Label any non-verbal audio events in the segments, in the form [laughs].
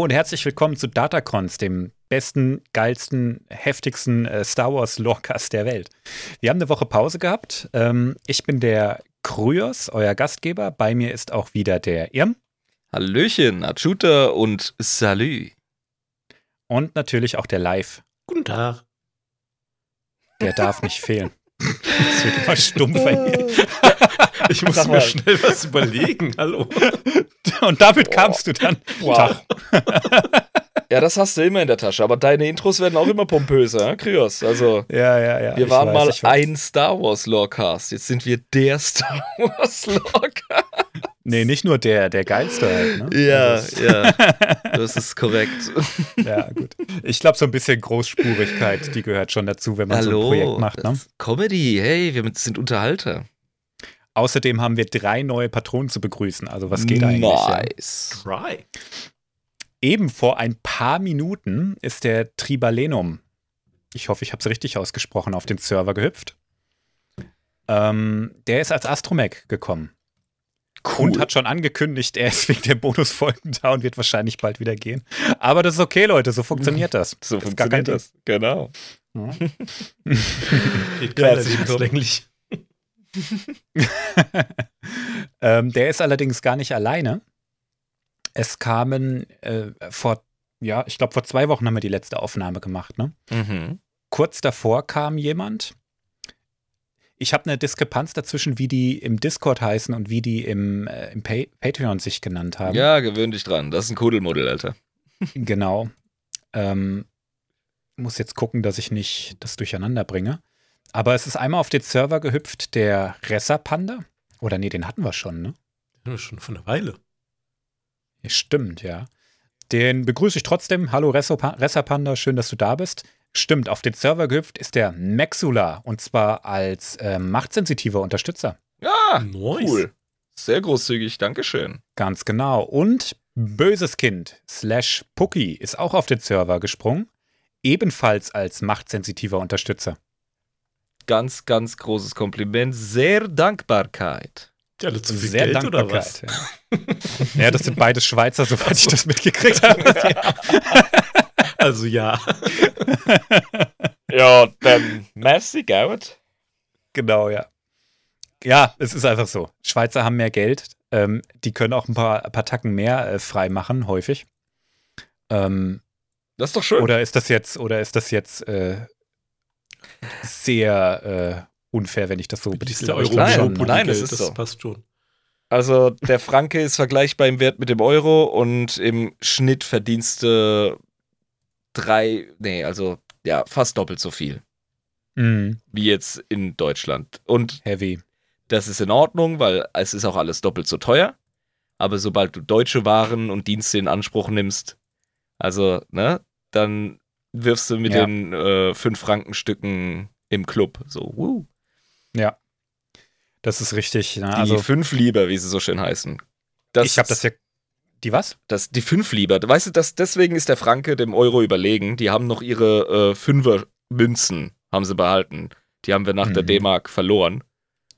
Hallo und herzlich willkommen zu Datacons, dem besten, geilsten, heftigsten äh, Star Wars Lorecast der Welt. Wir haben eine Woche Pause gehabt. Ähm, ich bin der Kryos, euer Gastgeber. Bei mir ist auch wieder der Irm. Hallöchen, Achuta und Salü. Und natürlich auch der Live. Guten Tag. Der darf nicht fehlen. Es wird immer stumpfer hier. [laughs] [laughs] Ich muss mir schnell was überlegen. Hallo. [laughs] Und damit kamst du dann. Wow. [laughs] Ja, das hast du immer in der Tasche, aber deine Intros werden auch immer pompöser, Kryos. Also, Ja, ja, ja. wir waren weiß, mal ein Star Wars Lorecast. Jetzt sind wir der Star Wars Lorecast. Nee, nicht nur der, der geilste halt. Ne? Ja, Also, ja. Das ist korrekt. ja, gut. Ich glaube, so ein bisschen Großspurigkeit, die gehört schon dazu, wenn man so Hallo. ein Projekt macht. Ne? Comedy, hey, wir sind Unterhalter. Außerdem haben wir drei neue Patronen zu begrüßen. Also was geht eigentlich? Ja? Nice. Try. Eben vor ein paar Minuten ist der Tribalenum, ich hoffe, ich habe es richtig ausgesprochen, auf den Server gehüpft. Ähm, der ist als Astromech gekommen und hat schon angekündigt, er ist wegen der Bonusfolgen da und wird wahrscheinlich bald wieder gehen. Aber das ist okay, Leute, so funktioniert das. So Das ist funktioniert das. Genau. Ding. Geht Ja, keiner herzlich willkommen. [laughs] ähm, der ist allerdings gar nicht alleine. Es kamen äh, vor, ja, ich glaube, vor zwei Wochen haben wir die letzte Aufnahme gemacht, ne? Mhm. kurz davor kam jemand. Ich habe eine Diskrepanz dazwischen, wie die im Discord heißen und wie die im, äh, im pa Patreon sich genannt haben. Ja, gewöhn dich dran. Das ist ein Kuddelmuddel, Alter. Genau. Ähm, muss jetzt gucken, dass ich nicht das durcheinander bringe. Aber es ist einmal auf den Server gehüpft, der Ressa-Panda. Oder nee, den hatten wir schon, ne? Ja, Schon von einer Weile. Ja, Stimmt, ja. Den begrüße ich trotzdem. Hallo Ressa- Ressa-Panda, schön, dass du da bist. Stimmt, auf den Server gehüpft ist der Maxula und zwar als äh, machtsensitiver Unterstützer. Ja, Nice. cool. Sehr großzügig, Dankeschön. Ganz genau. Und Böses Kind slash Pucky ist auch auf den Server gesprungen. Ebenfalls als machtsensitiver Unterstützer. Ganz, ganz großes Kompliment. Sehr Dankbarkeit. Ja, zu viel Sehr Geld oder was? Dankbarkeit. Ja. ja, das sind beides Schweizer, soweit ich das mitgekriegt [laughs] habe. Also ja. Ja, dann merci, Gauert. genau, ja. Ja, es ist einfach so. Schweizer haben mehr Geld. Ähm, die können auch ein paar, ein paar Tacken mehr äh, frei machen, häufig. Ähm, Das ist doch schön. Oder ist das jetzt, oder ist das jetzt äh, sehr äh, unfair, wenn ich das so glaub Nein, ne? nein, das ist das so. passt schon. Also der Franke ist vergleichbar im Wert mit dem Euro und im Schnitt verdienst du drei, nee, also ja, fast doppelt so viel Mhm, wie jetzt in Deutschland. Und heavy. das ist in Ordnung, weil es ist auch alles doppelt so teuer. Aber sobald du deutsche Waren und Dienste in Anspruch nimmst, also, ne, dann wirfst du mit Ja. den äh, 5-Franken-Stücken im Club. So, wuh. Ja. Das ist richtig. Ne? Die Also, fünf Lieber, wie sie so schön heißen. Das ich habe das ja. Die was? das, die fünf Lieber. Weißt du, das, deswegen ist der Franke dem Euro überlegen. Die haben noch ihre äh, Fünfer-Münzen, haben sie behalten. Die haben wir nach der Mhm. D-Mark verloren.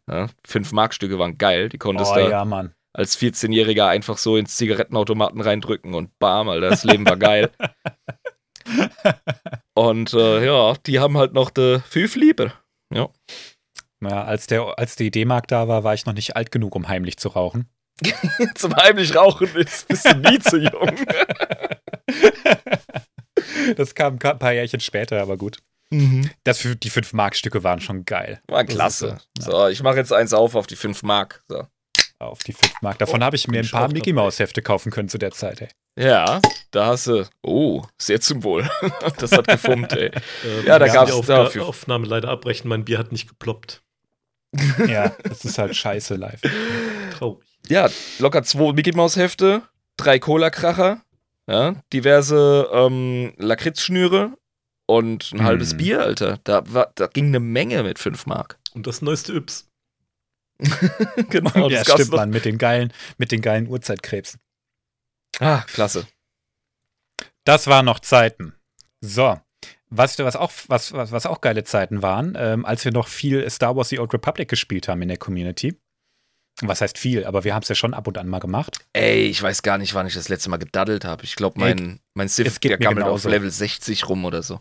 Ja, fünf Markstücke waren geil. Die konntest Oh du ja, als 14-Jähriger einfach so ins Zigarettenautomaten reindrücken und bam, Alter, das Leben war geil. [laughs] [laughs] und äh, ja, die haben halt noch die fünf Lieber. Ja. Ja, als, der, als die D-Mark da war, war ich noch nicht alt genug, um heimlich zu rauchen. [laughs] Zum heimlich rauchen bist, bist du nie zu jung. [laughs] Das kam ein paar Jährchen später, aber gut. Das für die 5 Mark-Stücke waren schon geil. War Das klasse. ist so, ich mache jetzt eins auf auf die 5 Mark. So. Auf die 5 Mark. Davon Oh, habe ich mir ein paar Mickey dabei. Mouse Hefte kaufen können zu der Zeit, ey. Ja, da hast du. Oh, sehr zum Wohl. [laughs] das hat gefummt, ey. [laughs] Äh, Ja, da die dafür- Aufga Aufnahme leider abbrechen. Mein Bier hat nicht geploppt. Ja, das ist halt scheiße live. Traurig. Ja, locker zwei Mickey Maus Hefte, drei Cola-Kracher, ja, diverse ähm, Lakritzschnüre und ein Mhm. halbes Bier, Alter. Da, war, da ging eine Menge mit 5 Mark. Und das neueste Yps. [laughs] genau, ja, das stimmt. Mann, mit den geilen, mit den geilen Uhrzeitkrebsen. Ah, klasse. Das waren noch Zeiten. So. Was, was, auch, was, was, was auch geile Zeiten waren, ähm, als wir noch viel Star Wars The Old Republic gespielt haben in der Community. Was heißt viel, aber wir haben es ja schon ab und an mal gemacht. Ey, ich weiß gar nicht, wann ich das letzte Mal gedaddelt habe. Ich glaube, mein, mein geht der gammelt auf. Level 60 rum oder so.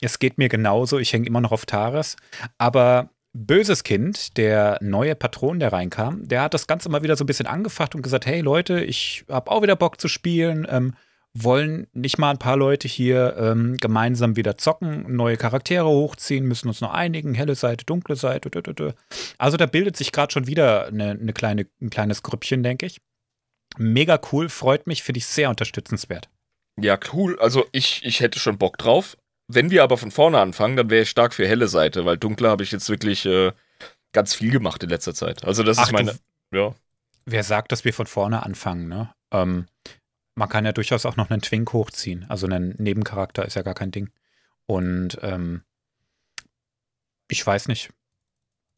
Es geht mir genauso, ich hänge immer noch auf Tares. Aber Böses Kind, der neue Patron, der reinkam, der hat das Ganze mal wieder so ein bisschen angefacht und gesagt: Hey Leute, ich habe auch wieder Bock zu spielen. Ähm, wollen nicht mal ein paar Leute hier ähm, gemeinsam wieder zocken, neue Charaktere hochziehen, müssen uns noch einigen, helle Seite, dunkle Seite. dü, dü, dü. Also da bildet sich gerade schon wieder eine, eine kleine, ein kleines Grüppchen, denke ich. Mega cool, freut mich, finde ich sehr unterstützenswert. Ja, cool. Also ich, ich hätte schon Bock drauf. Wenn wir aber von vorne anfangen, dann wäre ich stark für helle Seite, weil dunkle habe ich jetzt wirklich äh, ganz viel gemacht in letzter Zeit. Also das Ach, ist meine. Ja. wer sagt, dass wir von vorne anfangen, ne? Ähm, man kann ja durchaus auch noch einen Twink hochziehen. Also einen Nebencharakter ist ja gar kein Ding. Und ähm, ich weiß nicht.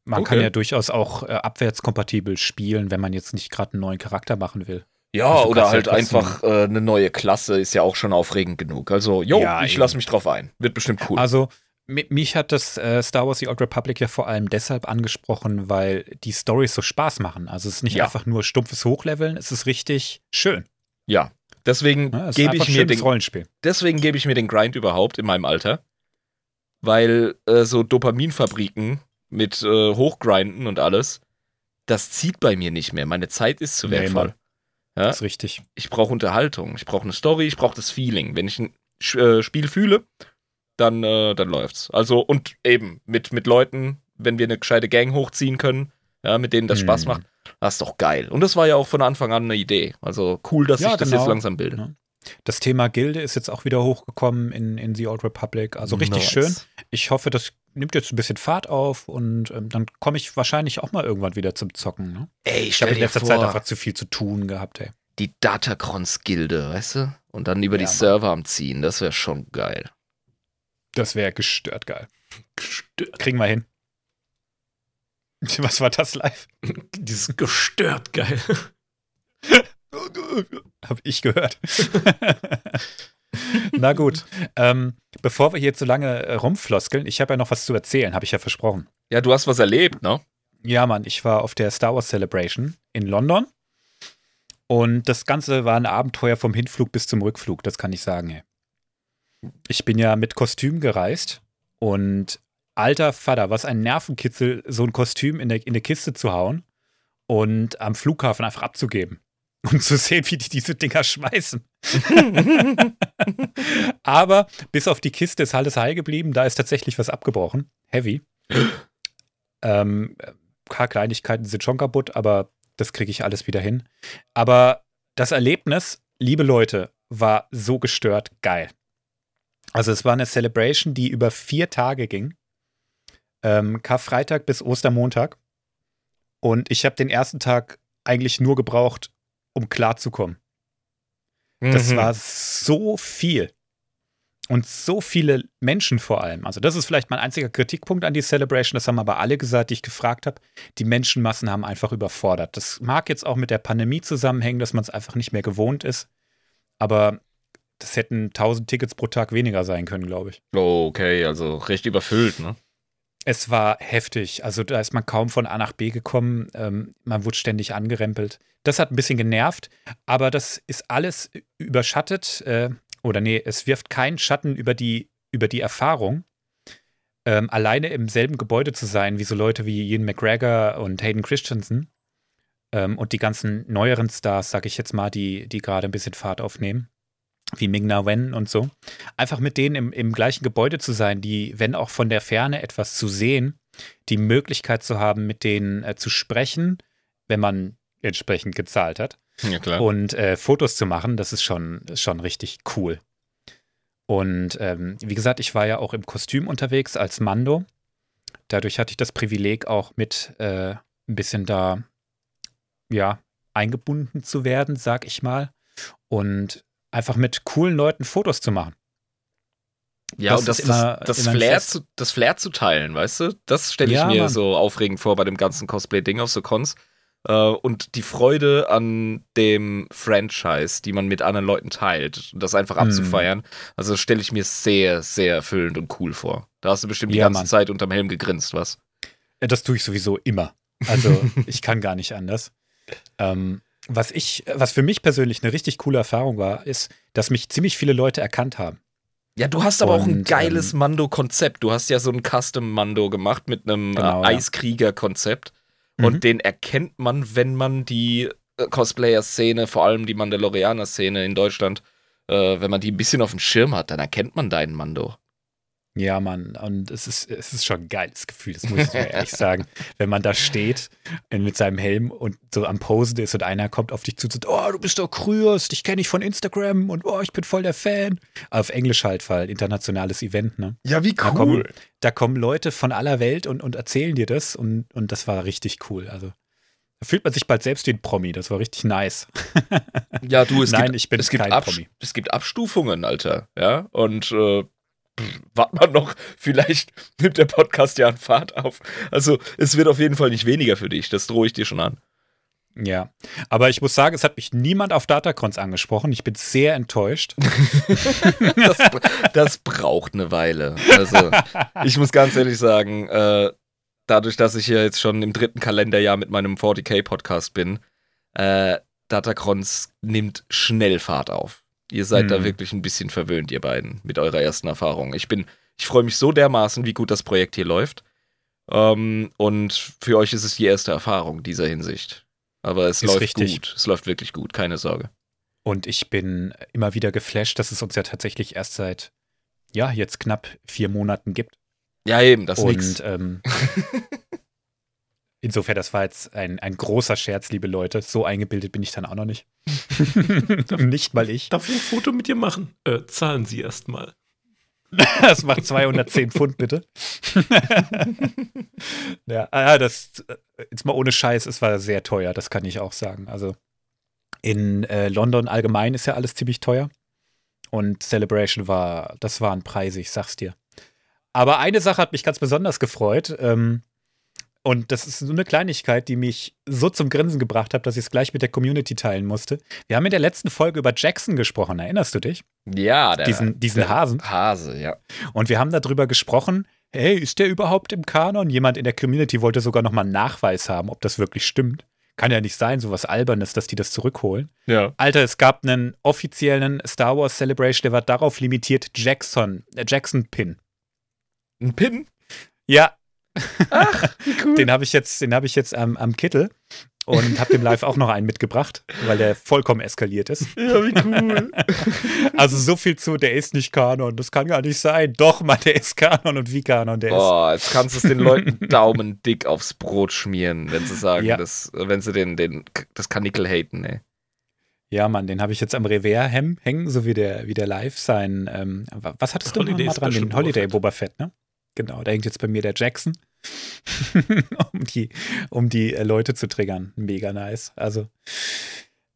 Man kann Okay. ja durchaus auch äh, abwärtskompatibel spielen, wenn man jetzt nicht gerade einen neuen Charakter machen will. Ja, Also oder ja halt einfach äh, eine neue Klasse ist ja auch schon aufregend genug. Also, jo, Ja, ich lasse mich drauf ein. Wird bestimmt cool. Also mi- mich hat das äh, Star Wars The Old Republic ja vor allem deshalb angesprochen, weil die Stories so Spaß machen. Also es ist nicht Ja. einfach nur stumpfes Hochleveln, es ist richtig schön. ja. Deswegen? Es ist gebe ich mir den Rollenspiel. deswegen gebe ich mir den Grind überhaupt in meinem Alter. Weil äh, so Dopaminfabriken mit äh, Hochgrinden und alles, das zieht bei mir nicht mehr. Meine Zeit ist zu Nee, wertvoll. Mann. Ja? Das ist richtig. Ich brauche Unterhaltung, ich brauche eine Story, ich brauche das Feeling. Wenn ich ein äh, Spiel fühle, dann, äh, dann läuft's. Also, und eben mit, mit Leuten, wenn wir eine gescheite Gang hochziehen können, ja, mit denen das Spaß Mhm. macht, das ist doch geil. Und das war ja auch von Anfang an eine Idee. Also cool, dass Ja, sich das genau. jetzt langsam bildet. Das Thema Gilde ist jetzt auch wieder hochgekommen in, in The Old Republic. Also richtig Nice. schön. Ich hoffe, das nimmt jetzt ein bisschen Fahrt auf und ähm, dann komme ich wahrscheinlich auch mal irgendwann wieder zum Zocken. Ne? Ey, Ich habe in letzter vor, Zeit einfach zu viel zu tun gehabt, ey. die Datacrons-Gilde, weißt du? Und dann über Ja, die Mann. Server am Ziehen, das wäre schon geil. Das wäre gestört geil. Gestört. Kriegen wir hin. [laughs] Was war das live? [laughs] Dieses gestört geil. Hab ich gehört. [laughs] Na gut. Ähm, bevor wir hier zu lange äh, rumfloskeln, ich habe ja noch was zu erzählen, habe ich ja versprochen. Ja, du hast was erlebt, ne? Ja, Mann, ich war auf der Star Wars Celebration in London. Und das Ganze war ein Abenteuer vom Hinflug bis zum Rückflug, das kann ich sagen, ey. Ich bin ja mit Kostüm gereist und alter Vater, was ein Nervenkitzel, so ein Kostüm in, der, in eine Kiste zu hauen und am Flughafen einfach abzugeben. Und zu sehen, wie die diese Dinger schmeißen. [laughs] Aber bis auf die Kiste ist alles heil geblieben. Da ist tatsächlich was abgebrochen. Heavy. [gasps] ähm, ein paar Kleinigkeiten sind schon kaputt, aber das kriege ich alles wieder hin. Aber das Erlebnis, liebe Leute, war so gestört geil. Also es war eine Celebration, die über vier Tage ging. Ähm, Karfreitag bis Ostermontag. Und ich habe den ersten Tag eigentlich nur gebraucht, um klarzukommen. Das Mhm. war so viel. Und so viele Menschen vor allem. Also, das ist vielleicht mein einziger Kritikpunkt an die Celebration. Das haben aber alle gesagt, die ich gefragt habe. Die Menschenmassen haben einfach überfordert. Das mag jetzt auch mit der Pandemie zusammenhängen, dass man es einfach nicht mehr gewohnt ist. Aber das hätten 1000 Tickets pro Tag weniger sein können, glaube ich. Okay, also recht überfüllt, ne? Es war heftig. Also da ist man kaum von A nach B gekommen. Ähm, man wurde ständig angerempelt. Das hat ein bisschen genervt, aber das ist alles überschattet. Äh, oder nee, es wirft keinen Schatten über die, über die Erfahrung, ähm, alleine im selben Gebäude zu sein, wie so Leute wie Ian McGregor und Hayden Christensen ähm, und die ganzen neueren Stars, sag ich jetzt mal, die, die gerade ein bisschen Fahrt aufnehmen, wie Ming-Na Wen und so einfach mit denen im, im gleichen Gebäude zu sein, die, wenn auch von der Ferne etwas zu sehen, die Möglichkeit zu haben, mit denen äh, zu sprechen, wenn man entsprechend gezahlt hat Ja, klar. und äh, Fotos zu machen, das ist schon, schon richtig cool. Und ähm, wie gesagt, ich war ja auch im Kostüm unterwegs als Mando. Dadurch hatte ich das Privileg, auch mit äh, ein bisschen da, ja, eingebunden zu werden, sag ich mal. Und einfach mit coolen Leuten Fotos zu machen. Ja, Das und das, immer- das, das, Flair Fest. zu, das Flair zu teilen, weißt du? Das stelle ich Ja, mir Mann. so aufregend vor bei dem ganzen Cosplay-Ding auf so Cons. Äh, und die Freude an dem Franchise, die man mit anderen Leuten teilt, das einfach Hm. abzufeiern, also stelle ich mir sehr, sehr erfüllend und cool vor. Da hast du bestimmt die Ja, ganze Mann. Zeit unterm Helm gegrinst, was? Das tue ich sowieso immer. Also [laughs] ich kann gar nicht anders. Ähm, was ich, was für mich persönlich eine richtig coole Erfahrung war, ist, dass mich ziemlich viele Leute erkannt haben. Ja, du hast aber auch ein Und, geiles ähm, Mando-Konzept. Du hast ja so ein Custom-Mando gemacht mit einem Genau, äh. Eiskrieger-Konzept. Mhm. Und den erkennt man, wenn man die äh, Cosplayer-Szene, vor allem die Mandalorianer-Szene in Deutschland, äh, wenn man die ein bisschen auf dem Schirm hat, dann erkennt man deinen Mando. Ja, Mann, und es ist, es ist schon ein geiles Gefühl, das muss ich mir ehrlich [laughs] sagen. Wenn man da steht mit seinem Helm und so am Posen ist und einer kommt auf dich zu und sagt, oh, du bist doch Kryos, dich kenne ich von Instagram und oh, ich bin voll der Fan. Auf Englisch halt, weil internationales Event, ne? Ja, wie Da kommen, da kommen Leute von aller Welt und, und erzählen dir das und, und das war richtig cool. Also da fühlt man sich bald selbst wie ein Promi, das war richtig nice. Ja, du, es [laughs] Nein, gibt, ich bin es gibt, kein Abs- Promi. es gibt Abstufungen, Alter. Ja, und äh, pff, wart mal noch, vielleicht [laughs] nimmt der Podcast ja an Fahrt auf. Also, es wird auf jeden Fall nicht weniger für dich, das drohe ich dir schon an. Ja, aber ich muss sagen, es hat mich niemand auf Datacrons angesprochen. Ich bin sehr enttäuscht. [laughs] Das, das braucht eine Weile. Also, ich muss ganz ehrlich sagen, äh, dadurch, dass ich ja jetzt schon im dritten Kalenderjahr mit meinem 40k-Podcast bin, äh, Datacrons nimmt schnell Fahrt auf. Ihr seid da Hm. wirklich ein bisschen verwöhnt, ihr beiden, mit eurer ersten Erfahrung. Ich bin, ich freue mich so dermaßen, wie gut das Projekt hier läuft. Ähm, und für euch ist es die erste Erfahrung dieser Hinsicht. Aber es Ist läuft richtig. gut. Es läuft wirklich gut, keine Sorge. Und ich bin immer wieder geflasht, dass es uns ja tatsächlich erst seit, ja, jetzt knapp vier Monaten gibt. Ja, eben, das ist. Und ähm, [laughs] insofern, das war jetzt ein, ein großer Scherz, liebe Leute. So eingebildet bin ich dann auch noch nicht. [laughs] [laughs] nicht mal ich. Darf ich ein Foto mit dir machen? Äh, zahlen Sie erst mal. [laughs] Das macht 210 Pfund, bitte. ja, ah, das, äh, jetzt mal ohne Scheiß, es war sehr teuer, das kann ich auch sagen. Also in äh, London allgemein ist ja alles ziemlich teuer. Und Celebration war, das war ein Preis, ich sag's dir. Aber eine Sache hat mich ganz besonders gefreut. Ähm, und das ist so eine Kleinigkeit, die mich so zum Grinsen gebracht hat, dass ich es gleich mit der Community teilen musste. Wir haben in der letzten Folge über Jackson gesprochen, erinnerst du dich? Ja, der, Diesen, diesen der Hasen. Hase, ja. Und wir haben darüber gesprochen, hey, ist der überhaupt im Kanon? Jemand in der Community wollte sogar nochmal einen Nachweis haben, ob das wirklich stimmt. Kann ja nicht sein, sowas Albernes, dass die das zurückholen. Ja. Alter, es gab einen offiziellen Star Wars Celebration, der war darauf limitiert, Jackson, äh, Jackson Pin. Ein Pin? Ja, Wie cool. den habe ich jetzt, den habe ich jetzt am, am Kittel und habe dem live auch noch einen mitgebracht, weil der vollkommen eskaliert ist. ja, wie cool. [laughs] Also so viel zu, der ist nicht Kanon, das kann gar nicht sein. Doch, Mann, der ist Kanon und wie Kanon der ist. Boah, jetzt kannst du es den Leuten Daumen dick aufs Brot schmieren, wenn sie sagen, Ja. das, wenn sie den, den, das Kanickel haten, ey. Ja, Mann, den habe ich jetzt am Revers hängen, so wie der, wie der Live sein. Ähm, wa- was hattest du noch mal dran? Den Boba Holiday Fett. Boba Fett, ne? Genau, da hängt jetzt bei mir der Jackson. [laughs] um die, um die äh, Leute zu triggern. Mega nice. Also.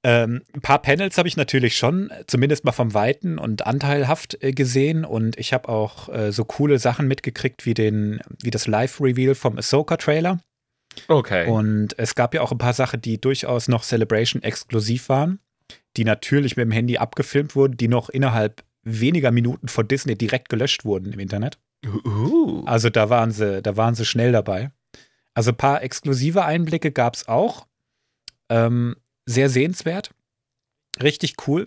Ähm, ein paar Panels habe ich natürlich schon, äh, zumindest mal vom Weiten und anteilhaft äh, gesehen. Und ich habe auch äh, so coole Sachen mitgekriegt wie den, wie das Live-Reveal vom Ahsoka-Trailer. Okay. Und es gab ja auch ein paar Sachen, die durchaus noch Celebration exklusiv waren, die natürlich mit dem Handy abgefilmt wurden, die noch innerhalb weniger Minuten von Disney direkt gelöscht wurden im Internet. Uh. Also da waren sie, da waren sie schnell dabei. Also ein paar exklusive Einblicke gab es auch. Ähm, sehr sehenswert. Richtig cool.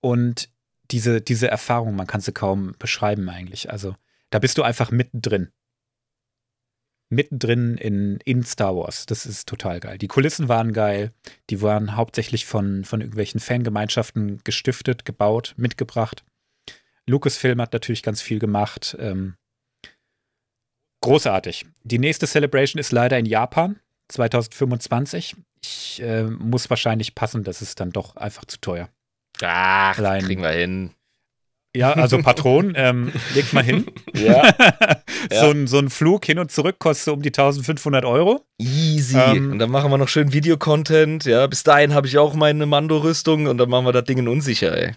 Und diese, diese Erfahrung, man kann sie kaum beschreiben eigentlich. Also da bist du einfach mittendrin. Mittendrin in, in Star Wars. Das ist total geil. Die Kulissen waren geil. Die waren hauptsächlich von, von irgendwelchen Fangemeinschaften gestiftet, gebaut, mitgebracht. Lucasfilm hat natürlich ganz viel gemacht. Ähm, großartig. Die nächste Celebration ist leider in Japan, 2025. Ich äh, muss wahrscheinlich passen, das ist dann doch einfach zu teuer. Ach, Klein. kriegen wir hin. Ja, also [laughs] Patron, ähm, legt mal hin. [laughs] [laughs] Ja. so, ein, so ein Flug hin und zurück kostet um die 1500 Euro. Easy. Ähm, und dann machen wir noch schön Videocontent. Ja, bis dahin habe ich auch meine Mando-Rüstung und dann machen wir das Ding unsicher, ey.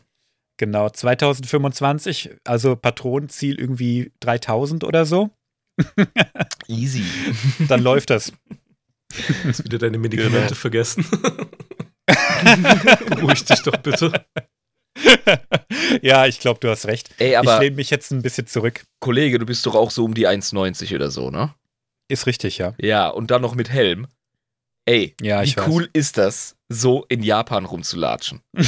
Genau, 2025, also Patronenziel irgendwie 3000 oder so. [laughs] Easy. Dann läuft das. Hast wieder deine Medikamente Genau. vergessen. [laughs] Beruhig dich doch bitte. ja, ich glaube, du hast recht. Ey, ich lehne mich jetzt ein bisschen zurück. Kollege, du bist doch auch so um die 1,90 oder so, ne? Ist richtig, ja. Ja, und dann noch mit Helm. Ey, Ja, wie ich weiß. cool ist das, so in Japan rumzulatschen? [laughs]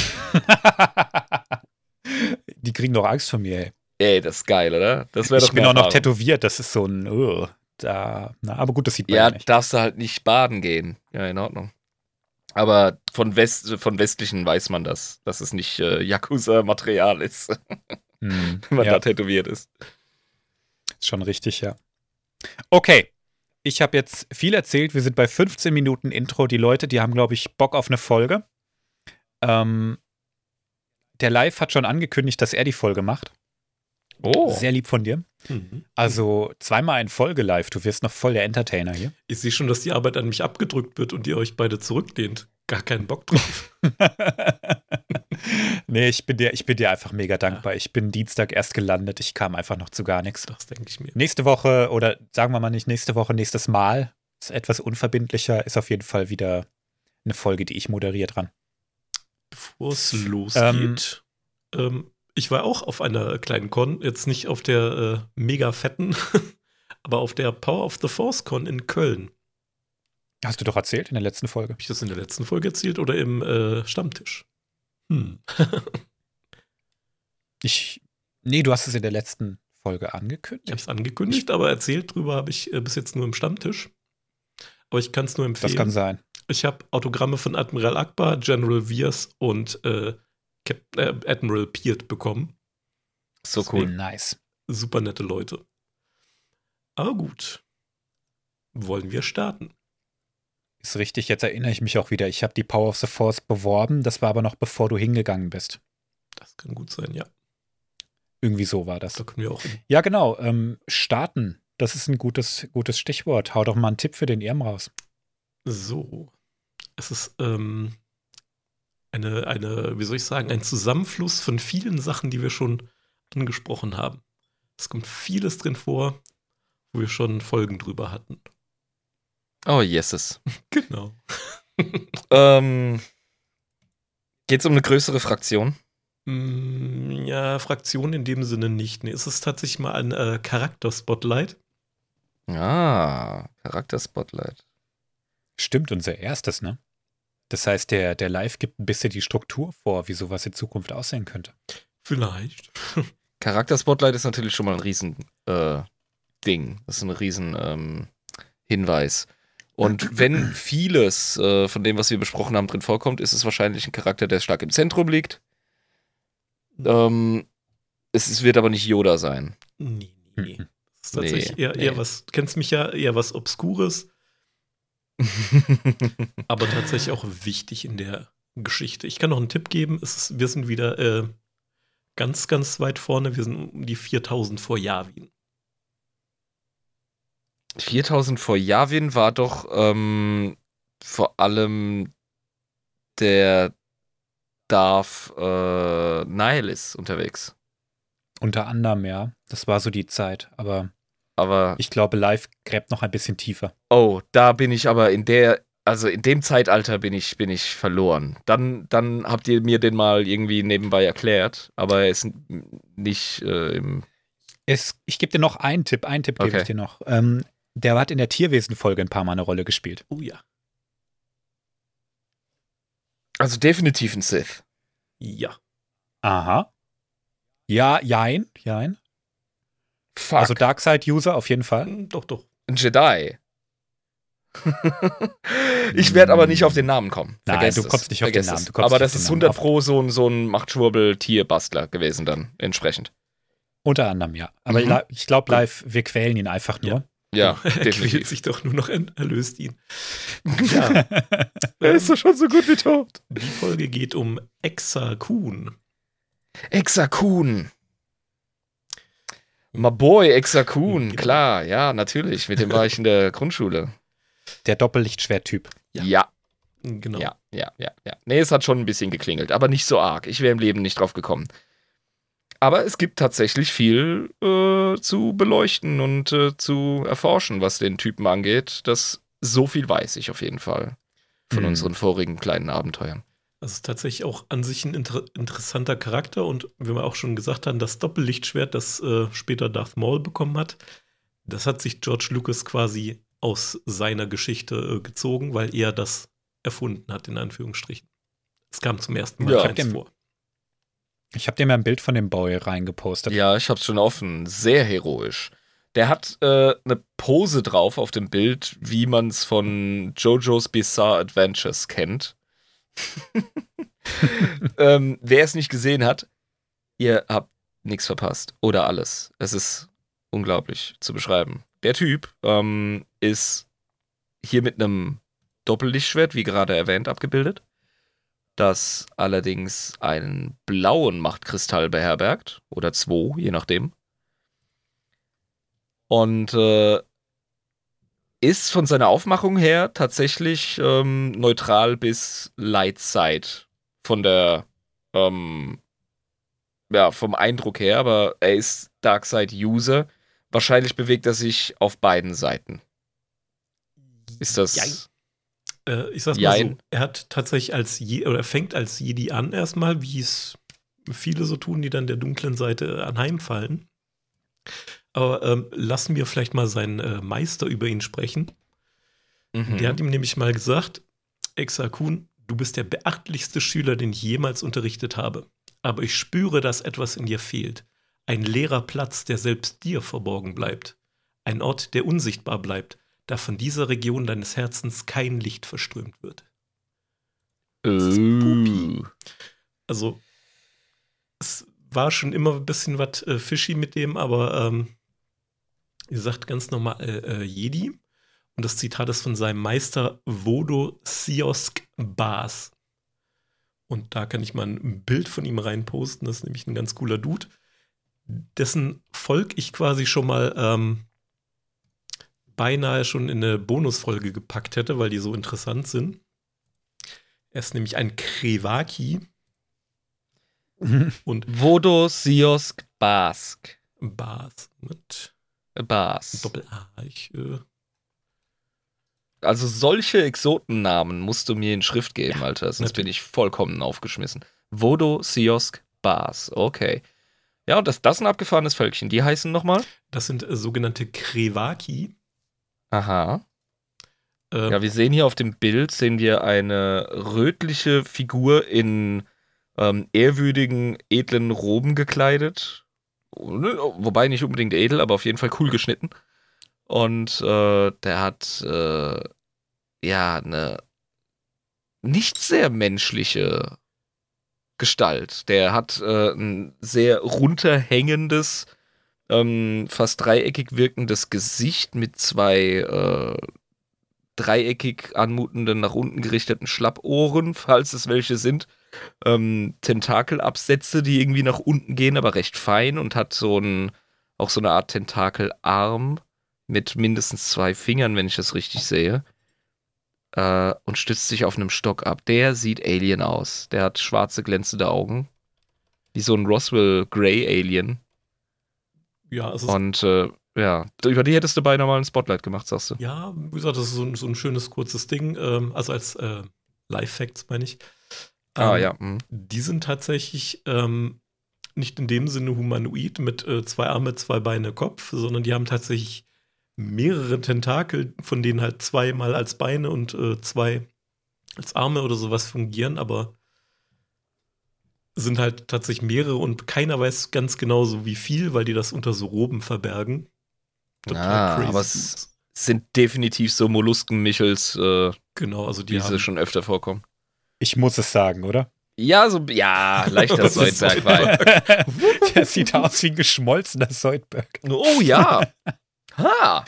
Die kriegen doch Angst vor mir, ey. Ey, das ist geil, oder? Das wäre doch Ich bin auch noch Erfahrung. tätowiert, das ist so ein, uh, da, na, aber gut, das sieht man Ja, ja nicht. darfst du halt nicht baden gehen. Ja, in Ordnung. Aber von, West, von Westlichen weiß man das, dass es nicht äh, Yakuza-Material ist, [laughs] Hm, wenn man ja, da tätowiert ist. ist schon richtig, ja. Okay, ich habe jetzt viel erzählt. Wir sind bei 15 Minuten Intro. Die Leute, die haben, glaube ich, Bock auf eine Folge. Ähm, der Live hat schon angekündigt, dass er die Folge macht. Oh. Sehr lieb von dir. Mhm. Also zweimal in Folge live. Du wirst noch voll der Entertainer hier. Ich sehe schon, dass die Arbeit an mich abgedrückt wird und ihr euch beide zurücklehnt. Gar keinen Bock drauf. [laughs] [laughs] nee, ich bin, dir, ich bin dir einfach mega dankbar. Ich bin Dienstag erst gelandet. Ich kam einfach noch zu gar nichts. Das denke ich mir. Nächste Woche, oder sagen wir mal nicht nächste Woche, nächstes Mal, ist etwas unverbindlicher, ist auf jeden Fall wieder eine Folge, die ich moderiere dran. Bevor es losgeht, ähm, ich war auch auf einer kleinen Con, jetzt nicht auf der äh, mega fetten, [laughs] aber auf der Power of the Force Con in Köln. Hast du doch erzählt in der letzten Folge. Habe ich das in der letzten Folge erzählt oder im äh, Stammtisch? Hm. [laughs] Ich. Nee, du hast es in der letzten Folge Ich habe angekündigt. es angekündigt, aber erzählt drüber habe ich äh, bis jetzt nur im Stammtisch. Aber ich kann es nur empfehlen. Das kann sein. Ich habe Autogramme von Admiral Akbar, General Viers und äh, äh, Admiral Peart bekommen. So cool. Nice. Super nette Leute. Aber gut. Wollen wir starten? Ist richtig, jetzt erinnere ich mich auch wieder. Ich habe die Power of the Force beworben, das war aber noch bevor du hingegangen bist. Das kann gut sein, ja. Irgendwie so war das. Da können wir auch. Ja, genau. Ähm, starten. Das ist ein gutes, gutes Stichwort. Hau doch mal einen Tipp für den Irm raus. So. Es ist ähm, eine, eine, wie soll ich sagen, ein Zusammenfluss von vielen Sachen, die wir schon angesprochen haben. Es kommt vieles drin vor, wo wir schon Folgen drüber hatten. Oh, yeses. [laughs] Genau. [laughs] Ähm, Geht es um eine größere Fraktion? Mm, Ja, Fraktion in dem Sinne nicht. Nee, es ist tatsächlich mal ein äh, Charakter-Spotlight. Ah, Charakter-Spotlight. Stimmt, unser erstes, ne? Das heißt, der, der Live gibt ein bisschen die Struktur vor, wie sowas in Zukunft aussehen könnte. Vielleicht. [laughs] Charakter-Spotlight ist natürlich schon mal ein riesen äh, Ding. Das ist ein riesen ähm, Hinweis. Und [clears throat] wenn vieles äh, von dem, was wir besprochen haben, drin vorkommt, ist es wahrscheinlich ein Charakter, der stark im Zentrum liegt. Ähm, es, es wird aber nicht Yoda sein. Nee, nee, nee. Mhm. Das ist tatsächlich Nee, eher, eher nee. was, du kennst mich ja, eher was Obskures, [laughs] aber tatsächlich auch wichtig in der Geschichte. Ich kann noch einen Tipp geben. Es ist, wir sind wieder äh, ganz, ganz weit vorne. Wir sind um die 4000 vor Yavin. 4000 vor Yavin war doch ähm, vor allem der Darth äh, Nihilus unterwegs. Unter anderem, ja. Das war so die Zeit. Aber Aber ich glaube, Live gräbt noch ein bisschen tiefer. Oh, da bin ich aber in der, also in dem Zeitalter bin ich, bin ich verloren. Dann, dann habt ihr mir den mal irgendwie nebenbei erklärt, aber er ist nicht äh, im. Es, ich gebe dir noch einen Tipp. Einen Tipp gebe Okay. ich dir noch. Ähm, der hat in der Tierwesen-Folge ein paar Mal eine Rolle gespielt. Oh ja. Also definitiv ein Sith. Ja. Aha. Ja, jein, jein. Fuck. Also Darkseid-User auf jeden Fall. Hm, Doch, doch. ein Jedi. [laughs] ich werde aber nicht auf den Namen kommen. Nein, Vergesst du es. kommst nicht auf den Vergesst Namen. es. Du kommst aber das den ist Namen. 100 pro so ein, so ein Machtschwurbel-Tierbastler gewesen dann, entsprechend. Unter anderem, ja. Aber Mhm. ich glaube, live, wir quälen ihn einfach nur. Ja, [laughs] er quält sich doch nur noch, er erlöst ihn. Ja. [laughs] Er ist doch schon so gut wie tot. Die Folge geht um Exa Kuhn. Exakun. My boy, Exakun, klar, ja, natürlich. Mit dem war ich in der Grundschule. Der Doppellichtschwert-Typ. Ja. Ja, Genau. ja, ja, ja, ja. Nee, es hat schon ein bisschen geklingelt, aber nicht so arg. Ich wäre im Leben nicht drauf gekommen. Aber es gibt tatsächlich viel äh, zu beleuchten und äh, zu erforschen, was den Typen angeht. Das so viel weiß ich auf jeden Fall von Mhm. unseren vorigen kleinen Abenteuern. Das ist tatsächlich auch an sich ein inter interessanter Charakter und wie wir auch schon gesagt haben, das Doppellichtschwert, das äh, später Darth Maul bekommen hat, das hat sich George Lucas quasi aus seiner Geschichte äh, gezogen, weil er das erfunden hat, in Anführungsstrichen. Es kam zum ersten Mal Ja. keins Dem- vor. Ich habe dir mal ein Bild von dem Boy reingepostet. Ja, ich hab's schon offen. Sehr heroisch. Der hat äh, eine Pose drauf auf dem Bild, wie man es von JoJo's Bizarre Adventures kennt. [laughs] ähm, wer es nicht gesehen hat, ihr habt nichts verpasst. Oder alles. Es ist unglaublich zu beschreiben. Der Typ ähm, ist hier mit einem Doppellichtschwert, wie gerade erwähnt, abgebildet. Das allerdings einen blauen Machtkristall beherbergt. Oder zwei, je nachdem. Und äh, ist von seiner Aufmachung her tatsächlich ähm, neutral bis Light Side von der ähm, ja, vom Eindruck her, aber er ist Darkseid-User. Wahrscheinlich bewegt er sich auf beiden Seiten. Ist das. Jein. Äh, ich sag's mal so, Jein. er hat tatsächlich als Je oder er fängt als Jedi an erstmal, wie es viele so tun, die dann der dunklen Seite anheimfallen. Aber ähm, lassen wir vielleicht mal seinen äh, Meister über ihn sprechen. Mhm. Der hat ihm nämlich mal gesagt, Exakun, du bist der beachtlichste Schüler, den ich jemals unterrichtet habe. Aber ich spüre, dass etwas in dir fehlt. Ein leerer Platz, der selbst dir verborgen bleibt. Ein Ort, der unsichtbar bleibt, da von dieser Region deines Herzens kein Licht verströmt wird. Uh. Also, es war schon immer ein bisschen was äh, fishy mit dem, aber ähm, ihr sagt ganz normal äh, äh, Jedi. Und das Zitat ist von seinem Meister Vodo Siosk Bas. Und da kann ich mal ein Bild von ihm reinposten. Das ist nämlich ein ganz cooler Dude, dessen Volk ich quasi schon mal ähm, beinahe schon in eine Bonusfolge gepackt hätte, weil die so interessant sind. Er ist nämlich ein Krevaki und Vodo Siosk Bask. Bas mit Bas. Doppel-A. Ich, äh, Also solche Exotennamen musst du mir in Schrift geben, Ja, Alter. Sonst bin natürlich. ich vollkommen aufgeschmissen. Vodo Siosk Bas. Okay. Ja, und das, das ist ein abgefahrenes Völkchen. Die heißen nochmal? das sind äh, sogenannte Krevaki. Aha. Ähm, Ja, wir sehen hier auf dem Bild, sehen wir eine rötliche Figur in ähm, ehrwürdigen, edlen Roben gekleidet. Wobei nicht unbedingt edel, aber auf jeden Fall cool geschnitten. Und äh, der hat äh, ja eine nicht sehr menschliche Gestalt. Der hat äh, ein sehr runterhängendes, ähm, fast dreieckig wirkendes Gesicht mit zwei äh, dreieckig anmutenden, nach unten gerichteten Schlappohren, falls es welche sind. Ähm, Tentakelabsätze, die irgendwie nach unten gehen, aber recht fein und hat so ein, auch so eine Art Tentakelarm mit mindestens zwei Fingern, wenn ich das richtig sehe. Äh, und stützt sich auf einem Stock ab. Der sieht Alien aus. Der hat schwarze, glänzende Augen. Wie so ein Roswell Grey Alien. ja, es ist, Und äh, ja, über die hättest du beinahe mal ein Spotlight gemacht, sagst du. ja, wie gesagt, das ist so ein, so ein schönes, kurzes Ding. Ähm, also als äh, Live-Facts, meine ich. Ah, Ähm, ja. mhm. Die sind tatsächlich ähm, nicht in dem Sinne humanoid mit äh, zwei Arme, zwei Beine, Kopf, sondern die haben tatsächlich mehrere Tentakel, von denen halt zweimal als Beine und äh, zwei als Arme oder sowas fungieren, aber sind halt tatsächlich mehrere und keiner weiß ganz genau so wie viel, weil die das unter so Roben verbergen. Ah, aber es-. Sind definitiv so Molluskenmichels, äh, Genau, also die die haben, schon öfter vorkommen. Ich muss es sagen, oder? Ja, so, ja, leichter [laughs] Das ist Soldberg-Vibe. Der sieht aus wie ein geschmolzener Soldberg. Oh ja. Ha.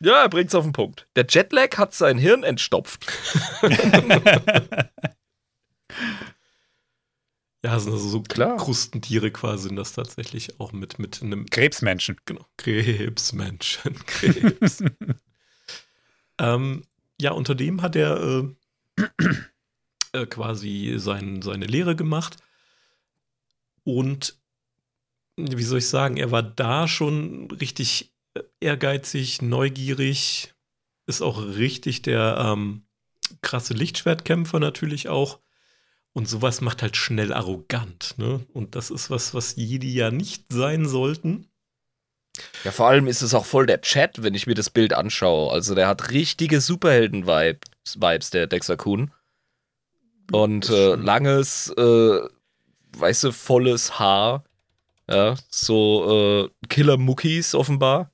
Ja, er bringt's auf den Punkt. Der Jetlag hat sein Hirn entstopft. [laughs] ja, sind also so Klar. Krustentiere quasi sind das tatsächlich auch mit, mit einem Krebsmenschen. Genau. Krebsmenschen. [laughs] Krebs. ähm, ja, unter dem hat er äh, äh, quasi sein, seine Lehre gemacht. Und wie soll ich sagen, er war da schon richtig äh, ehrgeizig, neugierig, ist auch richtig der ähm, krasse Lichtschwertkämpfer natürlich auch. Und sowas macht halt schnell arrogant, ne? Und das ist was, was Jedi ja nicht sein sollten. Ja, vor allem ist es auch voll der Chat, wenn ich mir das Bild anschaue. Also der hat richtige Superhelden-Vibes, der Dexter Kuhn. Und äh, langes, äh, weißt du, volles Haar. Ja, so äh, Killer-Muckis offenbar.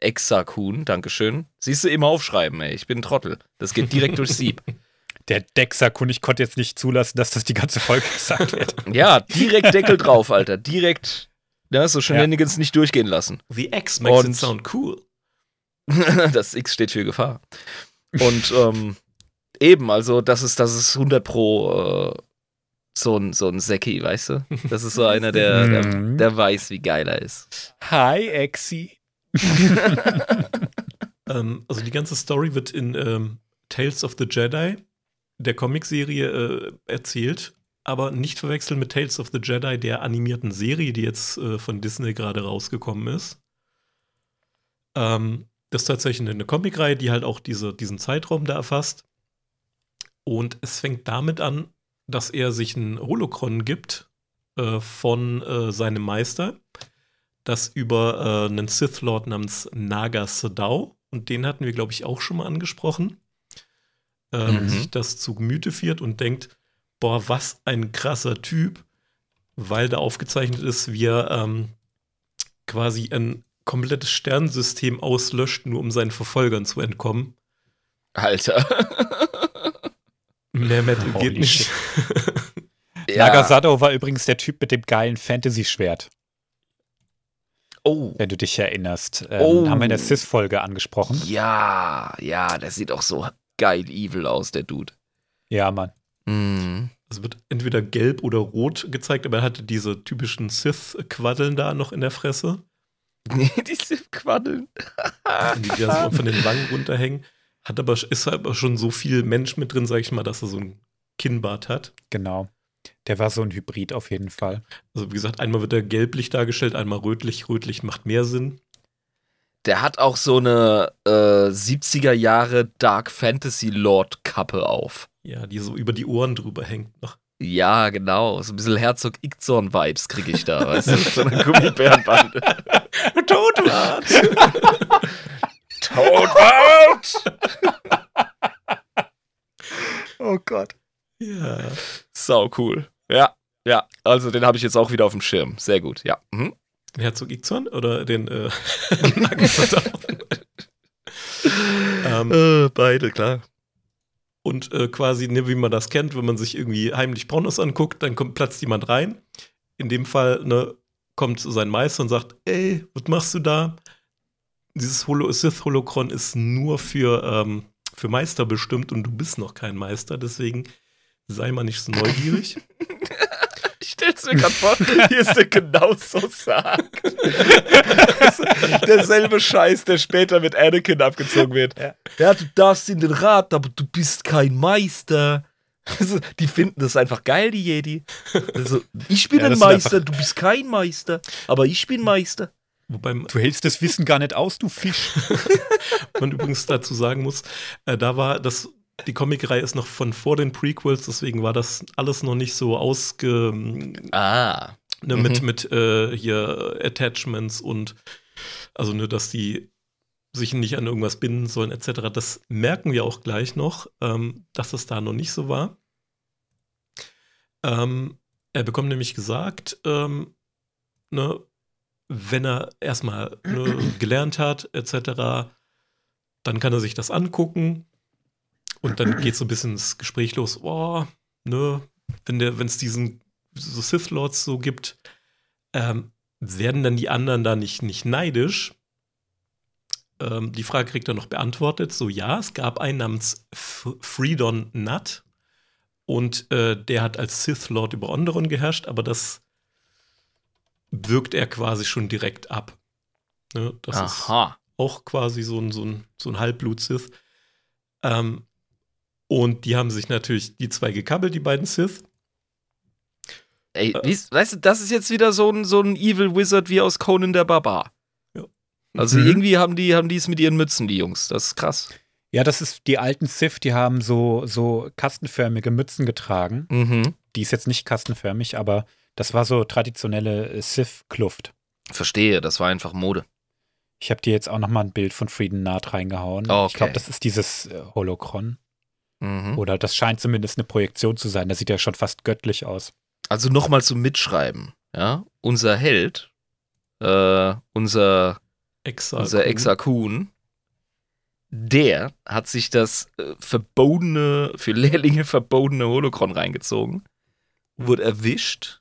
Exakun, Dankeschön. Siehst du, immer aufschreiben, ey. Ich bin ein Trottel. Das geht direkt durchs Sieb. [laughs] Der Dexakun, ich konnte jetzt nicht zulassen, dass das die ganze Folge [laughs] gesagt wird. Ja, direkt Deckel drauf, Alter. Direkt, ja, so Shenanigans nicht durchgehen lassen. The X makes Und- it sound cool. [laughs] das X steht für Gefahr. Und ähm, eben, also das ist, das ist 100 pro äh, so ein, so ein Säcki, weißt du? Das ist so [laughs] einer, der, der, Mhm. der weiß, wie geil er ist. Hi, Exi. [laughs] Ähm, also die ganze Story wird in ähm, Tales of the Jedi, der Comicserie, äh, erzählt, aber nicht verwechseln mit Tales of the Jedi, der animierten Serie, die jetzt äh, von Disney gerade rausgekommen ist. Ähm, das ist tatsächlich eine Comicreihe, die halt auch diese, diesen Zeitraum da erfasst. Und es fängt damit an, dass er sich ein Holocron gibt äh, von äh, seinem Meister, das über äh, einen Sith Lord namens Naga Sadao, und den hatten wir, glaube ich, auch schon mal angesprochen, ähm, Mhm. sich das zu Gemüte führt und denkt, boah, was ein krasser Typ, weil da aufgezeichnet ist, wie er ähm, quasi ein komplettes Sternensystem auslöscht, nur um seinen Verfolgern zu entkommen. Alter. [laughs] Mehr Metal Holy geht nicht. [laughs] Nagasado war übrigens der Typ mit dem geilen Fantasy-Schwert, Oh. wenn du dich erinnerst. Ähm, Oh. Haben wir in der Sis-Folge angesprochen. Ja, ja, der sieht auch so geil evil aus, der Dude. Ja, Mann. Mhm. Es wird entweder gelb oder rot gezeigt, aber er hatte diese typischen Sith-Quaddeln da noch in der Fresse, [laughs] Nee, diese Quaddeln. die da so von den Wangen runterhängen. Hat aber, ist aber schon so viel Mensch mit drin, sag ich mal, dass er so ein Kinnbart hat. Genau. Der war so ein Hybrid auf jeden Fall. Also wie gesagt, einmal wird er gelblich dargestellt, einmal rötlich. Rötlich macht mehr Sinn. Der hat auch so eine äh, 70er Jahre Dark Fantasy Lord Kappe auf. Ja, die so über die Ohren drüber hängt noch. Ja, genau. So ein bisschen Herzog Ixorn Vibes kriege ich da, weißt du? Mit [laughs] so einer Gummibärenbande. [laughs] Totwart! [laughs] Todwart! Oh Gott. ja. Sau cool. Ja, ja. Also den habe ich jetzt auch wieder auf dem Schirm. Sehr gut, ja. Mhm. Den Herzog Ixon oder den äh, [laughs] ähm, Äh, beide, klar. und äh, quasi, ne, wie man das kennt, wenn man sich irgendwie heimlich Pornos anguckt, dann kommt platzt jemand rein. In dem Fall ne, kommt sein Meister und sagt, ey, was machst du da? Dieses Holo Sith-Holocron ist nur für, ähm, für Meister bestimmt und du bist noch kein Meister, deswegen sei mal nicht so neugierig. [laughs] Ich stell's mir gerade vor, wie es der genauso sagt. [laughs] Derselbe Scheiß, der später mit Anakin abgezogen wird. Ja. du darfst in den Rat, aber du bist kein Meister. Also, die finden das einfach geil, die Jedi. Also, ich bin Ja, ein Meister, du bist kein Meister, aber ich bin Meister. Wobei Du hältst das Wissen gar nicht aus, du Fisch. [laughs] man übrigens dazu sagen muss, äh, da war das, die Comicreihe ist noch von vor den Prequels, deswegen war das alles noch nicht so ausge, Ah. ne, Mhm. mit, mit äh, hier Attachments und also nur, dass die sich nicht an irgendwas binden sollen, etc. Das merken wir auch gleich noch, ähm, dass das da noch nicht so war. Ähm, er bekommt nämlich gesagt, ähm, ne, wenn er erstmal ne, gelernt hat, etc., dann kann er sich das angucken und dann geht so ein bisschen das Gespräch los, oh, ne, wenn es diesen so Sith Lords so gibt, ähm, werden dann die anderen da nicht, nicht neidisch? Ähm, die Frage kriegt er noch beantwortet. So, ja, es gab einen namens F Freedon Nut und äh, der hat als Sith Lord über Onderon geherrscht, aber das wirkt er quasi schon direkt ab. Ne, das ist Aha. auch quasi so ein, so ein, so ein Halbblut-Sith. Ähm, und die haben sich natürlich die zwei gekabbelt, die beiden Sith. Ey, wie, weißt du, das ist jetzt wieder so ein, so ein Evil Wizard wie aus Conan der Barbar. Ja. Also Mhm. irgendwie haben die haben die es mit ihren Mützen, die Jungs. Das ist krass. Ja, das ist die alten Sith, die haben so, so kastenförmige Mützen getragen. Mhm. Die ist jetzt nicht kastenförmig, aber das war so traditionelle äh, Sith-Kluft. Verstehe, das war einfach Mode. Ich habe dir jetzt auch noch mal ein Bild von Frieden Naht reingehauen. Okay. Ich glaube, das ist dieses äh, Holocron. Mhm. Oder das scheint zumindest eine Projektion zu sein. Das sieht ja schon fast göttlich aus. Also nochmal zum Mitschreiben. Ja, unser Held, äh, unser, Exa. unser Exakun, der hat sich das äh, verbotene, für Lehrlinge verbotene Holocron reingezogen, wurde erwischt.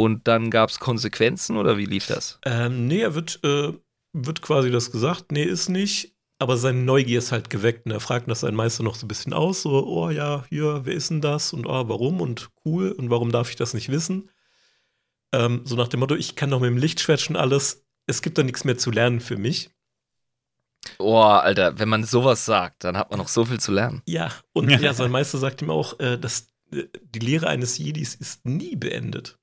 Und dann gab es Konsequenzen oder wie lief das? Ähm, nee, er wird, äh, wird quasi das gesagt, nee, ist nicht. Aber seine Neugier ist halt geweckt und er fragt nach seinem Meister noch so ein bisschen aus, so, oh ja, hier, wer ist denn das und oh, warum und cool und warum darf ich das nicht wissen? Ähm, so nach dem Motto, ich kann doch mit dem Lichtschwert schon alles, es gibt da nichts mehr zu lernen für mich. Oh, Alter, wenn man sowas sagt, dann hat man noch so viel zu lernen. Ja, und [laughs] ja, sein Meister sagt ihm auch, äh, dass äh, die Lehre eines Jedis ist nie beendet.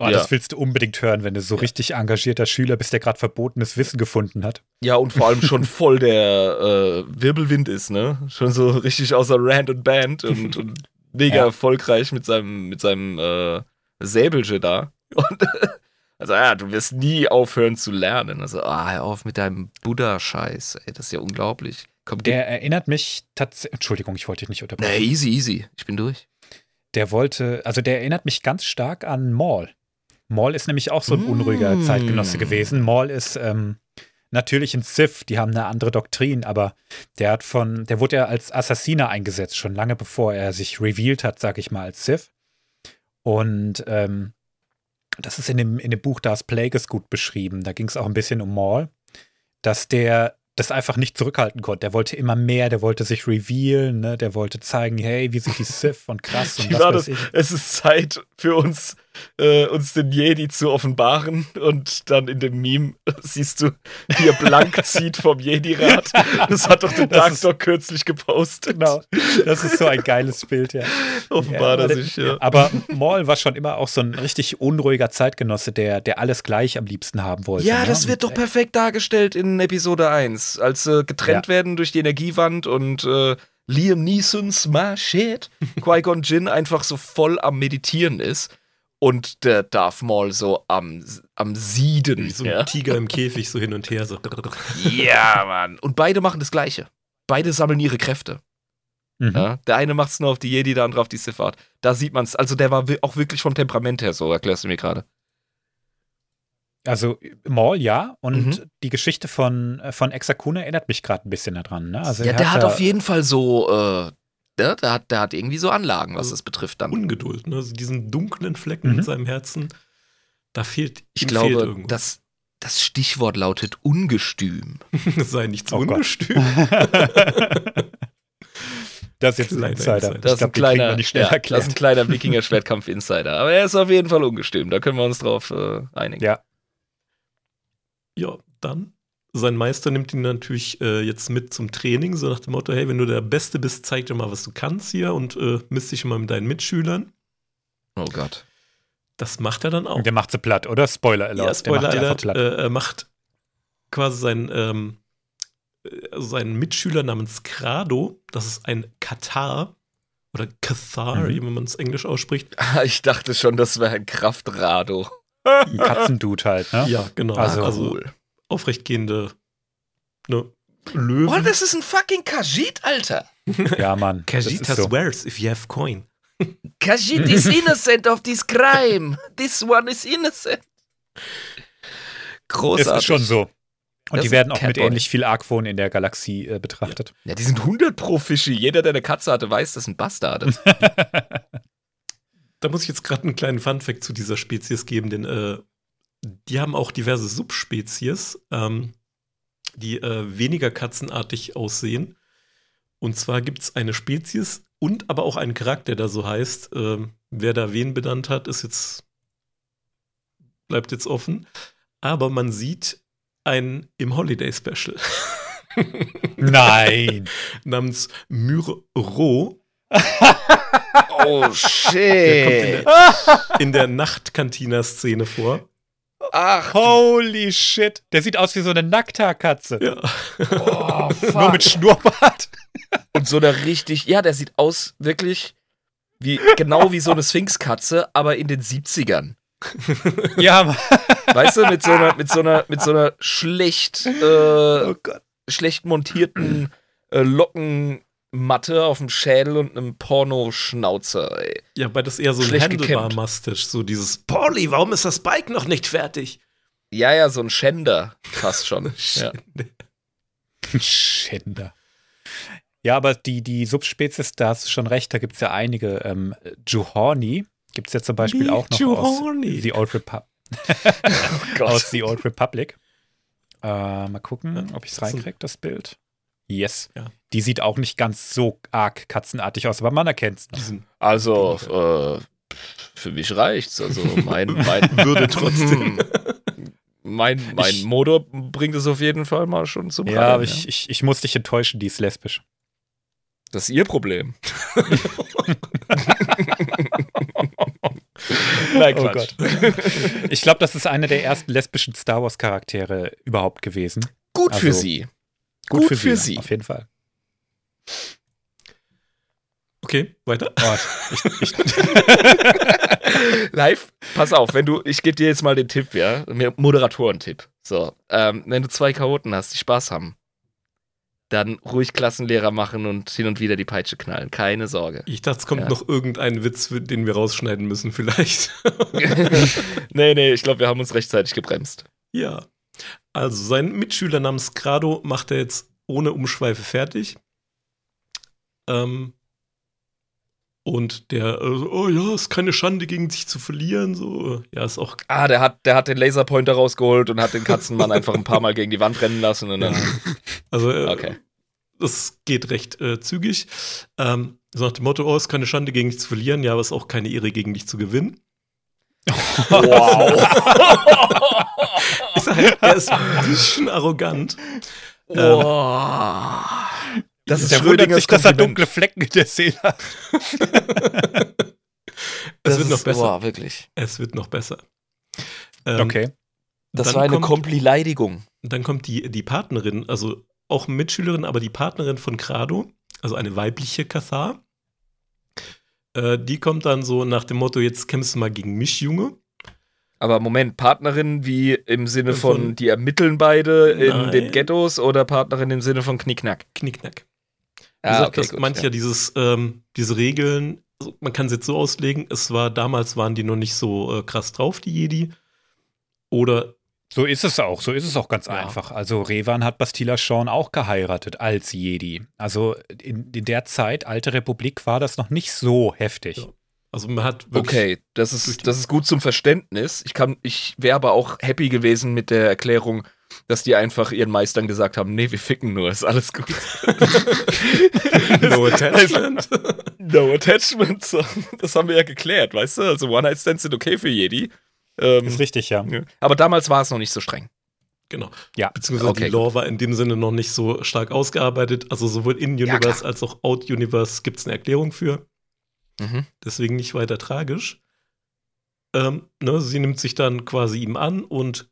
Oh, Ja. Das willst du unbedingt hören, wenn du so richtig engagierter Schüler bist, der gerade verbotenes Wissen gefunden hat. Ja, und vor allem schon voll der äh, Wirbelwind ist, ne? Schon so richtig außer Rand und Band und, und mega Ja. erfolgreich mit seinem, mit seinem äh, Säbelche da. Und [laughs] also, ja, du wirst nie aufhören zu lernen. Also, ah, hör auf mit deinem Buddha-Scheiß, ey, das ist ja unglaublich. Komm, Der erinnert mich tatsächlich. Entschuldigung, ich wollte dich nicht unterbrechen. Nee, easy, easy. Ich bin durch. Der wollte, also der erinnert mich ganz stark an Maul. Maul ist nämlich auch so ein Mm. unruhiger Zeitgenosse gewesen. Maul ist ähm, natürlich ein Sith, die haben eine andere Doktrin, aber der hat von, der wurde ja als Assassiner eingesetzt, schon lange bevor er sich revealed hat, sag ich mal, als Sith. Und ähm, das ist in dem, in dem Buch Darth Plagueis gut beschrieben. Da ging es auch ein bisschen um Maul, dass der das einfach nicht zurückhalten konnte. Der wollte immer mehr, der wollte sich revealen, ne? der wollte zeigen, hey, wir sind die Sith und krass [laughs] und Wie was weiß das? ich. Es ist Zeit für uns, äh, uns den Jedi zu offenbaren. Und dann in dem Meme [laughs] siehst du, wie er blank [laughs] zieht vom Jedi-Rat. Das hat doch der Dark ist- Dog kürzlich gepostet. Genau, das ist so ein geiles Bild, ja. Offenbart Ja, aber sich, der- ja. Aber Maul war schon immer auch so ein richtig unruhiger Zeitgenosse, der, der alles gleich am liebsten haben wollte. Ja, ne? das wird Und, doch perfekt dargestellt in Episode 1, als äh, getrennt Ja. werden durch die Energiewand und äh, Liam Neesons Ma Shit, [laughs] Qui-Gon Jinn einfach so voll am Meditieren ist und der Darth Maul so am, am Sieden. Wie so ein ja? Tiger im Käfig so hin und her. So. ja, Mann. Und beide machen das Gleiche. Beide sammeln ihre Kräfte. Mhm. Ja? Der eine macht es nur auf die Jedi, der andere auf die Sith Art. Da sieht man es. Also der war auch wirklich vom Temperament her so, erklärst du mir gerade. Also Maul, ja. Und Mhm. die Geschichte von, äh, von Exakuna erinnert mich gerade ein bisschen daran. Ne? Also ja, er der hat auf jeden Fall so, äh, der, der, hat, der hat irgendwie so Anlagen, was Also das betrifft dann. Ungeduld, ne? Also diesen dunklen Flecken Mhm. in seinem Herzen, da fehlt, Ich glaube, fehlt irgendwas. das, das Stichwort lautet ungestüm. [laughs] sei nicht zu Oh ungestüm. [laughs] das ist jetzt ein Kleiner Insider. Insider. Das ist ein kleiner, nicht ja, das ist erklärt. ein kleiner Wikinger-Schwertkampf-Insider. Aber er ist auf jeden Fall ungestüm. Da können wir uns drauf äh, einigen. Ja. Ja, dann. Sein Meister nimmt ihn natürlich äh, jetzt mit zum Training, so nach dem Motto: Hey, wenn du der Beste bist, zeig dir mal, was du kannst hier und äh, misst dich mal mit deinen Mitschülern. Oh Gott. Das macht er dann auch. Und der macht sie platt, oder? Spoiler Alert. Ja, Spoiler der macht Alert, platt. äh, er macht quasi seinen, ähm, äh, seinen Mitschüler namens Grado, das ist ein Katar oder Kathar, Mhm. wie man es Englisch ausspricht. [laughs] Ich dachte schon, das wäre ein Kraftrado. Ein Katzendude halt, ne? Ja, genau. Also- Also, cool. Aufrechtgehende ne, Löwen. Oh, das ist ein fucking Khajiit, Alter. [laughs] Ja, Mann. das Khajiit ist has so. wares if you have coin. [laughs] Khajiit is innocent of this crime. This one is innocent. Es Großartig. ist schon so. Und Das die werden auch mit ähnlich viel Argwohn in der Galaxie äh, betrachtet. Ja, die sind 100 pro Fischi. Jeder, der eine Katze hatte, weiß, das sind Bastarde. [laughs] Da muss ich jetzt gerade einen kleinen Funfact zu dieser Spezies geben, denn äh, die haben auch diverse Subspezies, ähm, die äh, weniger katzenartig aussehen. Und zwar gibt es eine Spezies und aber auch einen Charakter, der so heißt. Ähm, wer da wen benannt hat, ist jetzt bleibt jetzt offen. Aber man sieht einen im Holiday Special [laughs] Nein. [laughs] namens Myro. oh, Der kommt in shit. der, in der Nachtkantina-Szene vor. Ach, Holy shit. Der sieht aus wie so eine Nacktarkatze. Ja. oh, [laughs] fuck. Nur mit Schnurrbart. [laughs] Und so eine richtig, ja, der sieht aus wirklich wie, genau wie so eine Sphinxkatze, aber in den 70ern. [laughs] Ja, Mann. weißt du, mit so einer, mit so einer, mit so einer schlecht, äh, Oh Gott. schlecht montierten äh, Lockenmatte auf dem Schädel und einem Pornoschnauzer, ey. Ja, weil das eher so ein Schlecht. Handlebar-Mustache, so dieses Polly, warum ist das Bike noch nicht fertig? Ja, ja, so ein Schänder fast schon. [laughs] ja. Schänder. Ja, aber die, die Subspezies, da hast du schon recht, da gibt es ja einige. Ähm, Juhorni gibt es ja zum Beispiel Die auch noch Juhorni. aus The Old, Repu [laughs] [laughs] Gott. aus The Old Republic. Äh, mal gucken, ob ich es reinkriege, das Bild. Yes. Ja. Die sieht auch nicht ganz so arg katzenartig aus, aber man erkennt es Also, äh, für mich reicht's. Also, mein, mein [laughs] Würde trotzdem. [laughs] mein, mein Ich- Motor bringt es auf jeden Fall mal schon zum Ja, Rattern, aber ich, ich, ich muss dich enttäuschen, die ist lesbisch. Das ist ihr Problem. [laughs] Nein, Oh Quatsch. Ich glaube, das ist eine der ersten lesbischen Star Wars-Charaktere überhaupt gewesen. Gut für Also, sie. Gut, Gut für, für sie, sie. Auf jeden Fall. Okay, weiter. Oh, ich, ich, [laughs] [laughs] Live, pass auf, wenn du, ich gebe dir jetzt mal den Tipp, ja, Moderatoren-Tipp. So, ähm, wenn du zwei Chaoten hast, die Spaß haben, dann ruhig Klassenlehrer machen und hin und wieder die Peitsche knallen. Keine Sorge. Ich dachte, es kommt Ja. noch irgendein Witz, den wir rausschneiden müssen, vielleicht. [laughs] nee, nee, ich glaube, wir haben uns rechtzeitig gebremst. ja. Also, sein Mitschüler namens Grado macht er jetzt ohne Umschweife fertig. Ähm, und der, äh, so, oh ja, ist keine Schande, gegen sich zu verlieren. So, ja, ist auch. Ah, der hat, der hat den Laserpointer rausgeholt und hat den Katzenmann einfach ein paar Mal gegen die Wand rennen lassen und dann. Also, äh, Okay. das geht recht äh, zügig. Ähm, so nach dem Motto, oh, ist keine Schande, gegen dich zu verlieren, ja, aber ist auch keine Ehre, gegen dich zu gewinnen. [laughs] Wow. [laughs] Ja, [laughs] er ist ein bisschen arrogant. wow. Das ist der wundert sich, dass er dunkle Flecken in der Seele hat. [laughs] Es wird noch besser. Wow, wirklich. Es wird noch besser. Ähm, Okay. Das war eine Komplileidigung. Dann kommt die, die Partnerin, also auch Mitschülerin, aber die Partnerin von Grado, also eine weibliche Kathar. Äh, die kommt dann so nach dem Motto: Jetzt kämpfst du mal gegen mich, Junge. Aber Moment, Partnerin wie im Sinne von, Von- die ermitteln beide in Nein. den Ghettos oder Partnerin im Sinne von Knickknack? Knickknack. Wie Ah, gesagt, okay, das gut, meint ja, dieses, ähm, diese Regeln, also man kann es jetzt so auslegen, es war, damals waren die noch nicht so äh, krass drauf, die Jedi. Oder, So ist es auch. So ist es auch ganz Ja. einfach. Also Revan hat Bastila Shawn auch geheiratet als Jedi. Also in, in der Zeit, Alte Republik, war das noch nicht so heftig. Ja. Also man hat wirklich, Okay, das ist, das ist gut zum Verständnis. Ich, kann- ich wäre aber auch happy gewesen mit der Erklärung, dass die einfach ihren Meistern gesagt haben, nee, wir ficken nur, ist alles gut. [laughs] no attachment. [laughs] no attachment. So, Das haben wir ja geklärt, weißt du? Also One-Night-Stands sind okay für Jedi. Ähm, Ist richtig, ja. ja. Aber damals war es noch nicht so streng. genau. Ja. Beziehungsweise Okay, die Lore war in dem Sinne noch nicht so stark ausgearbeitet. Also sowohl in-Universe als auch out-Universe gibt es eine Erklärung für. Mhm. Deswegen nicht weiter tragisch. Ähm, ne, sie nimmt sich dann quasi ihm an und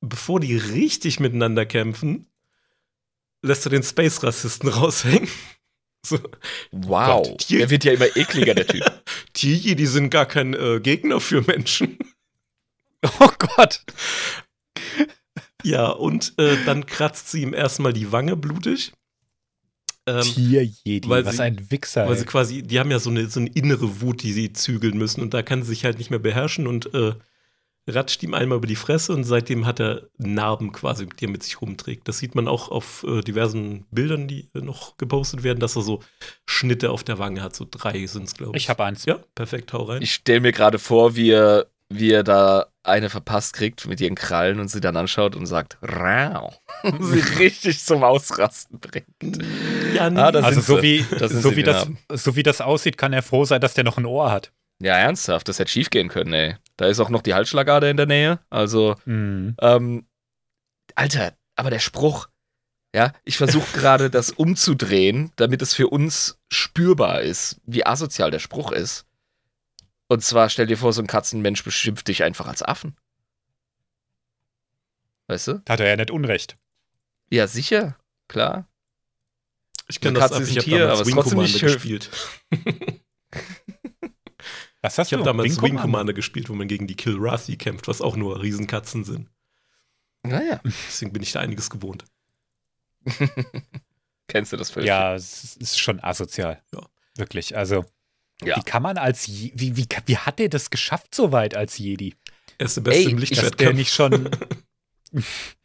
bevor die richtig miteinander kämpfen, lässt er den Space-Rassisten [laughs] raushängen. So, Wow. Gott, der wird ja immer ekliger, der Typ. [laughs] die, die sind gar kein äh, Gegner für Menschen. [laughs] Oh Gott. Ja, und äh, dann kratzt sie ihm erstmal die Wange blutig. Ähm, Tier-Jedi. weil Was sie- ein Wichser. Weil sie quasi, die haben ja so eine, so eine innere Wut, die sie zügeln müssen und da kann sie sich halt nicht mehr beherrschen und äh, ratscht ihm einmal über die Fresse und seitdem hat er Narben quasi, die er mit sich rumträgt. Das sieht man auch auf äh, diversen Bildern, die äh, noch gepostet werden, dass er so Schnitte auf der Wange hat. So drei sind es, glaube ich. Ich habe eins. Ja, perfekt, hau rein. Ich stelle mir gerade vor, wie er, wie er da eine verpasst kriegt mit ihren Krallen und sie dann anschaut und sagt, Rau. Und [laughs] sie richtig zum Ausrasten bringt. ja, nee, Ah, das Also so sie. wie, Das so, wie das, so wie das aussieht, kann er froh sein, dass der noch ein Ohr hat. Ja, ernsthaft, das hätte schief gehen können, ey. Da ist auch noch die Halsschlagader in der Nähe. Also, Mhm. ähm, Alter, aber der Spruch, ja, ich versuche [laughs] gerade das umzudrehen, damit es für uns spürbar ist, wie asozial der Spruch ist. Und zwar, stell dir vor, so ein Katzenmensch beschimpft dich einfach als Affen. Weißt du? Hat er ja nicht Unrecht. Ja, sicher, klar. ich kenne das ab, ich habe damals aber Wing trotzdem Commander nicht gespielt. [laughs] Was hast Ich habe damals Wing Wing Commander? Commander gespielt, wo man gegen die Kilrathi kämpft, was auch nur Riesenkatzen sind. Naja, Deswegen bin ich da einiges gewohnt. [laughs] kennst du das völlig? Ja, es ist schon asozial. Ja. Wirklich. Also, Ja. wie kann man als Je wie, wie, wie hat er das geschafft so weit als Jedi? Er ist der Beste Ey, im Ist der Lichtschwertkampf. nicht schon. [laughs]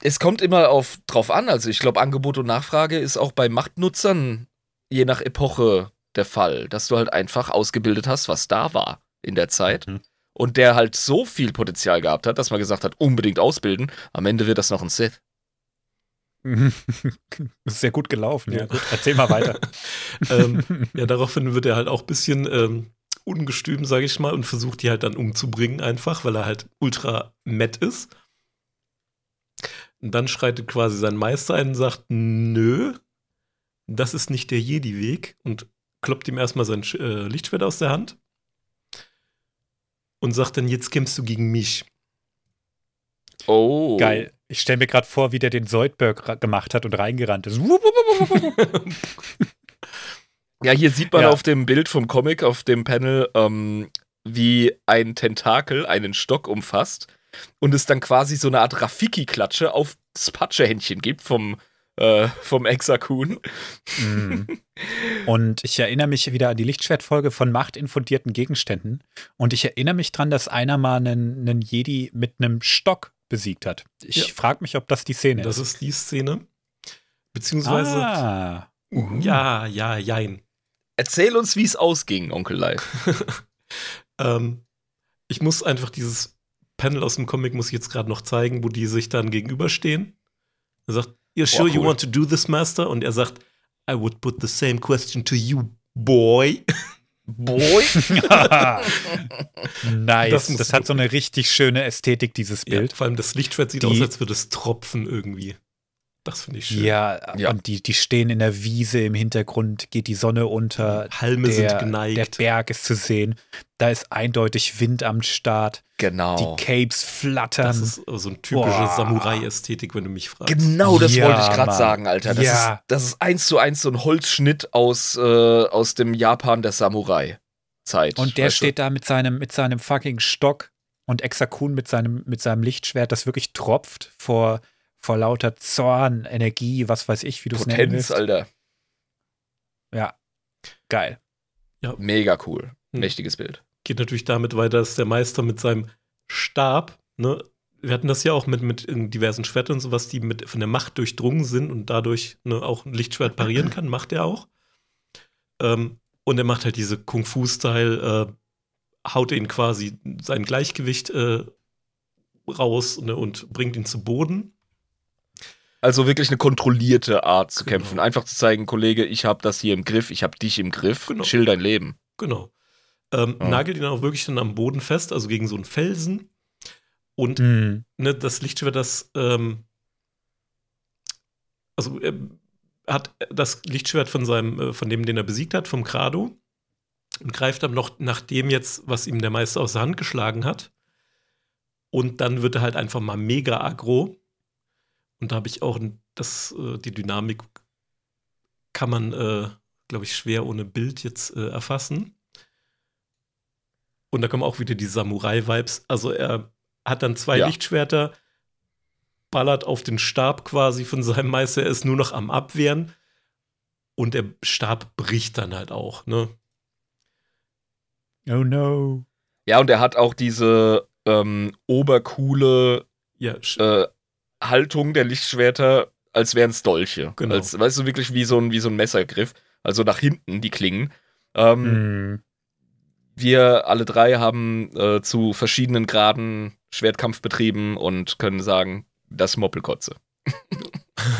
Es kommt immer auf, drauf an. Also ich glaube, Angebot und Nachfrage ist auch bei Machtnutzern je nach Epoche der Fall, dass du halt einfach ausgebildet hast, was da war in der Zeit. Mhm. Und der halt so viel Potenzial gehabt hat, dass man gesagt hat, unbedingt ausbilden. Am Ende wird das noch ein Sith. [laughs] ist sehr gut gelaufen. Ja, gut. Erzähl mal weiter. [laughs] ähm, ja, daraufhin wird er halt auch ein bisschen ähm, ungestüm, sage ich mal, und versucht die halt dann umzubringen, einfach, weil er halt ultra matt ist. Und dann schreitet quasi sein Meister ein und sagt: Nö, das ist nicht der Jedi-Weg. Und kloppt ihm erstmal sein äh, Lichtschwert aus der Hand. Und sagt dann: Jetzt kämpfst du gegen mich. Oh. Geil. Ich stelle mir gerade vor, wie der den Soldberg gemacht hat und reingerannt ist. [laughs] Ja, hier sieht man Ja. auf dem Bild vom Comic, auf dem Panel, ähm, wie ein Tentakel einen Stock umfasst und es dann quasi so eine Art Rafiki-Klatsche auf das Patschehändchen gibt vom, äh, vom Exakun. Mm. [laughs] Und ich erinnere mich wieder an die Lichtschwertfolge von machtinfundierten Gegenständen. Und ich erinnere mich dran, dass einer mal einen, einen Jedi mit einem Stock besiegt hat. Ich Ja. frage mich, ob das die Szene Das ist. ist die Szene. Beziehungsweise, Ah. ja, ja, jein. Erzähl uns, wie es ausging, Onkel Live. [laughs] Ähm, ich muss einfach dieses Panel aus dem Comic muss ich jetzt gerade noch zeigen, wo die sich dann gegenüberstehen. Er sagt, You're sure you cool. want to do this, Master? Und er sagt, I would put the same question to you, boy. [laughs] Boy. [laughs] nice. Das Das, hat so eine richtig schöne Ästhetik, dieses Ja, Bild. vor allem das Lichtschwert sieht Die- aus, als würde es tropfen irgendwie. Das finde ich schön. Ja, Ja. und die, die stehen in der Wiese, im Hintergrund geht die Sonne unter, Halme der, sind der geneigt. Berg ist zu sehen, da ist eindeutig Wind am Start, Genau. die Capes flattern. das ist so eine typische. Samurai-Ästhetik, wenn du mich fragst. Genau das Ja, wollte ich gerade sagen, Alter. Das, Ja. ist, das ist eins zu eins so ein Holzschnitt aus, äh, aus dem Japan der Samurai-Zeit. Und der weißt du? steht da mit seinem, mit seinem fucking Stock und Exakun mit seinem, mit seinem Lichtschwert, das wirklich tropft vor, vor lauter Zorn, Energie, was weiß ich, wie du es nennen Potenz. Alter. Ja, geil. Mega cool. Hm. Mächtiges Bild. geht natürlich damit weiter, dass der Meister mit seinem Stab, ne, wir hatten das ja auch mit, mit in diversen Schwertern und sowas, die mit von der Macht durchdrungen sind und dadurch ne, auch ein Lichtschwert parieren kann, macht er auch. Ähm, und er macht halt diese Kung-Fu-Style, äh, haut ihn quasi sein Gleichgewicht äh, raus ne, und bringt ihn zu Boden. Also wirklich eine kontrollierte Art zu Genau. kämpfen. Einfach zu zeigen, Kollege, ich habe das hier im Griff, ich habe dich im Griff. Genau. Chill dein Leben. Genau. Ähm, Ja. Nagelt ihn auch wirklich dann am Boden fest, also gegen so einen Felsen. Und Hm. ne, das Lichtschwert, das, ähm, also er hat das Lichtschwert von seinem, äh, von dem, den er besiegt hat, vom Grado, und greift dann noch nach dem jetzt, was ihm der Meister aus der Hand geschlagen hat. Und dann wird er halt einfach mal mega aggro. Und da habe ich auch das, äh, die Dynamik kann man, äh, glaube ich, schwer ohne Bild jetzt äh, erfassen. Und da kommen auch wieder die Samurai-Vibes. Also er hat dann zwei Ja. Lichtschwerter, ballert auf den Stab quasi von seinem Meister, er ist nur noch am Abwehren. Und der Stab bricht dann halt auch, ne? Oh no. Ja, und er hat auch diese ähm, obercoole Ja, äh, Haltung der Lichtschwerter, als wären es Dolche. Genau. Als, weißt du, wirklich wie so ein, wie so ein Messergriff. Also nach hinten die Klingen. Ähm, Hm. Wir alle drei haben äh, zu verschiedenen Graden Schwertkampf betrieben und können sagen, das Moppelkotze.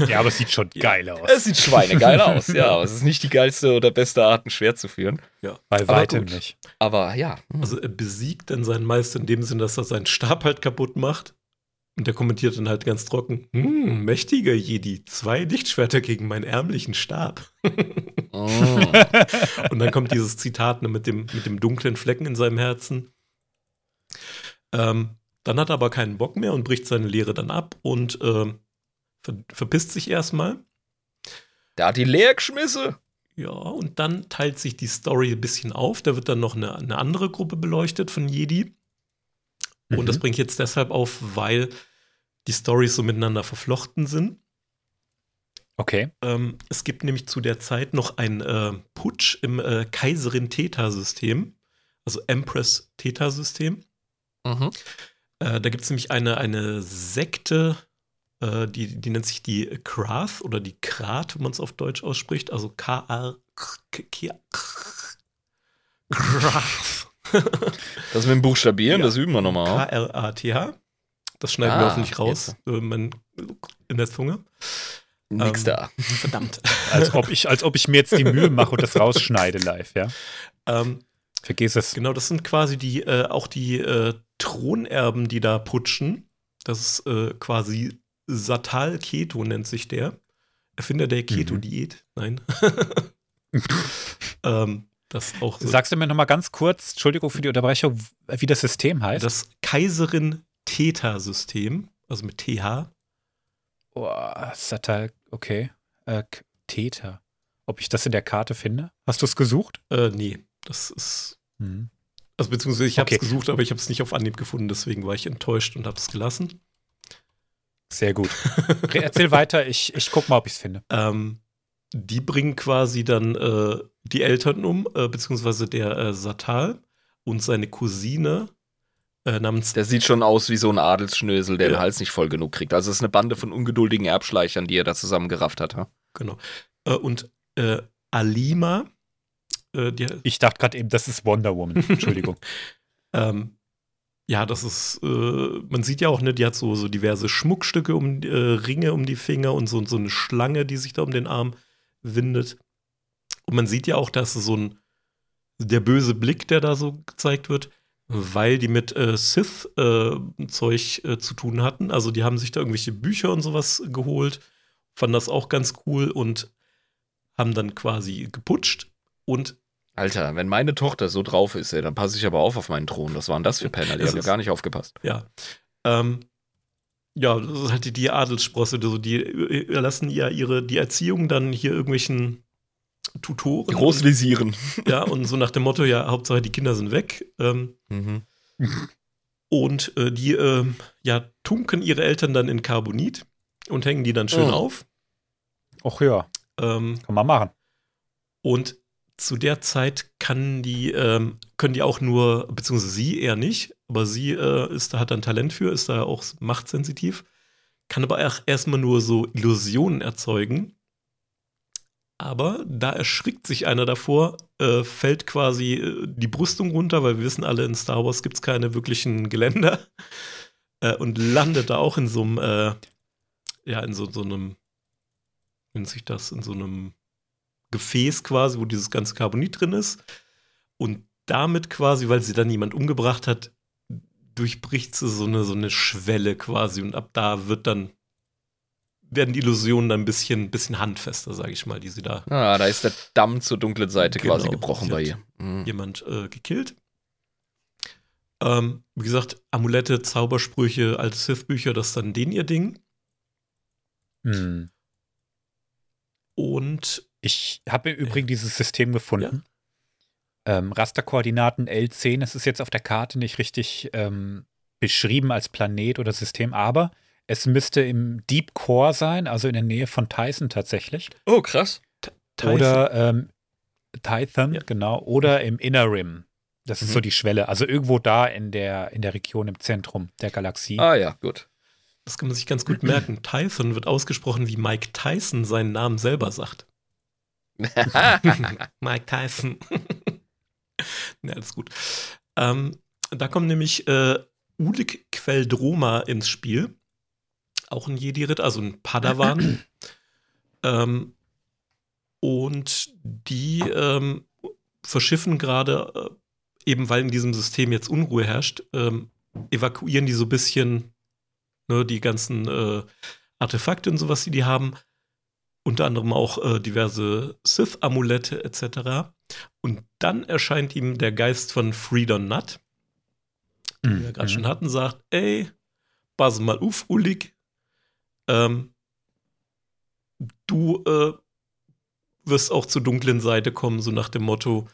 Ja, aber es sieht schon [laughs] geil aus. Es sieht schweinegeil aus, ja. aber [laughs] Es ist nicht die geilste oder beste Art, ein Schwert zu führen. Bei aber weitem nicht. Aber ja. Also er besiegt dann seinen Meister in dem Sinn, dass er seinen Stab halt kaputt macht. Und der kommentiert dann halt ganz trocken: Hm, mächtiger Jedi, zwei Lichtschwerter gegen meinen ärmlichen Stab. Mm. [laughs] Und dann kommt dieses Zitat ne, mit, dem, mit dem dunklen Flecken in seinem Herzen. Ähm, dann hat er aber keinen Bock mehr und bricht seine Lehre dann ab und ähm, ver verpisst sich erstmal. Der hat die leer geschmissen. Ja, und dann teilt sich die Story ein bisschen auf. Da wird dann noch eine, eine andere Gruppe beleuchtet von Jedi. Und Mhm. das bringe ich jetzt deshalb auf, weil die Storys so miteinander verflochten sind. Okay. Ähm, es gibt nämlich zu der Zeit noch einen äh, Putsch im äh, Kaiserin-Theta-System, also Empress-Theta-System. Mhm. Äh, da gibt es nämlich eine, eine Sekte, äh, die, die nennt sich die Krath oder die Krat, wenn man es auf Deutsch ausspricht, also K-R. Krath. Das mit dem Buchstabieren, Ja. das üben wir nochmal. K-R-A-T-H. Das schneiden wir Ah, hoffentlich raus. Äh, in der Zunge. Nix Ähm, da. [laughs] Verdammt. Als ob ich, als ob ich mir jetzt die Mühe [laughs] mache und das rausschneide live, ja. ähm, Vergiss es. Genau, das sind quasi die, äh, auch die äh, Thronerben, die da putschen. Das ist äh, quasi Satal Keto nennt sich der. Erfinder der Keto-Diät. Nein. [laughs] ähm, das auch so. Sagst du mir noch mal ganz kurz, Entschuldigung für die Unterbrechung, wie das System heißt? das Kaiserin-Theta-System, also mit TH. Boah, Satal, okay. Äh, Theta. Ob ich das in der Karte finde? Hast du es gesucht? Äh, nee, das ist. Mhm. Also beziehungsweise ich habe es Okay. gesucht, aber ich habe es nicht auf Anhieb gefunden, deswegen war ich enttäuscht und habe es gelassen. Sehr gut. [laughs] Erzähl weiter, ich, ich guck mal, ob ich es finde. Ähm, die bringen quasi dann äh, die Eltern um, äh, beziehungsweise der äh, Satal und seine Cousine äh, namens Der sieht schon aus wie so ein Adelsschnösel, der Ja. den Hals nicht voll genug kriegt. Also es ist eine Bande von ungeduldigen Erbschleichern, die er da zusammengerafft hat. Ha? genau äh, und äh, Alima, äh, die, Ich dachte gerade eben, das ist Wonder Woman. [laughs] Entschuldigung. ähm, ja, das ist, äh, man sieht ja auch, ne, die hat so, so diverse Schmuckstücke um äh, Ringe um die Finger und so, so eine Schlange, die sich da um den Arm windet. Und man sieht ja auch, dass so ein der böse Blick, der da so gezeigt wird, weil die mit äh, Sith-Zeug äh, zu tun hatten. Also die haben sich da irgendwelche Bücher und sowas geholt, fanden das auch ganz cool und haben dann quasi geputscht und Alter, wenn meine Tochter so drauf ist, ey, dann passe ich aber auf auf meinen Thron. Was waren das für Penner? Die haben gar nicht aufgepasst. Ja. Ähm, ja, das ist halt die, die Adelssprosse. Also die erlassen ja ihre die Erziehung dann hier irgendwelchen Tutoren. Großvisieren. [laughs] Ja, und so nach dem Motto, ja, Hauptsache die Kinder sind weg. Ähm, Mhm. und äh, die ähm, ja, tunken ihre Eltern dann in Carbonit und hängen die dann schön Oh. auf. Och ja, Ähm, kann man machen. Und zu der Zeit kann die, ähm, können die auch nur, beziehungsweise sie eher nicht, aber sie äh, ist da, hat dann Talent für, ist da auch machtsensitiv, kann aber auch erstmal nur so Illusionen erzeugen. Aber da erschrickt sich einer davor, äh, fällt quasi äh, die Brüstung runter, weil wir wissen alle, in Star Wars gibt es keine wirklichen Geländer. [laughs] Äh, und landet da auch in so einem, äh, ja, in so, so einem, nennt sich das, in so einem Gefäß quasi, wo dieses ganze Carbonit drin ist. Und damit quasi, weil sie dann jemand umgebracht hat, durchbricht sie so eine, so eine Schwelle quasi. Und ab da wird dann, werden die Illusionen dann ein bisschen, bisschen handfester, sage ich mal, die sie da Ah, da ist der Damm zur dunklen Seite Genau. quasi gebrochen Sie bei ihr. Mhm. jemand äh, gekillt. Ähm, wie gesagt, Amulette, Zaubersprüche, alte Sith-Bücher, das ist dann den ihr Ding. Hm. Und Ich habe im Übrigen dieses System gefunden. Ähm, Rasterkoordinaten L10, es ist jetzt auf der Karte nicht richtig ähm, beschrieben als Planet oder System, aber es müsste im Deep Core sein, also in der Nähe von Tyson tatsächlich. Oh, krass. Typhon- Oder ähm, Tython, Ja. genau. Oder im Inner Rim. Das ist Mhm. so die Schwelle. Also irgendwo da in der, in der Region im Zentrum der Galaxie. Ah ja, gut. das kann man sich ganz gut merken. [clears throat] Typhon wird ausgesprochen, wie Mike Tyson seinen Namen selber sagt. [laughs] Mike Tyson. [laughs] ja, alles gut. Ähm, da kommt nämlich äh, Ulik Queldroma ins Spiel. Auch ein Jedi-Ritt, also ein Padawan. [clears throat] ähm, und die ähm, verschiffen gerade, äh, eben weil in diesem System jetzt Unruhe herrscht, ähm, evakuieren die so ein bisschen ne, die ganzen äh, Artefakte und sowas, die die haben unter anderem auch äh, diverse Sith-Amulette etc. Und dann erscheint ihm der Geist von Freedom Nut, den wir gerade Mhm. schon hatten, sagt, ey, pass mal auf, Ulik, ähm, du äh, wirst auch zur dunklen Seite kommen, so nach dem Motto,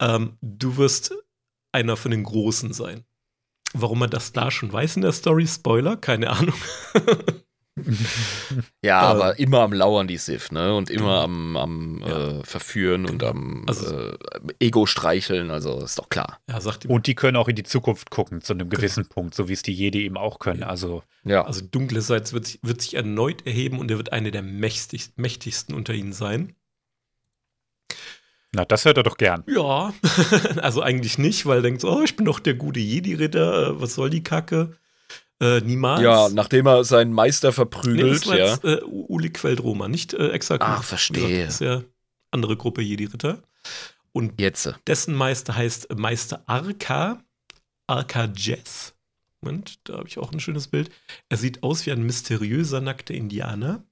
ähm, du wirst einer von den Großen sein. Warum man das da schon weiß in der Story, Spoiler, keine Ahnung. [laughs] [laughs] Ja, Äh, aber immer am Lauern, die Sif, ne? Und immer am, am Ja. äh, Verführen und am Also- äh, Ego streicheln, also ist doch klar. ja, sagt ihm, Und die können auch in die Zukunft gucken, zu einem gewissen Punkt, so wie es die Jedi eben auch können. Also, Ja. also dunkle Seite wird, sich- wird sich erneut erheben und er wird einer der mächtig, mächtigsten unter ihnen sein. na, das hört er doch gern. Ja, [laughs] also eigentlich nicht, weil er denkt, so, oh, ich bin doch der gute Jedi-Ritter, äh, was soll die Kacke? Äh, niemals. ja, nachdem er seinen Meister nee, verprügelt, das war ja. jetzt äh, Uli Queldroma, nicht äh, Exakt. Ach, verstehe. Das ist ja andere Gruppe Jedi-Ritter. Und Jetzt. dessen Meister heißt Meister Arka, Arka Jess. Moment, da habe ich auch ein schönes Bild. Er sieht aus wie ein mysteriöser, nackter Indianer.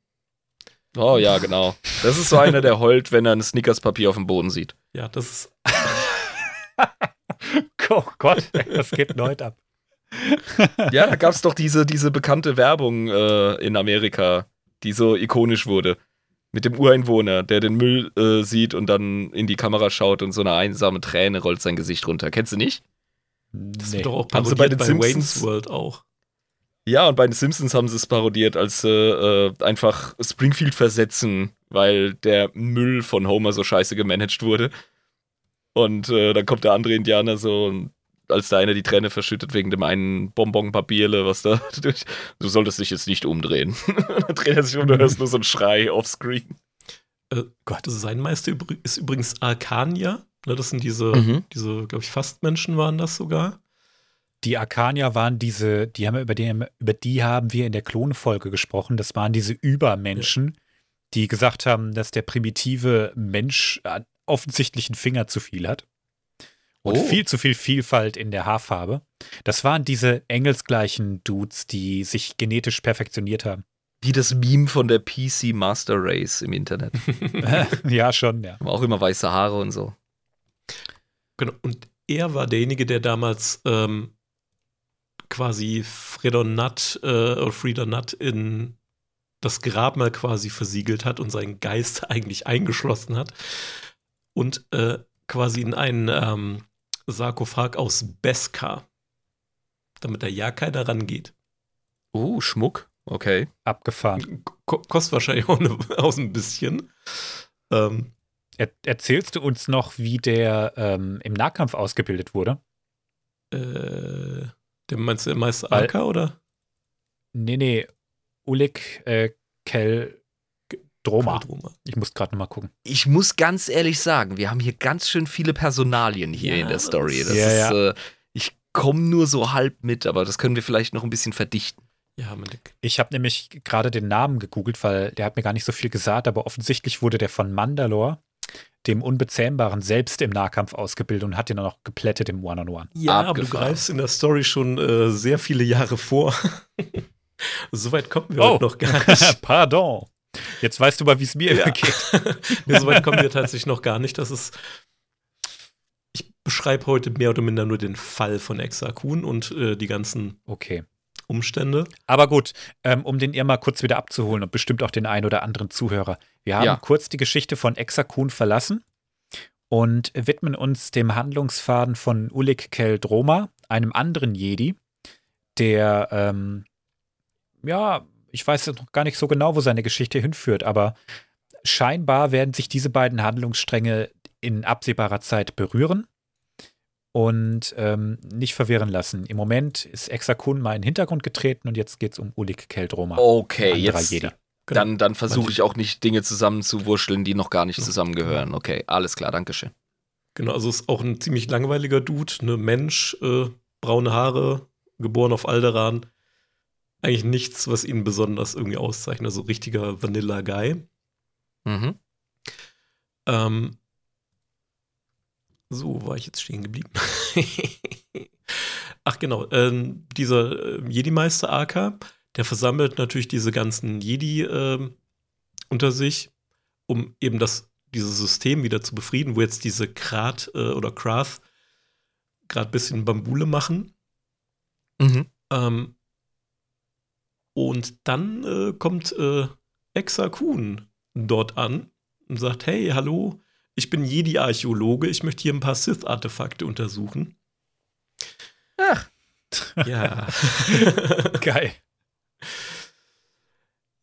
Oh ja, genau. Das ist so einer, der heult, wenn er ein Snickerspapier auf dem Boden sieht. Ja, das ist [laughs] Oh Gott, was geht denn heute ab? [laughs] Ja, da gab es doch diese, diese bekannte Werbung äh, in Amerika, die so ikonisch wurde. Mit dem Ureinwohner, der den Müll äh, sieht und dann in die Kamera schaut und so eine einsame Träne rollt sein Gesicht runter. Kennst du nicht? Das Nee. wird doch auch Haben sie bei parodiert den bei, Simpsons- Wayne's World auch. Ja, und bei den Simpsons haben sie es parodiert, als sie äh, einfach Springfield versetzen, weil der Müll von Homer so scheiße gemanagt wurde. Und äh, dann kommt der andere Indianer so, und als der eine die Träne verschüttet wegen dem einen Bonbonpapierle, was da [laughs] durch. Du solltest dich jetzt nicht umdrehen. [laughs] dann dreht er sich um, du hörst nur so einen Schrei offscreen. Äh, Gott, sein Meister ist übrigens Arcania. Ne, das sind diese, Mhm. diese glaube ich, Fastmenschen waren das sogar. Die Arkanier waren diese, die haben wir über die, über die haben wir in der Klonfolge gesprochen. Das waren diese Übermenschen, die gesagt haben, dass der primitive Mensch offensichtlich einen Finger zu viel hat. Und Oh. viel zu viel Vielfalt in der Haarfarbe. Das waren diese engelsgleichen Dudes, die sich genetisch perfektioniert haben. Wie das Meme von der PC Master Race im Internet. [laughs] ja, schon, ja. Haben auch immer weiße Haare und so. Genau. Und er war derjenige, der damals ähm, quasi Fredonat äh, oder Fredonat in das Grabmal quasi versiegelt hat und seinen Geist [laughs] eigentlich eingeschlossen hat und äh, quasi in einen ähm, Sarkophag aus Beskar, damit da ja keiner rangeht. Oh, Schmuck. Okay. Abgefahren. Ko kostet wahrscheinlich auch, eine, [laughs] auch ein bisschen. Ähm, Er erzählst du uns noch, wie der ähm, im Nahkampf ausgebildet wurde? äh, der meinst du der Meister Alka oder? Nee, nee. Ulik äh, Kel Droma. Kaldroma. Ich muss gerade nochmal gucken. Ich muss ganz ehrlich sagen, wir haben hier ganz schön viele Personalien hier Ja, in der Story. Das Ja, ist, ja. Äh, ich komme nur so halb mit, aber das können wir vielleicht noch ein bisschen verdichten. Ja. Ich habe nämlich gerade den Namen gegoogelt, weil der hat mir gar nicht so viel gesagt, aber offensichtlich wurde der von Mandalore, dem Unbezähmbaren, selbst im Nahkampf ausgebildet und hat ihn dann noch geplättet im One-on-One. Ja, aber du Abgefahren. greifst in der Story schon äh, sehr viele Jahre vor. [laughs] Soweit kommen wir Oh. heute noch gar nicht. [laughs] Pardon. Jetzt weißt du mal, wie es mir Ja. geht. [laughs] nee, Soweit kommen wir tatsächlich noch gar nicht. Das ist. Ich beschreibe heute mehr oder minder nur den Fall von Exakun und äh, die ganzen Okay. Umstände. Aber gut, ähm, um den ihr mal kurz wieder abzuholen und bestimmt auch den einen oder anderen Zuhörer. Wir haben Ja. kurz die Geschichte von Exakun verlassen und widmen uns dem Handlungsfaden von Ulik Keldroma, einem anderen Jedi, der, ähm, ja, ich weiß jetzt noch gar nicht so genau, wo seine Geschichte hinführt, aber scheinbar werden sich diese beiden Handlungsstränge in absehbarer Zeit berühren und ähm, nicht verwirren lassen. Im Moment ist Exakun mal in den Hintergrund getreten und jetzt geht es um Ulik Keldroma. Okay, jetzt. Jedi. Genau. Dann, dann versuche ich auch nicht Dinge zusammenzuwurschteln, die noch gar nicht zusammengehören. Okay, alles klar, Dankeschön. Genau, also ist auch ein ziemlich langweiliger Dude, ne Mensch, äh, braune Haare, geboren auf Alderan. Eigentlich nichts, was ihn besonders irgendwie auszeichnet. Also richtiger Vanilla-Guy. Mhm. Ähm, so, war ich jetzt stehen geblieben? [laughs] Ach genau, ähm, dieser äh, Jedi-Meister Aka, der versammelt natürlich diese ganzen Jedi ähm, unter sich, um eben das, dieses System wieder zu befrieden, wo jetzt diese Krat äh, oder Krath gerade ein bisschen Bambule machen. Mhm. Ähm, und dann äh, kommt äh, Exakun dort an. und sagt, hey, hallo, ich bin Jedi-Archäologe, ich möchte hier ein paar Sith-Artefakte untersuchen. Ach. [laughs] Ja. [laughs] Geil.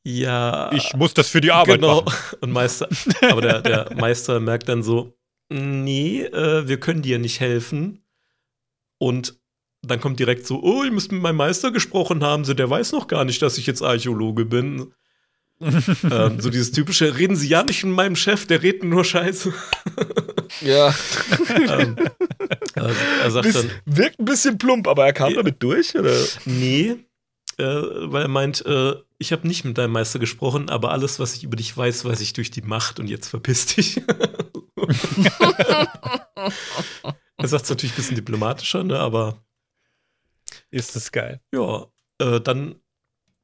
ja. Ich muss das für die Arbeit genau. machen. [laughs] Und Meister, aber der, der Meister merkt dann so, nee, äh, wir können dir nicht helfen. Und dann kommt direkt so, oh, ihr müsst mit meinem Meister gesprochen haben, so, der weiß noch gar nicht, dass ich jetzt Archäologe bin. [laughs] ähm, so dieses typische, reden Sie ja nicht mit meinem Chef, der redet nur Scheiße. Ja. [laughs] ähm, also, er sagt Bis, dann, wirkt ein bisschen plump, aber er kam Ja. damit durch, oder? nee, äh, weil er meint, äh, ich habe nicht mit deinem Meister gesprochen, aber alles, was ich über dich weiß, weiß ich durch die Macht und jetzt verpiss dich. [laughs] er sagt es natürlich ein bisschen diplomatischer, ne, aber Ist das geil. ja, äh, dann,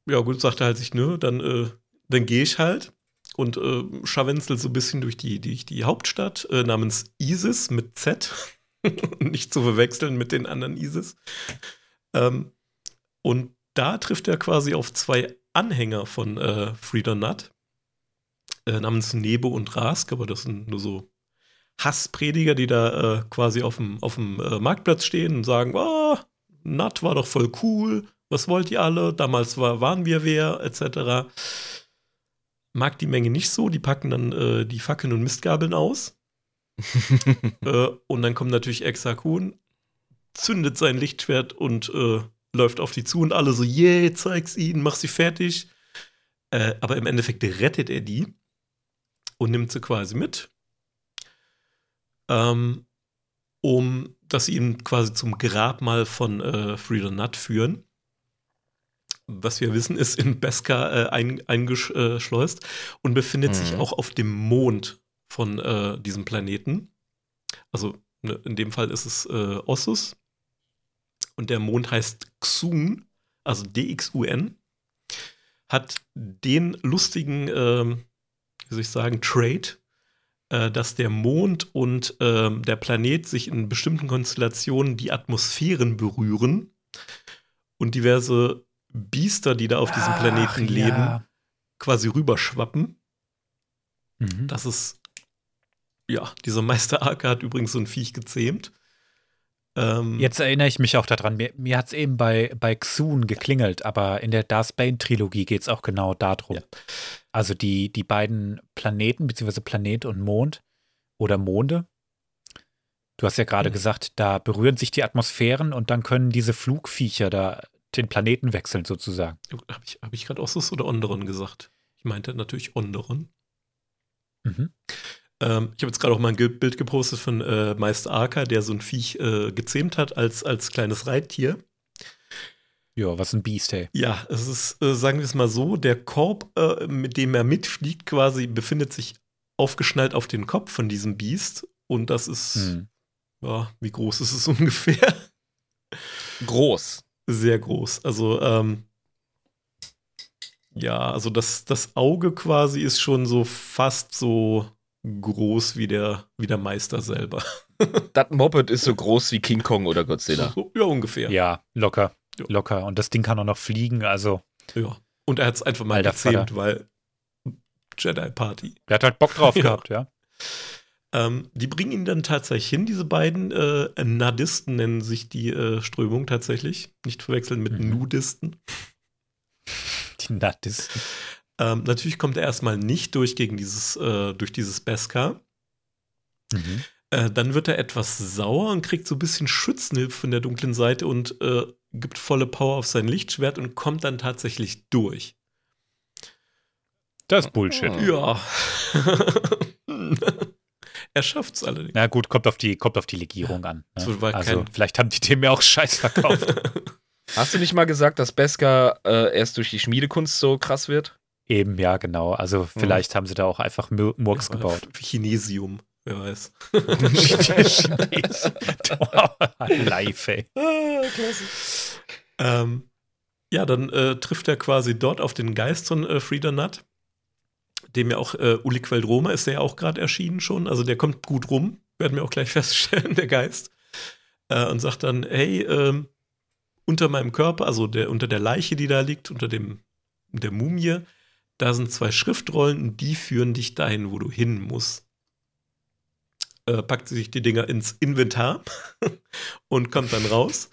ja gut, sagt er halt sich, ne, dann, äh, dann gehe ich halt und äh, scharwenzel so ein bisschen durch die, die, die Hauptstadt äh, namens Isis mit Z. [laughs] Nicht zu verwechseln mit den anderen Isis. Ähm, und da trifft er quasi auf zwei Anhänger von äh, Frieda Nutt, äh, namens Nebo und Rask, aber das sind nur so Hassprediger, die da äh, quasi auf dem, auf dem äh, Marktplatz stehen und sagen, oh, Nutt war doch voll cool, was wollt ihr alle? Damals war, waren wir wer, etc. Mag die Menge nicht so, die packen dann äh, die Fackeln und Mistgabeln aus. [laughs] äh, und dann kommt natürlich Exakun, zündet sein Lichtschwert und äh, läuft auf die zu und alle so, yeah, zeig's ihnen, mach sie fertig. Äh, aber im Endeffekt rettet er die und nimmt sie quasi mit, ähm, um dass sie ihn quasi zum Grabmal von äh, Frieda Nutt führen. Was wir wissen, ist in Beskar äh, ein, eingeschleust und befindet sich Mhm. auch auf dem Mond von äh, diesem Planeten. Also ne, in dem Fall ist es äh, Ossus. Und der Mond heißt Xun, also D-X-U-N. Hat den lustigen, ähm, wie soll ich sagen, Trade, äh, dass der Mond und ähm, der Planet sich in bestimmten Konstellationen die Atmosphären berühren und diverse Biester, die da auf diesem Planeten Ach, leben, ja. quasi rüberschwappen. Mhm. Das ist, ja, dieser Meister Arke hat übrigens so ein Viech gezähmt. Ähm, Jetzt erinnere ich mich auch daran. Mir, mir hat es eben bei, bei Xun geklingelt, aber in der Darth Bane-Trilogie geht es auch genau darum. Ja. Also die, die beiden Planeten, beziehungsweise Planet und Mond oder Monde. Du hast ja gerade Mhm. gesagt, da berühren sich die Atmosphären und dann können diese Flugviecher da den Planeten wechseln, sozusagen. Habe ich, hab ich gerade Ossus oder Onderon gesagt? Ich meinte natürlich Onderon. Mhm. Ähm, ich habe jetzt gerade auch mal ein Bild gepostet von äh, Meister Arka, der so ein Viech äh, gezähmt hat als, als kleines Reittier. Ja, was ein Biest, hey. Ja, es ist, äh, sagen wir es mal so, der Korb, äh, mit dem er mitfliegt, quasi befindet sich aufgeschnallt auf den Kopf von diesem Biest. Und das ist, Hm. ja, wie groß ist es [laughs] ungefähr? Groß. Sehr groß. Also, ähm, ja, also das, das Auge quasi ist schon so fast so groß wie der, wie der Meister selber. [laughs] Das Moped ist so groß wie King Kong oder Godzilla. So, ja, ungefähr. Ja, locker. Ja. Locker. Und das Ding kann auch noch fliegen, also Ja. Und er hat es einfach mal Alter gezähmt, weil Jedi Party. er hat halt Bock drauf [laughs] Ja. gehabt, ja. Ähm, die bringen ihn dann tatsächlich hin, diese beiden äh, Nadisten nennen sich die äh, Strömung tatsächlich. Nicht verwechseln mit Mhm. Nudisten. Die Nattisten. [laughs] Ähm, natürlich kommt er erstmal nicht durch gegen dieses, äh, durch dieses Beskar. Mhm. Äh, dann wird er etwas sauer und kriegt so ein bisschen Schützenhilfe von der dunklen Seite und äh, gibt volle Power auf sein Lichtschwert und kommt dann tatsächlich durch. Das ist Bullshit. Oh. Ja. [laughs] er schafft's allerdings. Na gut, kommt auf die, kommt auf die Legierung an. Ne? So also kein- vielleicht haben die dem ja auch Scheiß verkauft. [laughs] Hast du nicht mal gesagt, dass Beskar äh, erst durch die Schmiedekunst so krass wird? Eben, ja, genau. Also vielleicht haben sie da auch einfach Mur- Murks Ja, gebaut. Chinesium, wer weiß. [laughs] [laughs] Live, ey. Ähm, ja, dann äh, trifft er quasi dort auf den Geist von äh, Frieda Nutt, dem ja auch äh, Uli Queldroma ist der ja auch gerade erschienen schon. Also der kommt gut rum, werden wir auch gleich [laughs] feststellen, der Geist. Äh, und sagt dann, hey, ähm, unter meinem Körper, also der, unter der Leiche, die da liegt, unter dem, der Mumie, da sind zwei Schriftrollen und die führen dich dahin, wo du hin musst. Äh, packt sie sich die Dinger ins Inventar [laughs] und kommt dann raus,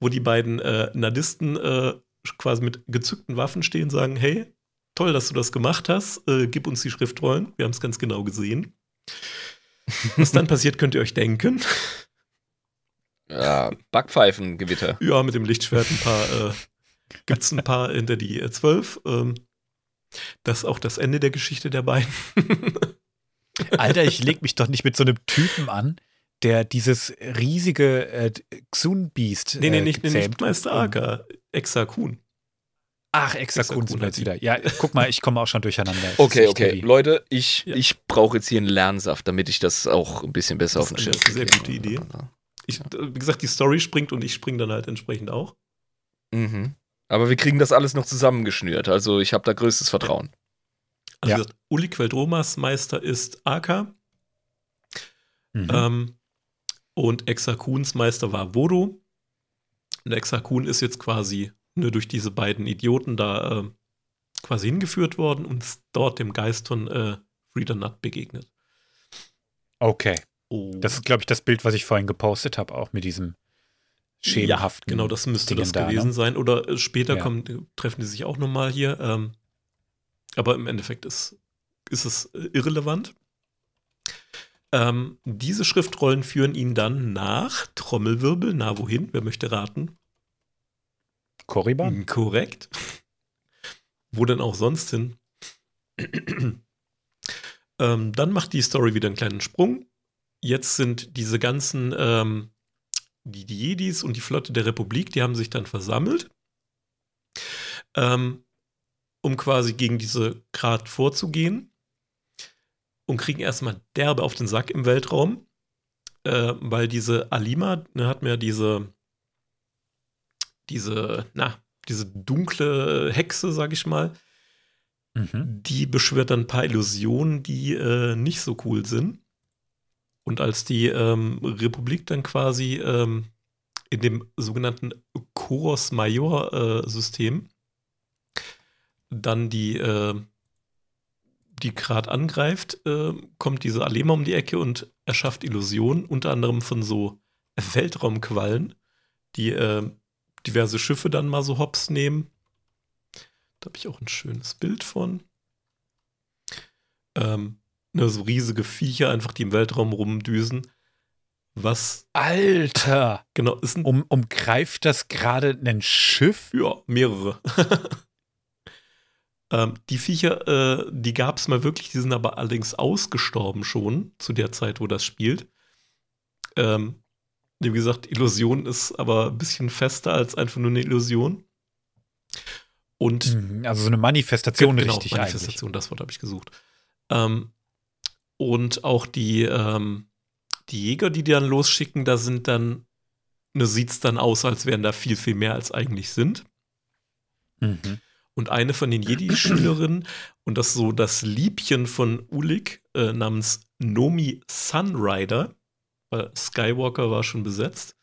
wo die beiden äh, Nadisten äh, quasi mit gezückten Waffen stehen und sagen: Hey, toll, dass du das gemacht hast, äh, gib uns die Schriftrollen. Wir haben es ganz genau gesehen. [laughs] Was dann passiert, könnt ihr euch denken. Ja, Backpfeifengewitter. Ja, mit dem Lichtschwert ein paar, äh, gibt es ein paar hinter die äh, 12. Ähm, das ist auch das Ende der Geschichte der beiden. [laughs] Alter, ich leg mich doch nicht mit so einem Typen an, der dieses riesige äh, Xun-Beast. nee, nee, äh, nicht, nee, nicht Meister Aka, Exakun. Ach, Exakun Kun sind wir jetzt wieder. Ja, guck mal, ich komme auch schon durcheinander. Ist Okay, okay. heavy. Leute, ich, Ja. ich brauche jetzt hier einen Lernsaft, damit ich das auch ein bisschen besser Das auf den ist Schirm eine sehr kriege. gute Idee. Ich, äh, wie gesagt, die Story springt und ich springe dann halt entsprechend auch. Mhm. Aber wir kriegen das alles noch zusammengeschnürt. Also ich habe da größtes Vertrauen. Also Ja. gesagt, Uli Queldromas Meister ist Aka Mhm. ähm, und Exakuns Meister war Vodo. Und Exakun ist jetzt quasi nur durch diese beiden Idioten da äh, quasi hingeführt worden und ist dort dem Geist von äh, Frieda Nut begegnet. Okay. Oh. Das ist, glaube ich, das Bild, was ich vorhin gepostet habe, auch mit diesem schemenhaften. Ja, genau, das müsste Dingen das da, gewesen ne? sein. Oder äh, später Ja. kommen, treffen die sich auch nochmal hier. Ähm, aber im Endeffekt ist, ist es äh, irrelevant. Ähm, diese Schriftrollen führen ihn dann nach Trommelwirbel. Na, wohin? Wer möchte raten? Korriban? Korrekt. Wo denn auch sonst hin? ähm, dann macht die Story wieder einen kleinen Sprung. Jetzt sind diese ganzen, ähm, die, die Jedis und die Flotte der Republik, die haben sich dann versammelt, ähm, um quasi gegen diese Grad vorzugehen und kriegen erstmal derbe auf den Sack im Weltraum, äh, weil diese Alima ne, hat mir diese, diese, na, diese dunkle Hexe, sag ich mal, Mhm. die beschwört dann ein paar Illusionen, die äh, nicht so cool sind. Und als die ähm, Republik dann quasi ähm, in dem sogenannten Choros Major äh, dann die, äh, die gerade angreift, äh, kommt diese Alema um die Ecke und erschafft Illusionen, unter anderem von so Weltraumquallen, die äh, diverse Schiffe dann mal so hops nehmen. Da habe ich auch ein schönes Bild von. Ähm, ne, so riesige Viecher, einfach die im Weltraum rumdüsen. Was, Alter! genau, ist ein. Um, umgreift das gerade ein Schiff? Ja, mehrere. [laughs] ähm, die Viecher, äh, die gab es mal wirklich, die sind aber allerdings ausgestorben schon zu der Zeit, wo das spielt. Ähm, wie gesagt, Illusion ist aber ein bisschen fester als einfach nur eine Illusion. Und Mhm, Also so eine Manifestation genau, richtig Manifestation, das Wort habe ich gesucht. Ähm, und auch die, ähm, die Jäger, die die dann losschicken, da sind dann, ne, sieht es dann aus, als wären da viel, viel mehr als eigentlich sind. Mhm. Und eine von den Jedi-Schülerinnen, und das so das Liebchen von Ulik, äh, namens Nomi Sunrider, weil Skywalker war schon besetzt,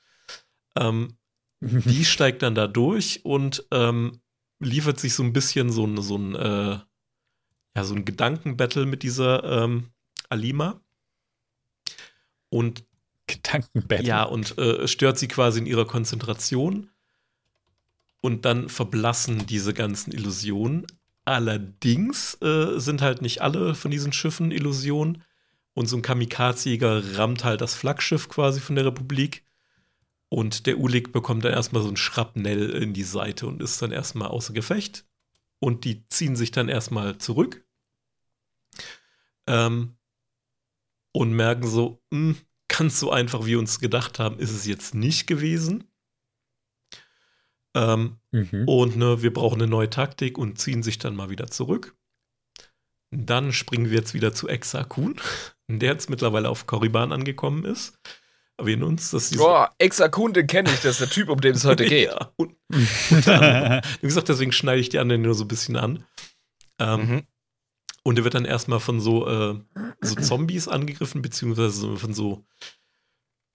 ähm, [laughs] die steigt dann da durch und ähm, liefert sich so ein bisschen so ein, so ein, äh, ja, so ein Gedankenbattle mit dieser ähm, Alima. Und Gedankenbett. ja, und äh, stört sie quasi in ihrer Konzentration. Und dann verblassen diese ganzen Illusionen. Allerdings äh, sind halt nicht alle von diesen Schiffen Illusionen. Und so ein Kamikaze-Jäger rammt halt das Flaggschiff quasi von der Republik. Und der Ulik bekommt dann erstmal so ein Schrapnell in die Seite und ist dann erstmal außer Gefecht. Und die ziehen sich dann erstmal zurück. Ähm, und merken so, "Hm, ganz so einfach, wie wir uns gedacht haben, ist es jetzt nicht gewesen. Ähm, Mhm. und ne, wir brauchen eine neue Taktik und ziehen sich dann mal wieder zurück. Dann springen wir jetzt wieder zu Exakun, [laughs] der jetzt mittlerweile auf Korriban angekommen ist. Erwähnen uns, dass diese. Boah, Exakun, den kenne ich, das ist der Typ, um den es heute [laughs] geht. Ja, und, unter anderem. Wie gesagt, deswegen schneide ich die anderen nur so ein bisschen an. Ähm, Mhm. Und er wird dann erstmal von so, äh, so Zombies angegriffen, beziehungsweise von so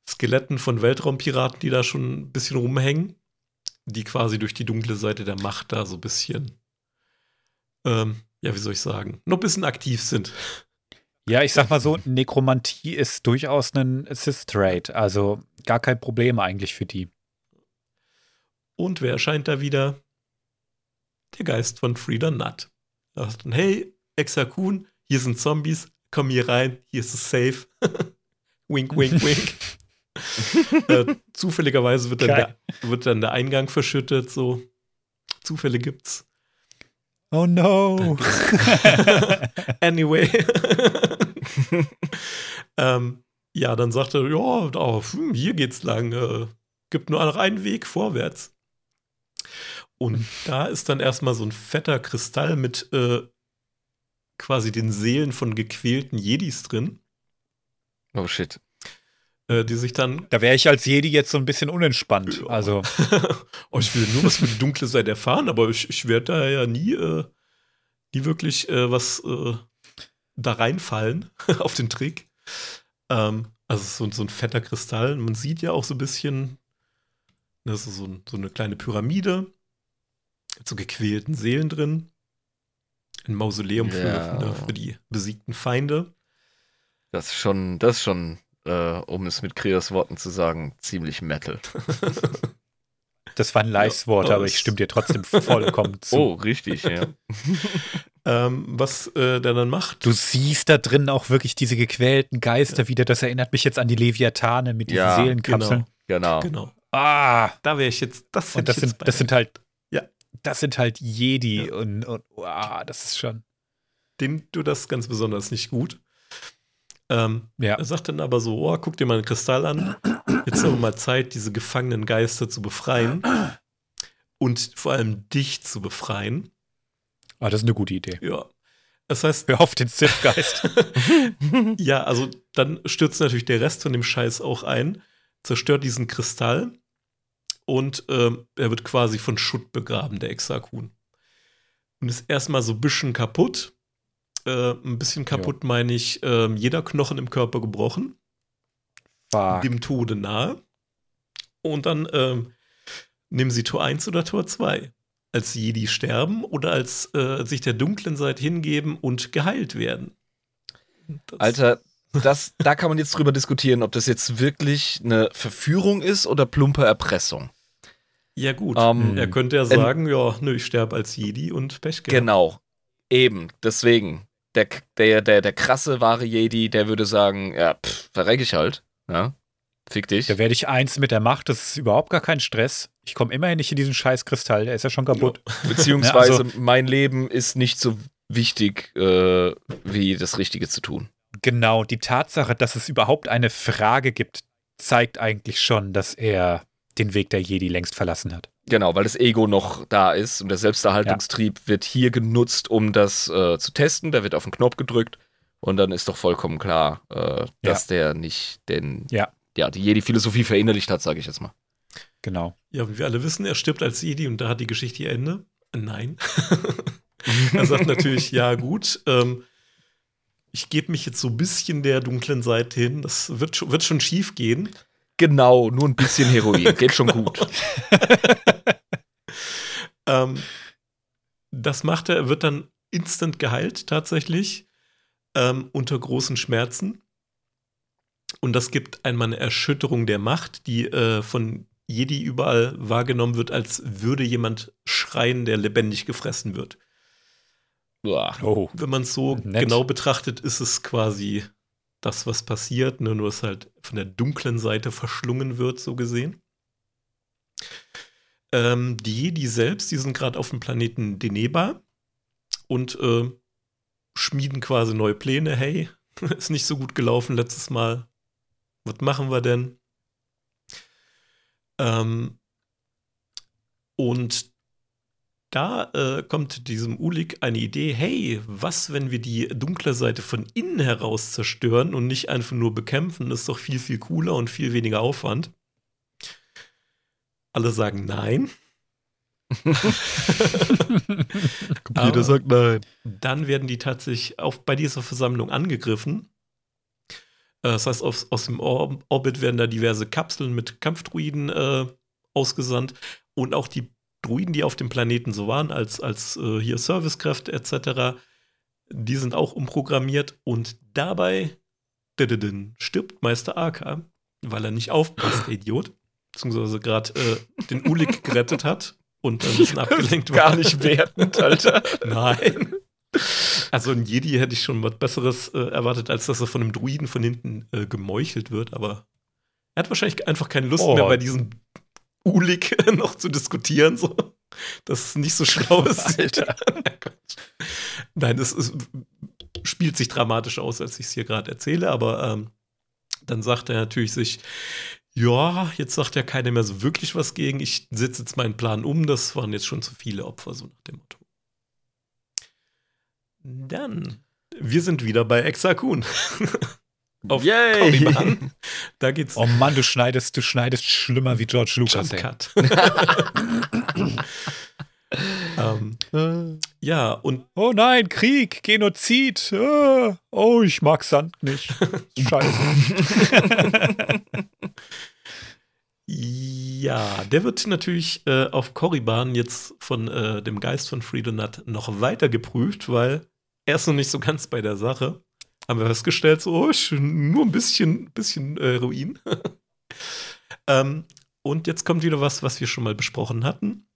Skeletten von Weltraumpiraten, die da schon ein bisschen rumhängen, die quasi durch die dunkle Seite der Macht da so ein bisschen ähm, ja, wie soll ich sagen, noch ein bisschen aktiv sind. Ja, ich sag mal so, Nekromantie ist durchaus ein Assist-Rate. Also gar kein Problem eigentlich für die. Und wer erscheint da wieder? Der Geist von Frieda Nutt. Sagt dann, hey, Exakun, hier sind Zombies, komm hier rein, hier ist es safe. [laughs] wink, wink, wink. [laughs] äh, zufälligerweise wird dann, der, wird dann der Eingang verschüttet, so. Zufälle gibt's. Oh no. [laughs] anyway. ähm, ja, dann sagt er, ja, da, hm, hier geht's lang. Äh, gibt nur noch einen Weg vorwärts. Und da ist dann erstmal so ein fetter Kristall mit äh, quasi den Seelen von gequälten Jedis drin. Oh shit. Äh, die sich dann. Da wäre ich als Jedi jetzt so ein bisschen unentspannt. Ja. Also. [laughs] oh, ich will nur was mit dunkle Seite erfahren, aber ich, ich werde da ja nie, äh, nie wirklich äh, was äh, da reinfallen [laughs] auf den Trick. Ähm, also so, so ein fetter Kristall. Man sieht ja auch so ein bisschen, das ist so, so eine kleine Pyramide mit so gequälten Seelen drin. Ein Mausoleum für, Ja. für die besiegten Feinde. Das ist schon, das ist schon, äh, um es mit Kreos Worten zu sagen, ziemlich Metal. [laughs] Das waren Leisworte, Ja, aber ich stimme dir trotzdem vollkommen [laughs] zu. Oh, richtig, ja. [laughs] Ähm, was äh, der dann macht. Du siehst da drin auch wirklich diese gequälten Geister wieder. Das erinnert mich jetzt an die Leviathane mit diesen Ja, Seelenkapseln. Genau. Genau. Ah, Da wäre ich jetzt. Das, und das ich jetzt sind, das sind halt. Das sind halt Jedi Ja. und, und wow, das ist schon. den tut das ganz besonders nicht gut. Ähm, Ja. Er sagt dann aber so: Oh, guck dir mal einen Kristall an. Jetzt ist aber mal Zeit, diese gefangenen Geister zu befreien. Und vor allem dich zu befreien. Ah, das ist eine gute Idee. Ja. Das heißt, Hör auf den Sith-Geist. [laughs] ja, also dann stürzt natürlich der Rest von dem Scheiß auch ein, zerstört diesen Kristall und ähm, er wird quasi von Schutt begraben, der Exakun. Und ist erstmal so ein bisschen kaputt. Äh, ein bisschen kaputt meine ich, ähm, jeder Knochen im Körper gebrochen, Fuck. dem Tode nahe. Und dann ähm, nehmen sie Tor 1 oder Tor 2. Als Jedi sterben oder als äh, sich der dunklen Seite hingeben und geheilt werden. Das- Alter, das, da kann man jetzt drüber diskutieren, ob das jetzt wirklich eine Verführung ist oder plumpe Erpressung. Ja, gut. Ähm, er könnte ja sagen, ja, nö, ich sterbe als Jedi und Pech gehabt. Genau. Eben, deswegen. Der, der, der, der krasse, wahre Jedi, der würde sagen, ja, pff, verreck ich halt. Ja, fick dich. Da werde ich eins mit der Macht, das ist überhaupt gar kein Stress. Ich komme immerhin nicht in diesen scheiß Kristall, der ist ja schon kaputt. Beziehungsweise [laughs] Ja, also- mein Leben ist nicht so wichtig, äh, wie das Richtige zu tun. Genau, die Tatsache, dass es überhaupt eine Frage gibt, zeigt eigentlich schon, dass er den Weg der Jedi längst verlassen hat. Genau, weil das Ego noch da ist und der Selbsterhaltungstrieb wird hier genutzt, um das äh, zu testen. Da wird auf den Knopf gedrückt und dann ist doch vollkommen klar, äh, dass der nicht den, Ja. ja, die Jedi-Philosophie verinnerlicht hat, sage ich jetzt mal. Genau. Ja, wie wir alle wissen, er stirbt als Jedi und da hat die Geschichte ihr Ende. Nein. [laughs] er sagt natürlich, ja, gut, ähm, ich gebe mich jetzt so ein bisschen der dunklen Seite hin. Das wird, schon- wird schon schief gehen. Genau, nur ein bisschen Heroin, [laughs] geht schon gut. [laughs] Ähm, das macht er, er wird dann instant geheilt, tatsächlich, ähm, unter großen Schmerzen. Und das gibt einmal eine Erschütterung der Macht, die äh, von Jedi überall wahrgenommen wird, als würde jemand schreien, der lebendig gefressen wird. Oh. Wenn man es so Nett. genau betrachtet, ist es quasi das, was passiert, ne? nur dass halt von der dunklen Seite verschlungen wird, so gesehen. Ähm, die Jedi selbst, die sind gerade auf dem Planeten Deneba und äh, schmieden quasi neue Pläne. Hey, [laughs] ist nicht so gut gelaufen letztes Mal. Was machen wir denn? Ähm, und da äh, kommt diesem Ulik eine Idee, hey, was, wenn wir die dunkle Seite von innen heraus zerstören und nicht einfach nur bekämpfen, ist doch viel, viel cooler und viel weniger Aufwand. Alle sagen nein. [laughs] Aber sagt nein. dann werden die tatsächlich auf, bei dieser Versammlung angegriffen. Äh, Das heißt, aus, aus dem Or Orbit werden da diverse Kapseln mit Kampfdruiden äh, ausgesandt und auch die Druiden, die auf dem Planeten so waren, als, als äh, hier Servicekräfte etc., Die sind auch umprogrammiert und dabei stirbt Meister Aka, weil er nicht aufpasst, der Idiot. Beziehungsweise gerade äh, den Ulik [laughs] gerettet hat und ein bisschen abgelenkt war. Gar nicht wertend, [laughs] Alter. Nein. Also ein Jedi hätte ich schon was Besseres äh, erwartet, als dass er von einem Druiden von hinten äh, gemeuchelt wird, aber er hat wahrscheinlich einfach keine Lust Oh. mehr bei diesem Ulik [laughs] noch zu diskutieren, so. Das ist nicht so schlau [laughs] ist. Alter. [laughs] Nein, es ist, spielt sich dramatisch aus, als ich es hier gerade erzähle, aber ähm, dann sagt er natürlich sich, ja, jetzt sagt ja keiner mehr so wirklich was gegen, ich setze jetzt meinen Plan um, das waren jetzt schon zu viele Opfer, so nach dem Motto. Dann, wir sind wieder bei Exakun. Auf Yay! Korriban. [laughs] Da geht's Oh Mann, du schneidest, du schneidest schlimmer wie George Lucas. Jump. Cut. [laughs] ähm, ja, und Oh nein, Krieg, Genozid. äh, Oh, ich mag Sand nicht. [laughs] Scheiße. Ja, der wird natürlich äh, auf Korriban jetzt von äh, dem Geist von Freedonut noch weiter geprüft, weil er ist noch nicht so ganz bei der Sache. Haben wir festgestellt, so oh, nur ein bisschen, bisschen äh, Ruin. [laughs] ähm, und jetzt kommt wieder was, was wir schon mal besprochen hatten.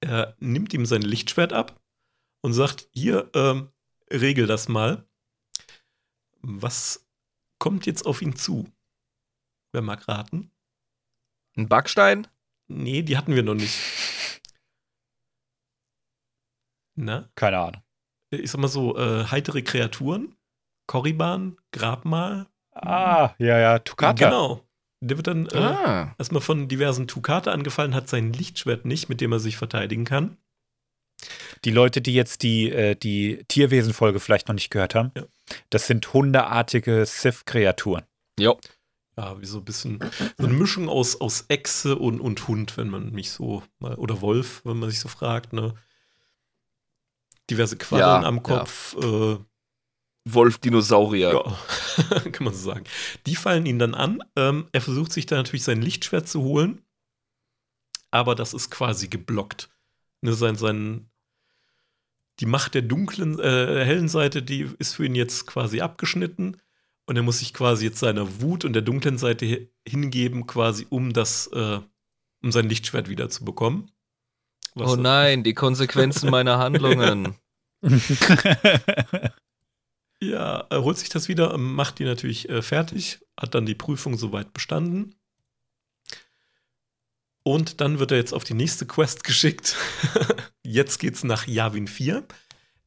Er nimmt ihm sein Lichtschwert ab und sagt: Hier, ähm, regel das mal. Was kommt jetzt auf ihn zu? Wer mag raten? Ein Backstein? Nee, die hatten wir noch nicht. Na? Keine Ahnung. Ich sag mal so, äh, heitere Kreaturen, Korriban, Grabmal. Ah, ja, ja, Tukata. Genau. Der wird dann äh, Ah. erstmal von diversen Tukata angefallen, hat sein Lichtschwert nicht, mit dem er sich verteidigen kann. Die Leute, die jetzt die, äh, die Tierwesen-Folge vielleicht noch nicht gehört haben, Ja. das sind hundeartige Sith-Kreaturen. Jo. Ja, wie so ein bisschen so eine Mischung aus, aus Echse und, und Hund, wenn man mich so mal, oder Wolf, wenn man sich so fragt, ne? Diverse Quaddeln Ja, am ja. Kopf, äh, Wolf-Dinosaurier. Ja, [laughs] kann man so sagen. Die fallen ihn dann an. Ähm, er versucht sich dann natürlich sein Lichtschwert zu holen, aber das ist quasi geblockt. Ne, sein, sein, die Macht der dunklen, äh, hellen Seite, die ist für ihn jetzt quasi abgeschnitten. Und er muss sich quasi jetzt seiner Wut und der dunklen Seite hi- hingeben, quasi um das, äh, um sein Lichtschwert wieder zu bekommen. Was Oh nein, die Konsequenzen meiner [laughs] Handlungen. [laughs] Ja, er holt sich das wieder, macht die natürlich äh, fertig, hat dann die Prüfung soweit bestanden. Und dann wird er jetzt auf die nächste Quest geschickt. [laughs] jetzt geht's nach Yavin 4.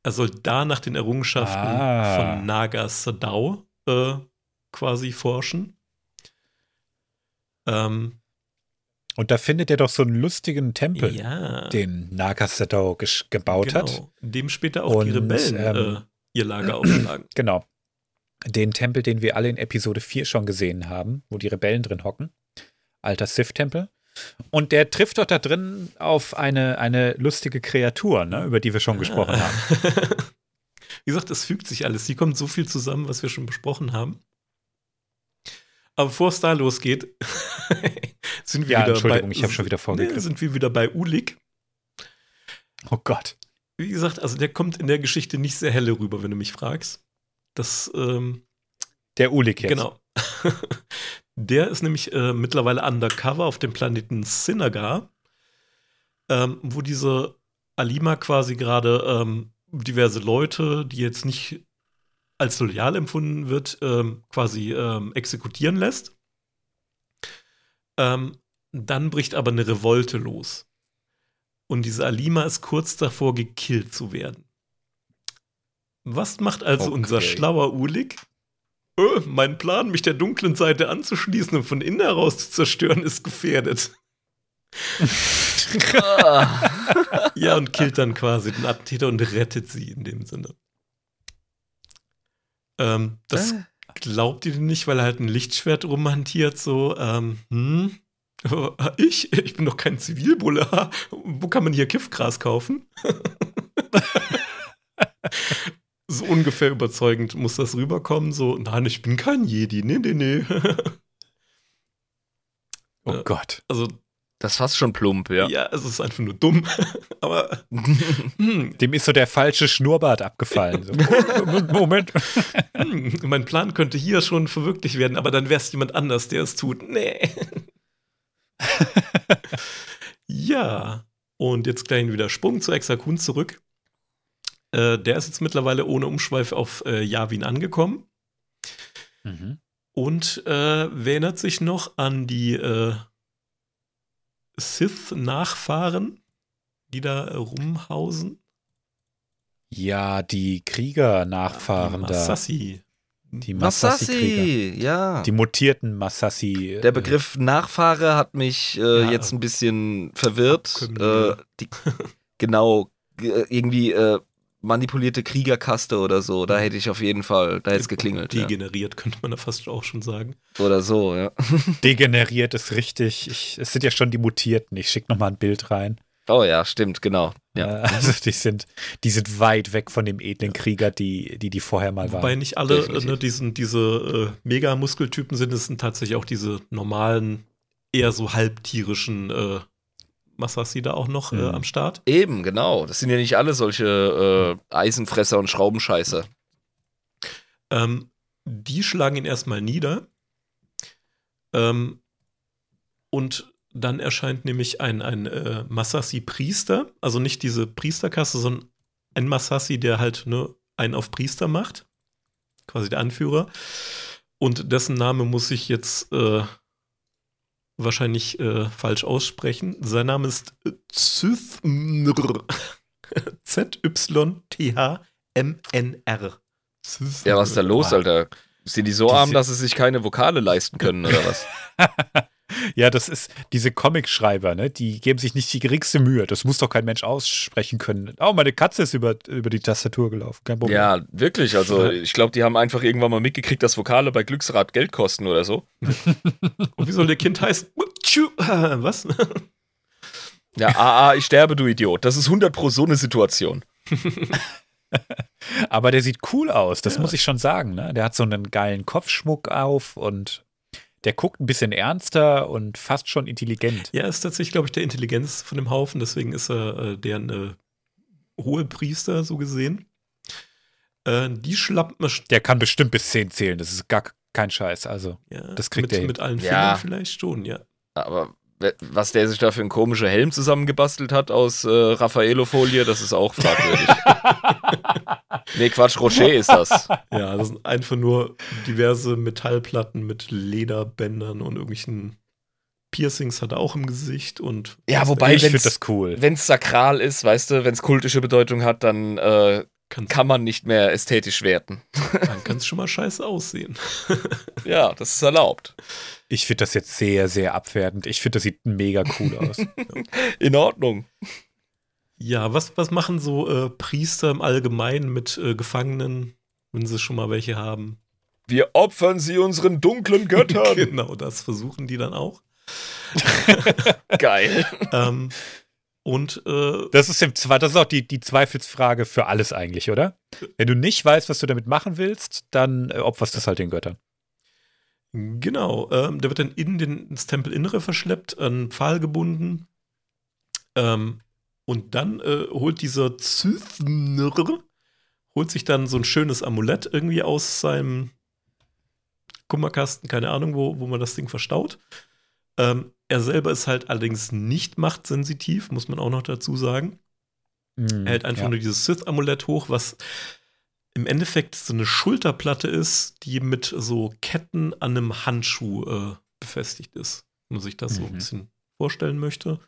Er soll da nach den Errungenschaften Ah. von Naga Sadao äh, quasi forschen. Ähm, Und da findet er doch so einen lustigen Tempel, ja, den Nagasadao gesch- gebaut hat. genau. In dem später auch die Und, Rebellen ähm, äh, ihr Lager aufschlagen. [clears throat] Genau. Den Tempel, den wir alle in Episode 4 schon gesehen haben, wo die Rebellen drin hocken. Alter Sith-Tempel. Und der trifft doch da drin auf eine, eine lustige Kreatur, ne, über die wir schon gesprochen haben. [laughs] Wie gesagt, es fügt sich alles. Hier kommt so viel zusammen, was wir schon besprochen haben. Aber bevor es da losgeht, [laughs] sind wir Ja, wieder Entschuldigung, bei, ich habe schon wieder [laughs] Nee, vorgegriffen. sind wir wieder bei Ulik. Oh Gott. Wie gesagt, also der kommt in der Geschichte nicht sehr helle rüber, wenn du mich fragst. Das, ähm, Der Ulik jetzt. genau. [laughs] der ist nämlich äh, mittlerweile undercover auf dem Planeten Sinagar, ähm, wo diese Alima quasi gerade ähm, diverse Leute, die jetzt nicht als loyal empfunden wird, ähm, quasi ähm, exekutieren lässt. Ähm, dann bricht aber eine Revolte los. Und diese Alima ist kurz davor, gekillt zu werden. Was macht also Okay. unser schlauer Ulik? Äh, mein Plan, mich der dunklen Seite anzuschließen und von innen heraus zu zerstören, ist gefährdet. Ah. [laughs] Ja, und killt dann quasi den Attentäter und rettet sie in dem Sinne. Ähm, das glaubt ihr denn nicht, weil er halt ein Lichtschwert rumhantiert, so, ähm, hm? [laughs] Ich? Ich bin doch kein Zivilbulle. [laughs] Wo kann man hier Kiffgras kaufen? [laughs] so ungefähr überzeugend muss das rüberkommen. So, nein, ich bin kein Jedi. Nee, nee, nee. Oh. Gott. Also, Das ist fast schon plump, ja. Ja, es ist einfach nur dumm. Aber hm, Dem ist so der falsche Schnurrbart abgefallen. So. Moment. hm, mein Plan könnte hier schon verwirklicht werden, aber dann wäre es jemand anders, der es tut. Nee. [laughs] ja. Und jetzt gleich wieder Sprung zu Exakun zurück. Äh, der ist jetzt mittlerweile ohne Umschweif auf äh, Yavin angekommen. Mhm. Und äh, wer erinnert sich noch an die äh, Sith-Nachfahren, die da äh, rumhausen? Ja, die Krieger-Nachfahren Die da. Masassi. Die Masassi-Krieger. Masassi, ja. Die mutierten Masassi. Der Begriff Nachfahre hat mich äh, Ja. jetzt ein bisschen verwirrt. Äh, die, genau, äh, irgendwie äh, manipulierte Kriegerkaste oder so. Da hätte ich auf jeden Fall, da hätte es geklingelt. Ja. Degeneriert, könnte man da fast auch schon sagen. Oder so, ja. Degeneriert ist richtig. Ich, es sind ja schon die Mutierten. Ich schicke nochmal ein Bild rein. Oh ja, stimmt, genau. Ja. Äh, Also die sind, die sind weit weg von dem edlen Krieger, die die, die vorher mal Wobei waren. nicht alle äh, ne, diesen, diese äh, Mega-Muskeltypen sind, es sind tatsächlich auch diese normalen, eher so halbtierischen äh, Masassi da auch noch äh, Mhm. am Start. Eben, genau. Das sind ja nicht alle solche äh, Eisenfresser und Schraubenscheißer. Ähm, die schlagen ihn erstmal nieder. Ähm, und dann erscheint nämlich ein, ein äh, Masassi-Priester, also nicht diese Priesterkasse, sondern ein Masassi, der halt ne, einen auf Priester macht. Quasi der Anführer. Und dessen Name muss ich jetzt äh, wahrscheinlich äh, falsch aussprechen. Sein Name ist äh, Zythmr. [laughs] Z-Y-T-H-M-N-R. Ja, was ist da los. Alter? Sind die so Die arm, dass sie sich keine Vokale leisten können, oder was? [laughs] Ja, das ist diese Comic-Schreiber, ne? Die geben sich nicht die geringste Mühe. Das muss doch kein Mensch aussprechen können. Oh, meine Katze ist über, über die Tastatur gelaufen. Kein Problem. ja, wirklich. Also, ich glaube, die haben einfach irgendwann mal mitgekriegt, dass Vokale bei Glücksrad Geld kosten oder so. [laughs] Und wie soll der Kind heißen? [laughs] Was? Ja, AA, ich sterbe, du Idiot. Das ist 100 pro so eine Situation. [laughs] Aber der sieht cool aus, das Ja. muss ich schon sagen. Ne? Der hat so einen geilen Kopfschmuck auf und der guckt ein bisschen ernster und fast schon intelligent. Ja, ist tatsächlich, glaube ich, der Intelligenz von dem Haufen, deswegen ist er äh, deren äh, hohe Priester, so gesehen. Äh, die schlappen Der kann bestimmt bis 10 zählen, das ist gar kein Scheiß. Also, ja, Das kriegt mit, er hin. mit allen Ja. Fingern vielleicht schon, ja. Aber was der sich da für einen komischen Helm zusammengebastelt hat aus äh, Raffaello-Folie, das ist auch fragwürdig. [laughs] nee, Quatsch, Rocher ist das. Ja, das sind einfach nur diverse Metallplatten mit Lederbändern und irgendwelchen Piercings hat er auch im Gesicht und Ja, wobei, ich finde wenn's- das cool. Wenn es sakral ist, weißt du, wenn es kultische Bedeutung hat, dann äh, kann, kann man nicht mehr ästhetisch werten. [laughs] dann kann es schon mal scheiße aussehen. Ja, das ist erlaubt. Ich finde das jetzt sehr, sehr abwertend. Ich finde, das sieht mega cool aus. [laughs] In Ordnung. Ja, was, was machen so äh, Priester im Allgemeinen mit äh, Gefangenen, wenn sie schon mal welche haben? Wir opfern sie unseren dunklen Göttern. [laughs] genau, das versuchen die dann auch. Geil. ähm, und äh, Das ist, im, das ist auch die, die Zweifelsfrage für alles eigentlich, oder? Wenn du nicht weißt, was du damit machen willst, dann äh, opferst du es halt den Göttern. genau, ähm, der wird dann in den, ins Tempelinnere verschleppt, an einen Pfahl gebunden. Ähm, und dann äh, holt dieser Zythner, holt sich dann so ein schönes Amulett irgendwie aus seinem Kummerkasten, keine Ahnung, wo, wo man das Ding verstaut. Ähm, er selber ist halt allerdings nicht machtsensitiv, muss man auch noch dazu sagen. Mhm, Er hält einfach ja. nur dieses Sith-Amulett hoch, was im Endeffekt so eine Schulterplatte ist, die mit so Ketten an einem Handschuh äh, befestigt ist. Wenn man sich das so ein Mhm. bisschen vorstellen möchte.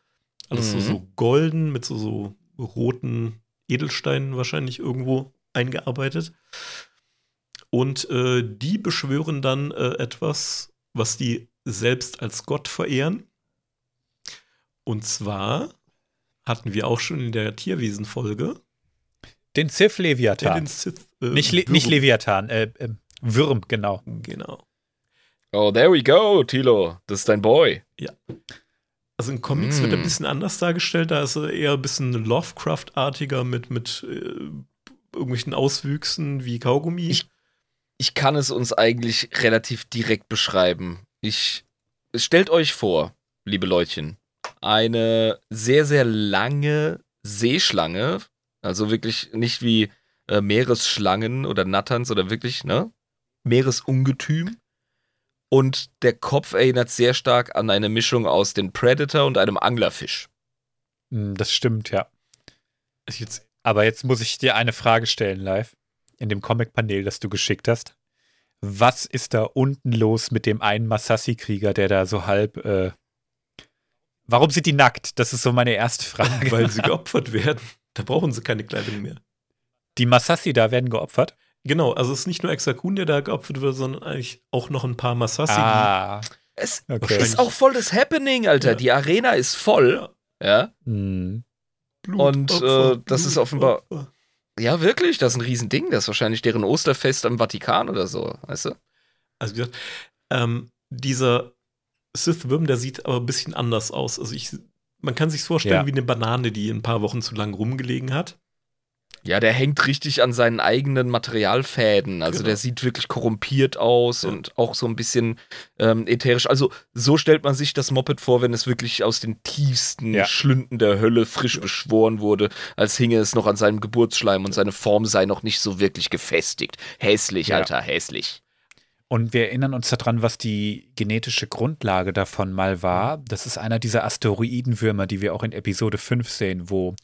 Alles so, Mhm. so golden mit so, so roten Edelsteinen wahrscheinlich irgendwo eingearbeitet. Und äh, die beschwören dann äh, etwas, was die selbst als Gott verehren. Und zwar hatten wir auch schon in der Tierwesen-Folge Den Sith ja, Leviathan. den Sith. äh, nicht, Le nicht Würm. Leviathan, äh, äh, Würm, genau. Genau. Oh, there we go, Tilo. Das ist dein Boy. Also in Comics wird er ein Mm. bisschen anders dargestellt. Da ist er eher ein bisschen Lovecraft-artiger mit, mit äh, irgendwelchen Auswüchsen wie Kaugummi. Ich- Ich kann es uns eigentlich relativ direkt beschreiben. Ich stellt euch vor, liebe Leutchen, eine sehr, sehr lange Seeschlange. Also wirklich nicht wie äh, Meeresschlangen oder Natterns oder wirklich, ne? Meeresungetüm. Und der Kopf erinnert sehr stark an eine Mischung aus dem Predator und einem Anglerfisch. Hm, Das stimmt, ja. Jetzt, Aber jetzt muss ich dir eine Frage stellen, live. In dem Comic-Panel, das du geschickt hast. Was ist da unten los mit dem einen Masassi-Krieger, der da so halb. Äh Warum sind die nackt? Das ist so meine erste Frage. weil sie geopfert werden. Da brauchen sie keine Kleidung mehr. Die Masassi da werden geopfert. Genau, also es ist nicht nur Exakun, der da geopfert wird, sondern eigentlich auch noch ein paar Masassi. Ah, Es okay. ist auch voll das Happening, Alter. Ja. Die Arena ist voll. Ja. Hm. Blut, Und, Opfer, äh, das ist Blut, offenbar- Opfer. Ja, wirklich. Das ist ein Riesending. Das ist wahrscheinlich deren Osterfest am Vatikan oder so. Weißt du? Also wie gesagt, ähm, dieser Sith-Wurm, der sieht aber ein bisschen anders aus. Also ich, man kann sich vorstellen Ja. wie eine Banane, die ein paar Wochen zu lang rumgelegen hat. Ja, der hängt richtig an seinen eigenen Materialfäden. Also Genau. der sieht wirklich korrumpiert aus Ja. und auch so ein bisschen ähm, ätherisch. Also so stellt man sich das Moped vor, wenn es wirklich aus den tiefsten Ja. Schlünden der Hölle frisch beschworen wurde, als hinge es noch an seinem Geburtsschleim und seine Form sei noch nicht so wirklich gefestigt. Hässlich, Ja. Alter, hässlich. Und wir erinnern uns daran, was die genetische Grundlage davon mal war. Das ist einer dieser Asteroidenwürmer, die wir auch in Episode 5 sehen, wo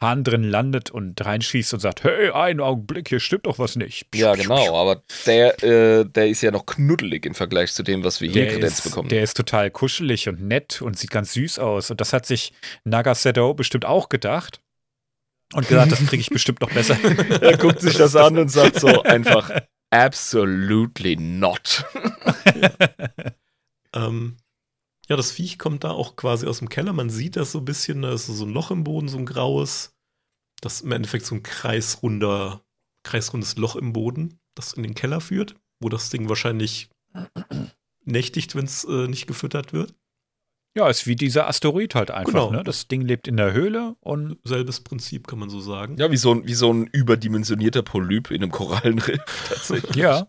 Hahn drin landet und reinschießt und sagt, hey, einen Augenblick, hier stimmt doch was nicht. Ja, genau, aber der, äh, der ist ja noch knuddelig im Vergleich zu dem, was wir hier Der Kredenz ist, bekommen. der ist total kuschelig und nett und sieht ganz süß aus. Und das hat sich Nagasedo bestimmt auch gedacht. Und gesagt, das kriege ich [laughs] bestimmt noch besser. er guckt sich das an und sagt so [laughs] einfach, absolutely not. [laughs] Ähm, ja, das Viech kommt da auch quasi aus dem Keller. Man sieht das so ein bisschen, da ist so ein Loch im Boden, so ein graues. Das ist im Endeffekt so ein kreisrunder, kreisrundes Loch im Boden, das in den Keller führt, wo das Ding wahrscheinlich [clears throat] nächtigt, wenn es äh, nicht gefüttert wird. Ja, ist wie dieser Asteroid halt einfach. Genau. Ne? Das Ding lebt in der Höhle und Selbes Prinzip, kann man so sagen. Ja, wie so, ein, wie so ein überdimensionierter Polyp in einem Korallenriff [laughs] tatsächlich. ja,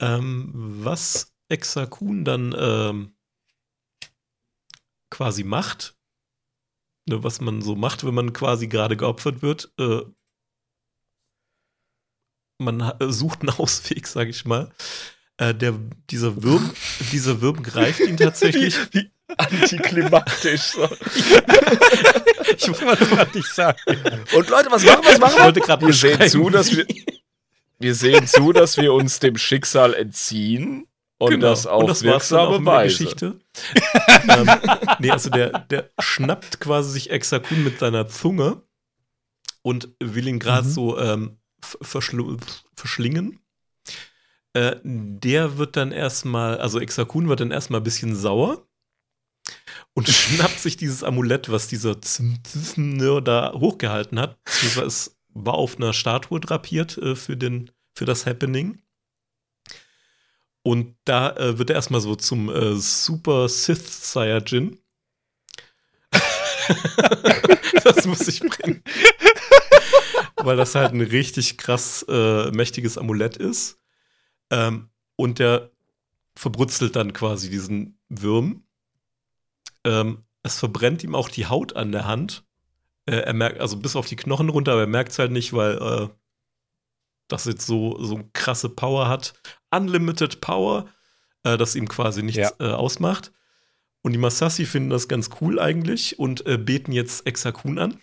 Ähm, was Exakun dann ähm, quasi macht, ne, was man so macht, wenn man quasi gerade geopfert wird, äh, man äh, sucht einen [laughs] Ausweg, sag ich mal. Äh, der, dieser Würm, dieser Würm greift ihn tatsächlich. [laughs] Wie, wie antiklimatisch. So. [laughs] ich wollte gerade nicht sagen. Und Leute, was machen wir? Was machen Ich wir? wollte gerade Wir sehen zu, dass wir, wir sehen zu, dass wir uns dem Schicksal entziehen und Genau. das auf Und das auch wirksame der Weise. Geschichte. [laughs] ähm, nee, also der, der schnappt quasi sich Exakun mit seiner Zunge und will ihn gerade Mhm. so ähm, verschlingen. Äh, der wird dann erstmal, also Exakun wird dann erstmal ein bisschen sauer und [laughs] schnappt sich dieses Amulett, was dieser Z- Z- da hochgehalten hat. Beziehungsweise es war auf einer Statue drapiert äh, für, den, für das Happening. Und da äh, wird er erstmal so zum äh, Super Sith Saiyajin. [laughs] das muss ich bringen. Weil das halt ein richtig krass äh, mächtiges Amulett ist. Ähm, und der verbrutzelt dann quasi diesen Würm. Ähm, es verbrennt ihm auch die Haut an der Hand. Äh, er merkt, also bis auf die Knochen runter, aber er merkt es halt nicht, weil äh, das jetzt so, so krasse Power hat. Unlimited Power, äh, das ihm quasi nichts Ja. äh, ausmacht. Und die Masassi finden das ganz cool eigentlich und äh, beten jetzt Exakun an.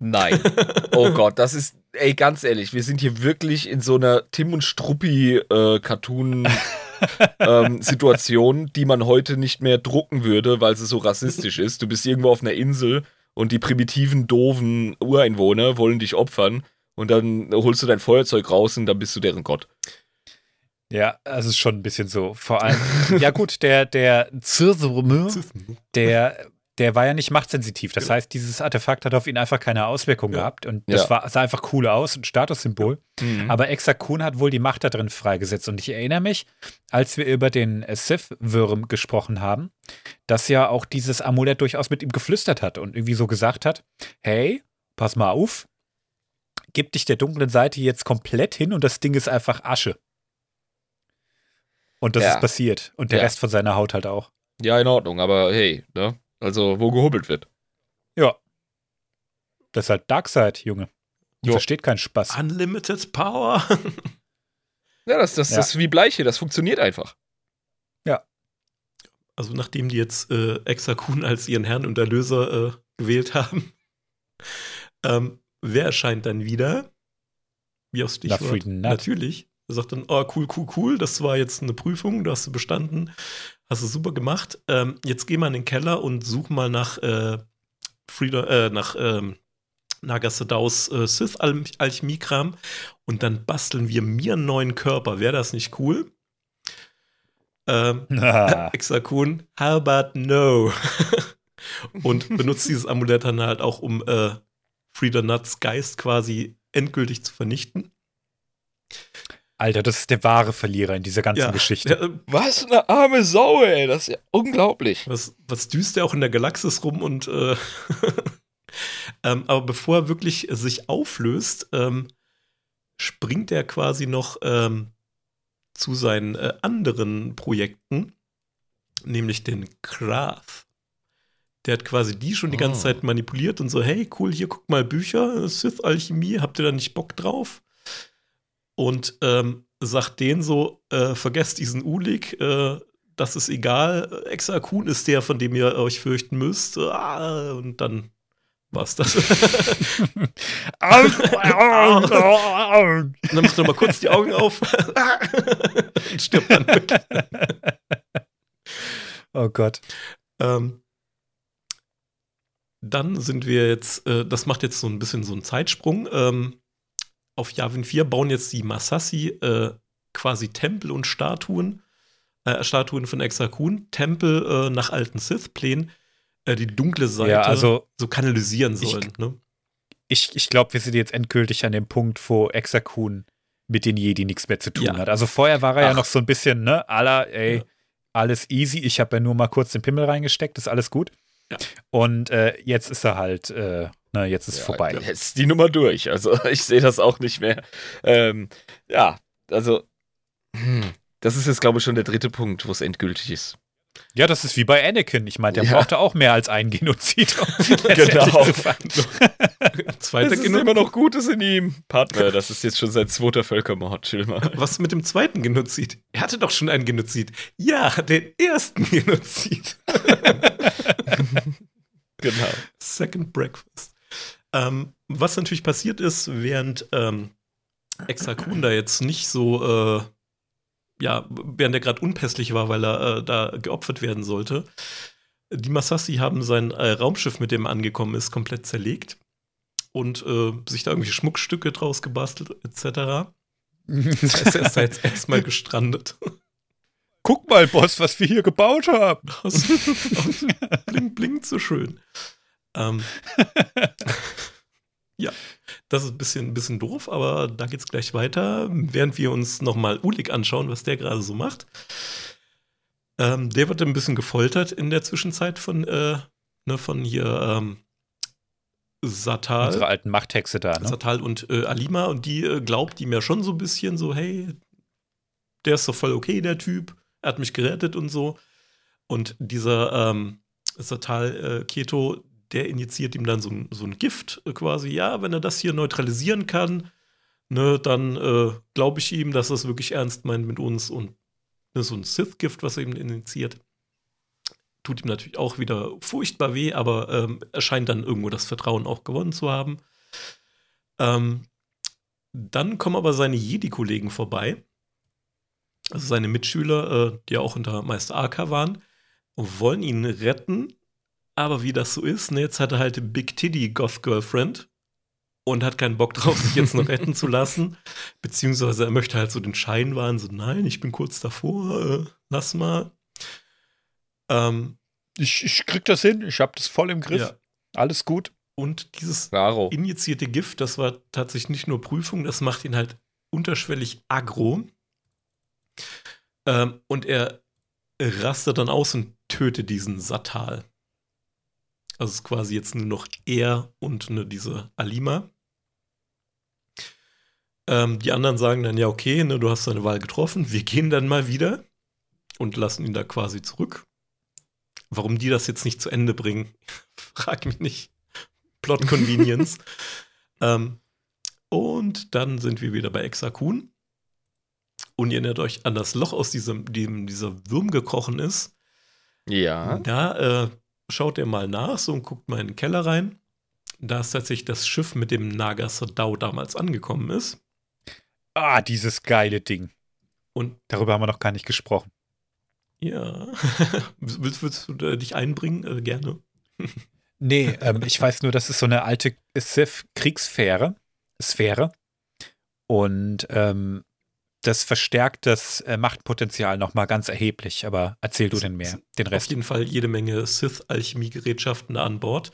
Nein. [laughs] Oh Gott, das ist, ey, ganz ehrlich, wir sind hier wirklich in so einer Tim und Struppi äh, Cartoon [laughs] ähm, Situation, die man heute nicht mehr drucken würde, weil sie so rassistisch ist. Du bist irgendwo auf einer Insel und die primitiven, doofen Ureinwohner wollen dich opfern und dann holst du dein Feuerzeug raus und dann bist du deren Gott. Ja, also es ist schon ein bisschen so. Vor allem, ja gut, der, der Zirzurme, der, der war ja nicht machtsensitiv. Das heißt, dieses Artefakt hat auf ihn einfach keine Auswirkungen Ja. gehabt. Und das Ja. war, sah einfach cool aus, ein Statussymbol. Mhm. Aber Exakun hat wohl die Macht da drin freigesetzt. Und ich erinnere mich, als wir über den äh, Sith-Würm gesprochen haben, dass ja auch dieses Amulett durchaus mit ihm geflüstert hat und irgendwie so gesagt hat: Hey, pass mal auf, gib dich der dunklen Seite jetzt komplett hin und das Ding ist einfach Asche. Und das Ja. ist passiert. Und der Ja. Rest von seiner Haut halt auch. Ja, in Ordnung, aber hey, ne? Also, wo gehobelt wird. Ja. Das ist halt Darkseid, Junge. Die Jo. versteht keinen Spaß. Unlimited Power. [laughs] Ja, das, das, Ja. das ist wie Bleiche, das funktioniert einfach. Also nachdem die jetzt äh, Exakun als ihren Herrn und Erlöser äh, gewählt haben, [laughs] ähm, wer erscheint dann wieder? Wie aus Stichwort? Natürlich. Er sagt dann, oh, cool, cool, cool, das war jetzt eine Prüfung, du hast bestanden, hast du super gemacht. Ähm, jetzt geh mal in den Keller und such mal nach äh, Frieda, äh, nach ähm, Nagasadaus äh, Sith-Alchemiekram und dann basteln wir mir einen neuen Körper. Wäre das nicht cool? Ähm, [laughs] Ah, [laughs] Exakun, how about no? [laughs] und benutzt dieses Amulett dann halt auch, um äh, Frieda Nuts Geist quasi endgültig zu vernichten. Alter, das ist der wahre Verlierer in dieser ganzen Geschichte. Ja, Was eine arme Sau, ey. Das ist ja unglaublich. was, was düst er auch in der Galaxis rum und äh, [laughs] ähm, aber bevor er wirklich sich auflöst, ähm, springt er quasi noch ähm, zu seinen äh, anderen Projekten, nämlich den Krath. Der hat quasi die schon die ganze Oh. Zeit manipuliert und so, hey, cool, hier guck mal Bücher, Sith-Alchemie, habt ihr da nicht Bock drauf? Und ähm, sagt denen so, äh, vergesst diesen Ulik, äh, das ist egal, Exakun ist der, von dem ihr euch fürchten müsst. Ah, und dann war's das. [laughs] Und dann macht er mal kurz die Augen auf [laughs] und stirbt dann wirklich. oh Gott. Ähm, dann sind wir jetzt, äh, das macht jetzt so ein bisschen so einen Zeitsprung. Ähm, auf Yavin 4 bauen jetzt die Masassi äh, quasi Tempel und Statuen, äh, Statuen von Exakun, Tempel äh, nach alten Sith-Plänen, äh, die dunkle Seite Ja, also so kanalisieren ich- sollen. ne? ich, ich glaube, wir sind jetzt endgültig an dem Punkt, wo Exakun mit den Jedi nichts mehr zu tun Ja. hat. Also vorher war er ja Ach. noch so ein bisschen, ne, aller, ey, Ja. alles easy. Ich habe ja nur mal kurz den Pimmel reingesteckt, ist alles gut. Ja. Und äh, jetzt ist er halt, äh, ne, jetzt ist Ja, vorbei. Jetzt ist die Nummer durch. Also [laughs] ich sehe das auch nicht mehr. Ähm, ja, also hm, das ist jetzt, glaube ich, schon der dritte Punkt, wo es endgültig ist. Ja, das ist wie bei Anakin. Ich meine, der Ja. brauchte auch mehr als einen Genozid. [laughs] um Genau. [laughs] Zweiter Es ist Geno- immer noch Gutes in ihm. Partner, das ist jetzt schon sein zweiter Völkermord, chill mal. Was mit dem zweiten Genozid? Er hatte doch schon einen Genozid. Ja, den ersten Genozid. Genau. Second Breakfast. Ähm, was natürlich passiert ist, während ähm, Exakun da jetzt nicht so, äh, ja, während er gerade unpässlich war, weil er äh, da geopfert werden sollte, die Masassi haben sein äh, Raumschiff, mit dem er angekommen ist, komplett zerlegt und äh, sich da irgendwie Schmuckstücke draus gebastelt, etc. Das heißt, er ist da jetzt [laughs] erstmal gestrandet. Guck mal, Boss, was wir hier gebaut haben. Aus, [laughs] aus, bling, blinkt so schön. Ähm, [laughs] ja, das ist ein bisschen, ein bisschen doof, aber da geht's gleich weiter. Während wir uns nochmal Ulik anschauen, was der gerade so macht. Ähm, der wird ein bisschen gefoltert in der Zwischenzeit von, äh, ne, von hier ähm, Satal. Unsere alten Machthexe da, ne? Satal und äh, Alima und die äh, glaubt ihm ja schon so ein bisschen so, hey, der ist doch voll okay, der Typ, er hat mich gerettet und so. Und dieser ähm, Satal äh, Keto, der injiziert ihm dann so ein, so ein Gift äh, quasi, ja, wenn er das hier neutralisieren kann, ne, dann äh, glaube ich ihm, dass er es wirklich ernst meint mit uns und ne, so ein Sith-Gift, was er ihm injiziert. Tut ihm natürlich auch wieder furchtbar weh, aber ähm, er scheint dann irgendwo das Vertrauen auch gewonnen zu haben. Ähm, dann kommen aber seine Jedi-Kollegen vorbei. Also seine Mitschüler, äh, die auch unter Meister Aka waren, und wollen ihn retten. Aber wie das so ist, ne, jetzt hat er halt Big Titty Goth Girlfriend und hat keinen Bock drauf, sich jetzt noch retten zu lassen. [laughs] Beziehungsweise er möchte halt so den Schein wahren, so nein, ich bin kurz davor, äh, lass mal. Ähm, Ich, ich krieg das hin, ich hab das voll im Griff. ja. Alles gut. Und dieses Klaro. injizierte Gift, das war tatsächlich nicht nur Prüfung, das macht ihn halt unterschwellig aggro. Ähm, und er rastet dann aus und tötet diesen Satal. Also es ist quasi jetzt nur noch er und ne, diese Alima. Ähm, die anderen sagen dann, ja, okay, ne, du hast deine Wahl getroffen, wir gehen dann mal wieder und lassen ihn da quasi zurück. warum die das jetzt nicht zu Ende bringen, [laughs] frag mich nicht. Plot Convenience. [laughs] ähm, und dann sind wir wieder bei Exakun. Und ihr erinnert euch an das Loch, aus diesem, dem dieser Würm gekrochen ist. Ja. Da äh, schaut er mal nach so und guckt mal in den Keller rein. Da ist tatsächlich das Schiff, mit dem Nagasadao damals angekommen ist. Ah, dieses geile Ding. Und Darüber haben wir noch gar nicht gesprochen. ja, [laughs] willst, willst du äh, dich einbringen? Äh, gerne. [laughs] Nee, ähm, ich weiß nur, das ist so eine alte Sith-Kriegsfähre. Sphäre. Und ähm, das verstärkt das äh, Machtpotenzial nochmal ganz erheblich. Aber erzähl du denn mehr, den Auf Rest. jeden Fall jede Menge Sith-Alchemie-Gerätschaften an Bord.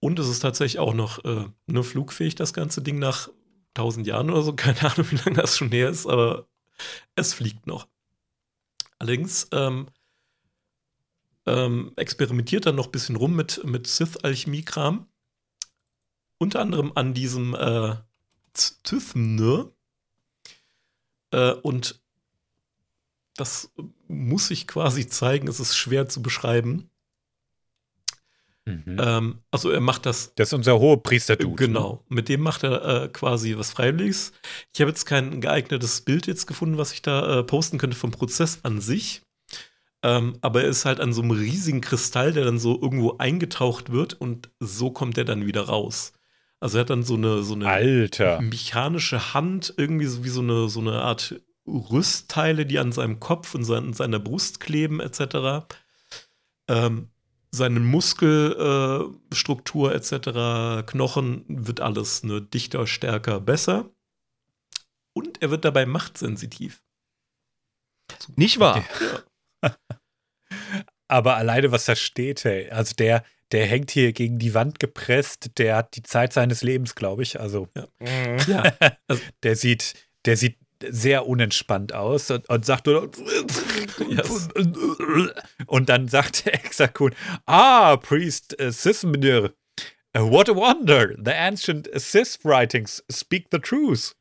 Und es ist tatsächlich auch noch äh, nur flugfähig, das ganze Ding nach 1000 Jahren oder so. [laughs] Keine Ahnung, wie lange das schon her ist, aber es fliegt noch. Allerdings ähm, ähm, experimentiert er noch ein bisschen rum mit, mit Sith-Alchemie-Kram. Unter anderem an diesem äh, Thythne. Äh, und das muss ich quasi zeigen. Es ist schwer zu beschreiben. Mhm. Ähm, also er macht das Das ist unser hohepriester Dude. Genau, mit dem macht er äh, quasi was Freiwilliges. Ich habe jetzt kein geeignetes Bild jetzt gefunden, was ich da äh, posten könnte vom Prozess an sich. Ähm, aber er ist halt an so einem riesigen Kristall, der dann so irgendwo eingetaucht wird und so kommt er dann wieder raus. Also er hat dann so eine, so eine Alter. mechanische Hand, irgendwie so wie so eine, so eine Art Rüstteile, die an seinem Kopf und sein, seiner Brust kleben, etc. Ähm, seine Muskelstruktur äh, etc., Knochen, wird alles ne, dichter, stärker, besser. Und er wird dabei machtsensitiv. Nicht wahr? [laughs] Aber alleine, was da steht, hey, also der, der hängt hier gegen die Wand gepresst, der hat die Zeit seines Lebens, glaube ich. Also Mhm. Ja, [laughs] der sieht, der sieht sehr unentspannt aus und, und sagt nur Yes. und dann sagt der Exakun, ah, Priest Sismnir, uh, what a wonder, the ancient Sith writings speak the truth.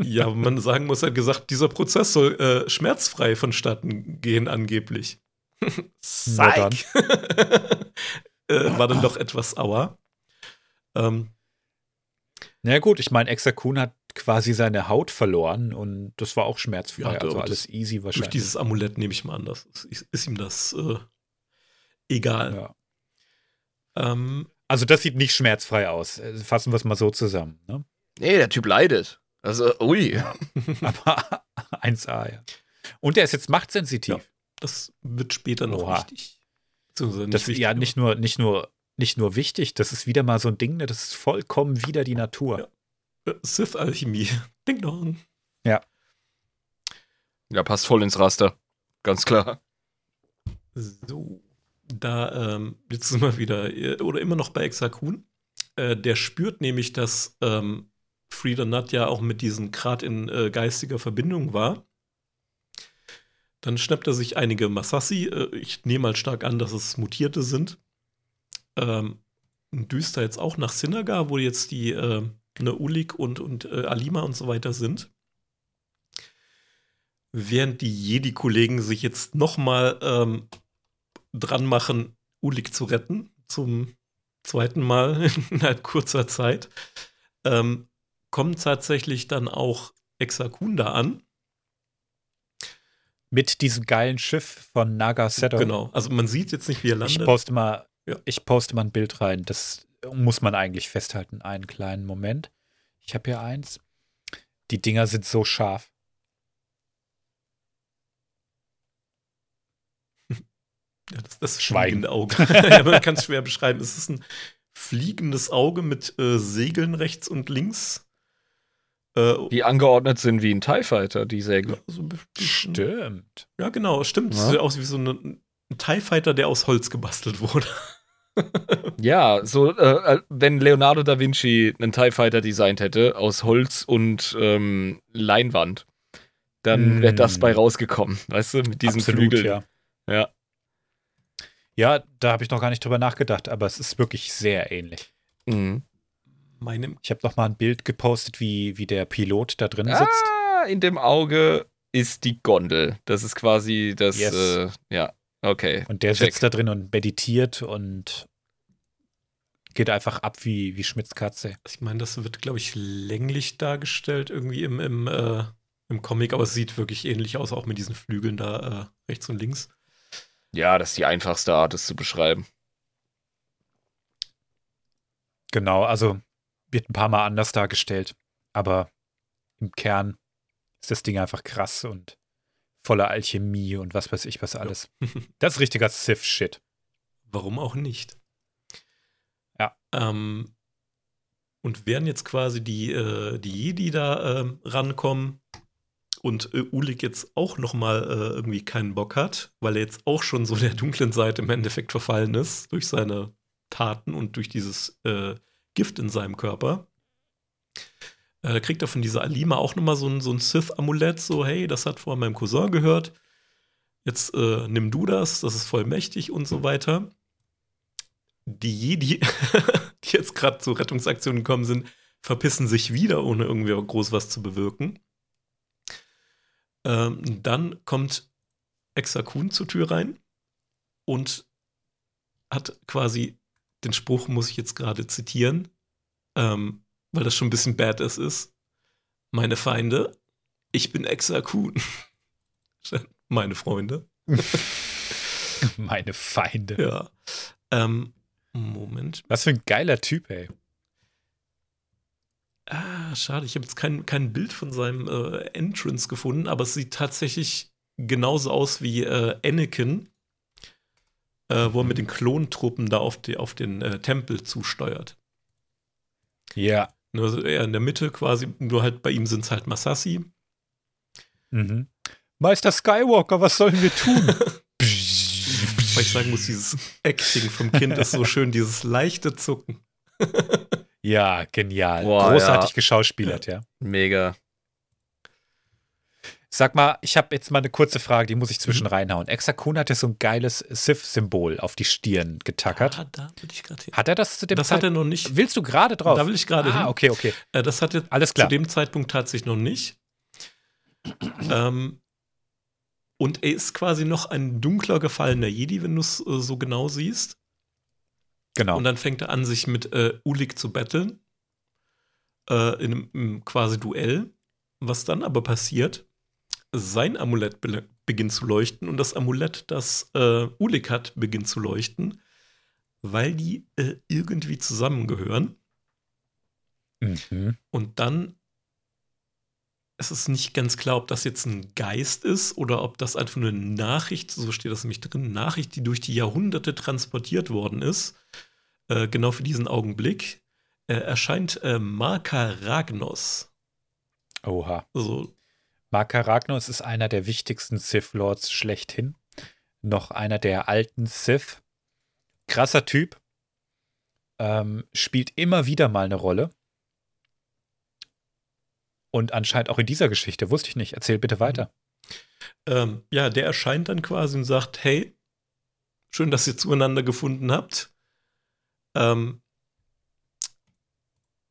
ja, man sagen muss, er hat gesagt, dieser Prozess soll äh, schmerzfrei vonstatten gehen, angeblich. [laughs] Na dann. Psych. [laughs] äh, war dann doch etwas sauer. Ähm, Na gut, ich meine, Exakun hat quasi seine Haut verloren und das war auch schmerzfrei, Ja, also alles easy durch wahrscheinlich. dieses Amulett nehme ich mal an, das ist, ist ihm das äh, egal. ja. Ähm, Also das sieht nicht schmerzfrei aus. Äh, Fassen wir es mal so zusammen. Ne? Nee, der Typ leidet. Also, ui. Aber [laughs] 1A, ja. Und er ist jetzt machtsensitiv. Ja. das wird später noch Oha. wichtig. Beziehungsweise Das ist ja nicht nur, nicht, nur, nicht nur wichtig, das ist wieder mal so ein Ding, ne, das ist vollkommen wieder die Natur. Ja. Äh, Sith-Alchemie. [laughs] Ding dong. Ja, passt voll ins Raster. Ganz klar. So. Da, ähm, jetzt sind wir wieder, äh, oder immer noch bei Exakun. Äh, der spürt nämlich, dass ähm, Frieda Nut ja auch mit diesem Grad in äh, geistiger Verbindung war. Dann schnappt er sich einige Masassi. Äh, ich nehme mal stark an, dass es Mutierte sind. Ähm, und düst da jetzt auch nach Sinagar, wo jetzt die äh, ne Ulik und, und äh, Alima und so weiter sind. Während die Jedi-Kollegen sich jetzt noch mal ähm, dran machen, Ulik zu retten, zum zweiten Mal [laughs] innerhalb kurzer Zeit, ähm, kommen tatsächlich dann auch Exakunda an. Mit diesem geilen Schiff von Naga Seto. Genau. Also man sieht jetzt nicht, wie er Ich landet. poste mal, Ja. ich poste mal ein Bild rein. Das muss man eigentlich festhalten. Einen kleinen Moment. Ich habe hier eins. Die Dinger sind so scharf. [laughs] Ja, das, das Schweigen. fliegende Auge. [laughs] [laughs] ja, man kann es schwer beschreiben. Es ist ein fliegendes Auge mit äh, Segeln rechts und links. Äh, Die angeordnet sind wie ein TIE Fighter, die Säge. so ein bisschen- Stimmt. Ja, genau, stimmt. Ja. Es sieht aus wie so eine, ein TIE Fighter, der aus Holz gebastelt wurde. [laughs] Ja, so, äh, wenn Leonardo da Vinci einen TIE Fighter designt hätte, aus Holz und ähm, Leinwand, dann wäre Mm. das bei rausgekommen, weißt du, mit diesen Absolut, Flügeln. ja. Ja. Ja, da habe ich noch gar nicht drüber nachgedacht, aber es ist wirklich sehr ähnlich. Mhm. Meinem. Ich habe noch mal ein Bild gepostet, wie, wie der Pilot da drin sitzt. Ah, in dem Auge ist die Gondel. Das ist quasi das, Yes. äh, ja. Okay. Und der check. sitzt da drin und meditiert und geht einfach ab wie, wie Schmitz Katze. Ich meine, das wird, glaube ich, länglich dargestellt, irgendwie im, im, äh, im Comic, aber es sieht wirklich ähnlich aus, auch mit diesen Flügeln da äh, rechts und links. Ja, das ist die einfachste Art, es zu beschreiben. Genau, also wird ein paar Mal anders dargestellt, aber im Kern ist das Ding einfach krass und voller Alchemie und was weiß ich was alles. [laughs] Das ist richtiger Sith-Shit. Warum auch nicht? Ja. Ähm, und während jetzt quasi die, äh, die Jedi da ähm, rankommen und äh, Ulik jetzt auch noch mal äh, irgendwie keinen Bock hat, weil er jetzt auch schon so der dunklen Seite im Endeffekt verfallen ist durch seine Taten und durch dieses äh, Gift in seinem Körper. Äh, kriegt er von dieser Alima auch noch mal so ein, so ein Sith-Amulett, so hey, das hat vorher meinem Cousin gehört. Jetzt äh, nimm du das, das ist voll mächtig und so weiter die Jedi, [laughs] die jetzt gerade zur Rettungsaktion gekommen sind, verpissen sich wieder, ohne irgendwie groß was zu bewirken. Ähm, dann kommt Exakun zur Tür rein und hat quasi den Spruch, muss ich jetzt gerade zitieren, ähm, weil das schon ein bisschen badass ist. Meine Feinde, ich bin Exakun. [laughs] Meine Freunde. [laughs] Meine Feinde. Ja. Ähm, Moment. Was für ein geiler Typ, ey. Ah, schade, ich habe jetzt kein, kein Bild von seinem äh, Entrance gefunden, aber es sieht tatsächlich genauso aus wie äh, Anakin, äh, wo er mit den Klontruppen da auf, die, auf den äh, Tempel zusteuert. Ja. Ne, Also er in der Mitte quasi, nur halt bei ihm sind es halt Masassi. Mhm. Meister Skywalker, was sollen wir tun? [laughs] Weil ich sagen muss, dieses Acting vom Kind ist so [laughs] schön, dieses leichte Zucken. ja, genial. Boah, Großartig ja. geschauspielert, ja. Mega. Sag mal, ich habe jetzt mal eine kurze Frage, die muss ich Mhm. zwischen reinhauen. Exakun hat ja so ein geiles Sith-Symbol auf die Stirn getackert. Ah, da will ich gerade hin. Hat er das zu dem Das hat er noch nicht. Willst du gerade drauf? Da will ich gerade ah, hin. okay, okay. Äh, das hat jetzt Alles klar. zu dem Zeitpunkt tatsächlich noch nicht. [clears throat] ähm, und er ist quasi noch ein dunkler gefallener Jedi, wenn du es äh, so genau siehst. Genau. Und dann fängt er an, sich mit äh, Ulik zu betteln. Äh, in einem quasi Duell. Was dann aber passiert, sein Amulett be beginnt zu leuchten und das Amulett, das äh, Ulik hat, beginnt zu leuchten, weil die äh, irgendwie zusammengehören. mhm. Und dann ist es nicht ganz klar, ob das jetzt ein Geist ist oder ob das einfach nur eine Nachricht, so steht das nämlich drin, Nachricht, die durch die Jahrhunderte transportiert worden ist. Äh, genau für diesen Augenblick äh, erscheint äh, Marka Ragnos. Oha. Also, Marka Ragnos ist einer der wichtigsten Sith-Lords schlechthin. Noch einer der alten Sith. Krasser Typ. Ähm, spielt immer wieder mal eine Rolle. Und anscheinend auch in dieser Geschichte. Wusste ich nicht. Erzähl bitte weiter. ähm, ja, der erscheint dann quasi und sagt: Hey, schön, dass ihr zueinander gefunden habt. Ähm,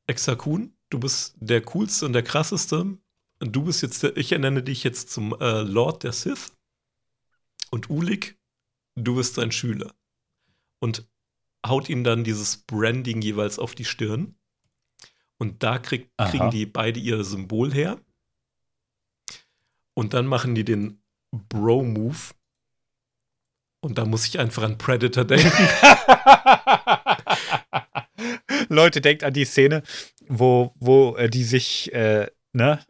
Exakun, du bist der coolste und der krasseste. Du bist jetzt, der, ich ernenne dich jetzt zum äh, Lord der Sith. Und Ulik, du bist sein Schüler. Und haut ihm dann dieses Branding jeweils auf die Stirn. Und da krieg, kriegen die beide ihr Symbol her. Und dann machen die den Bro-Move. Und da muss ich einfach an Predator denken. [laughs] Leute, denkt an die Szene, wo, wo äh, die sich äh, ne,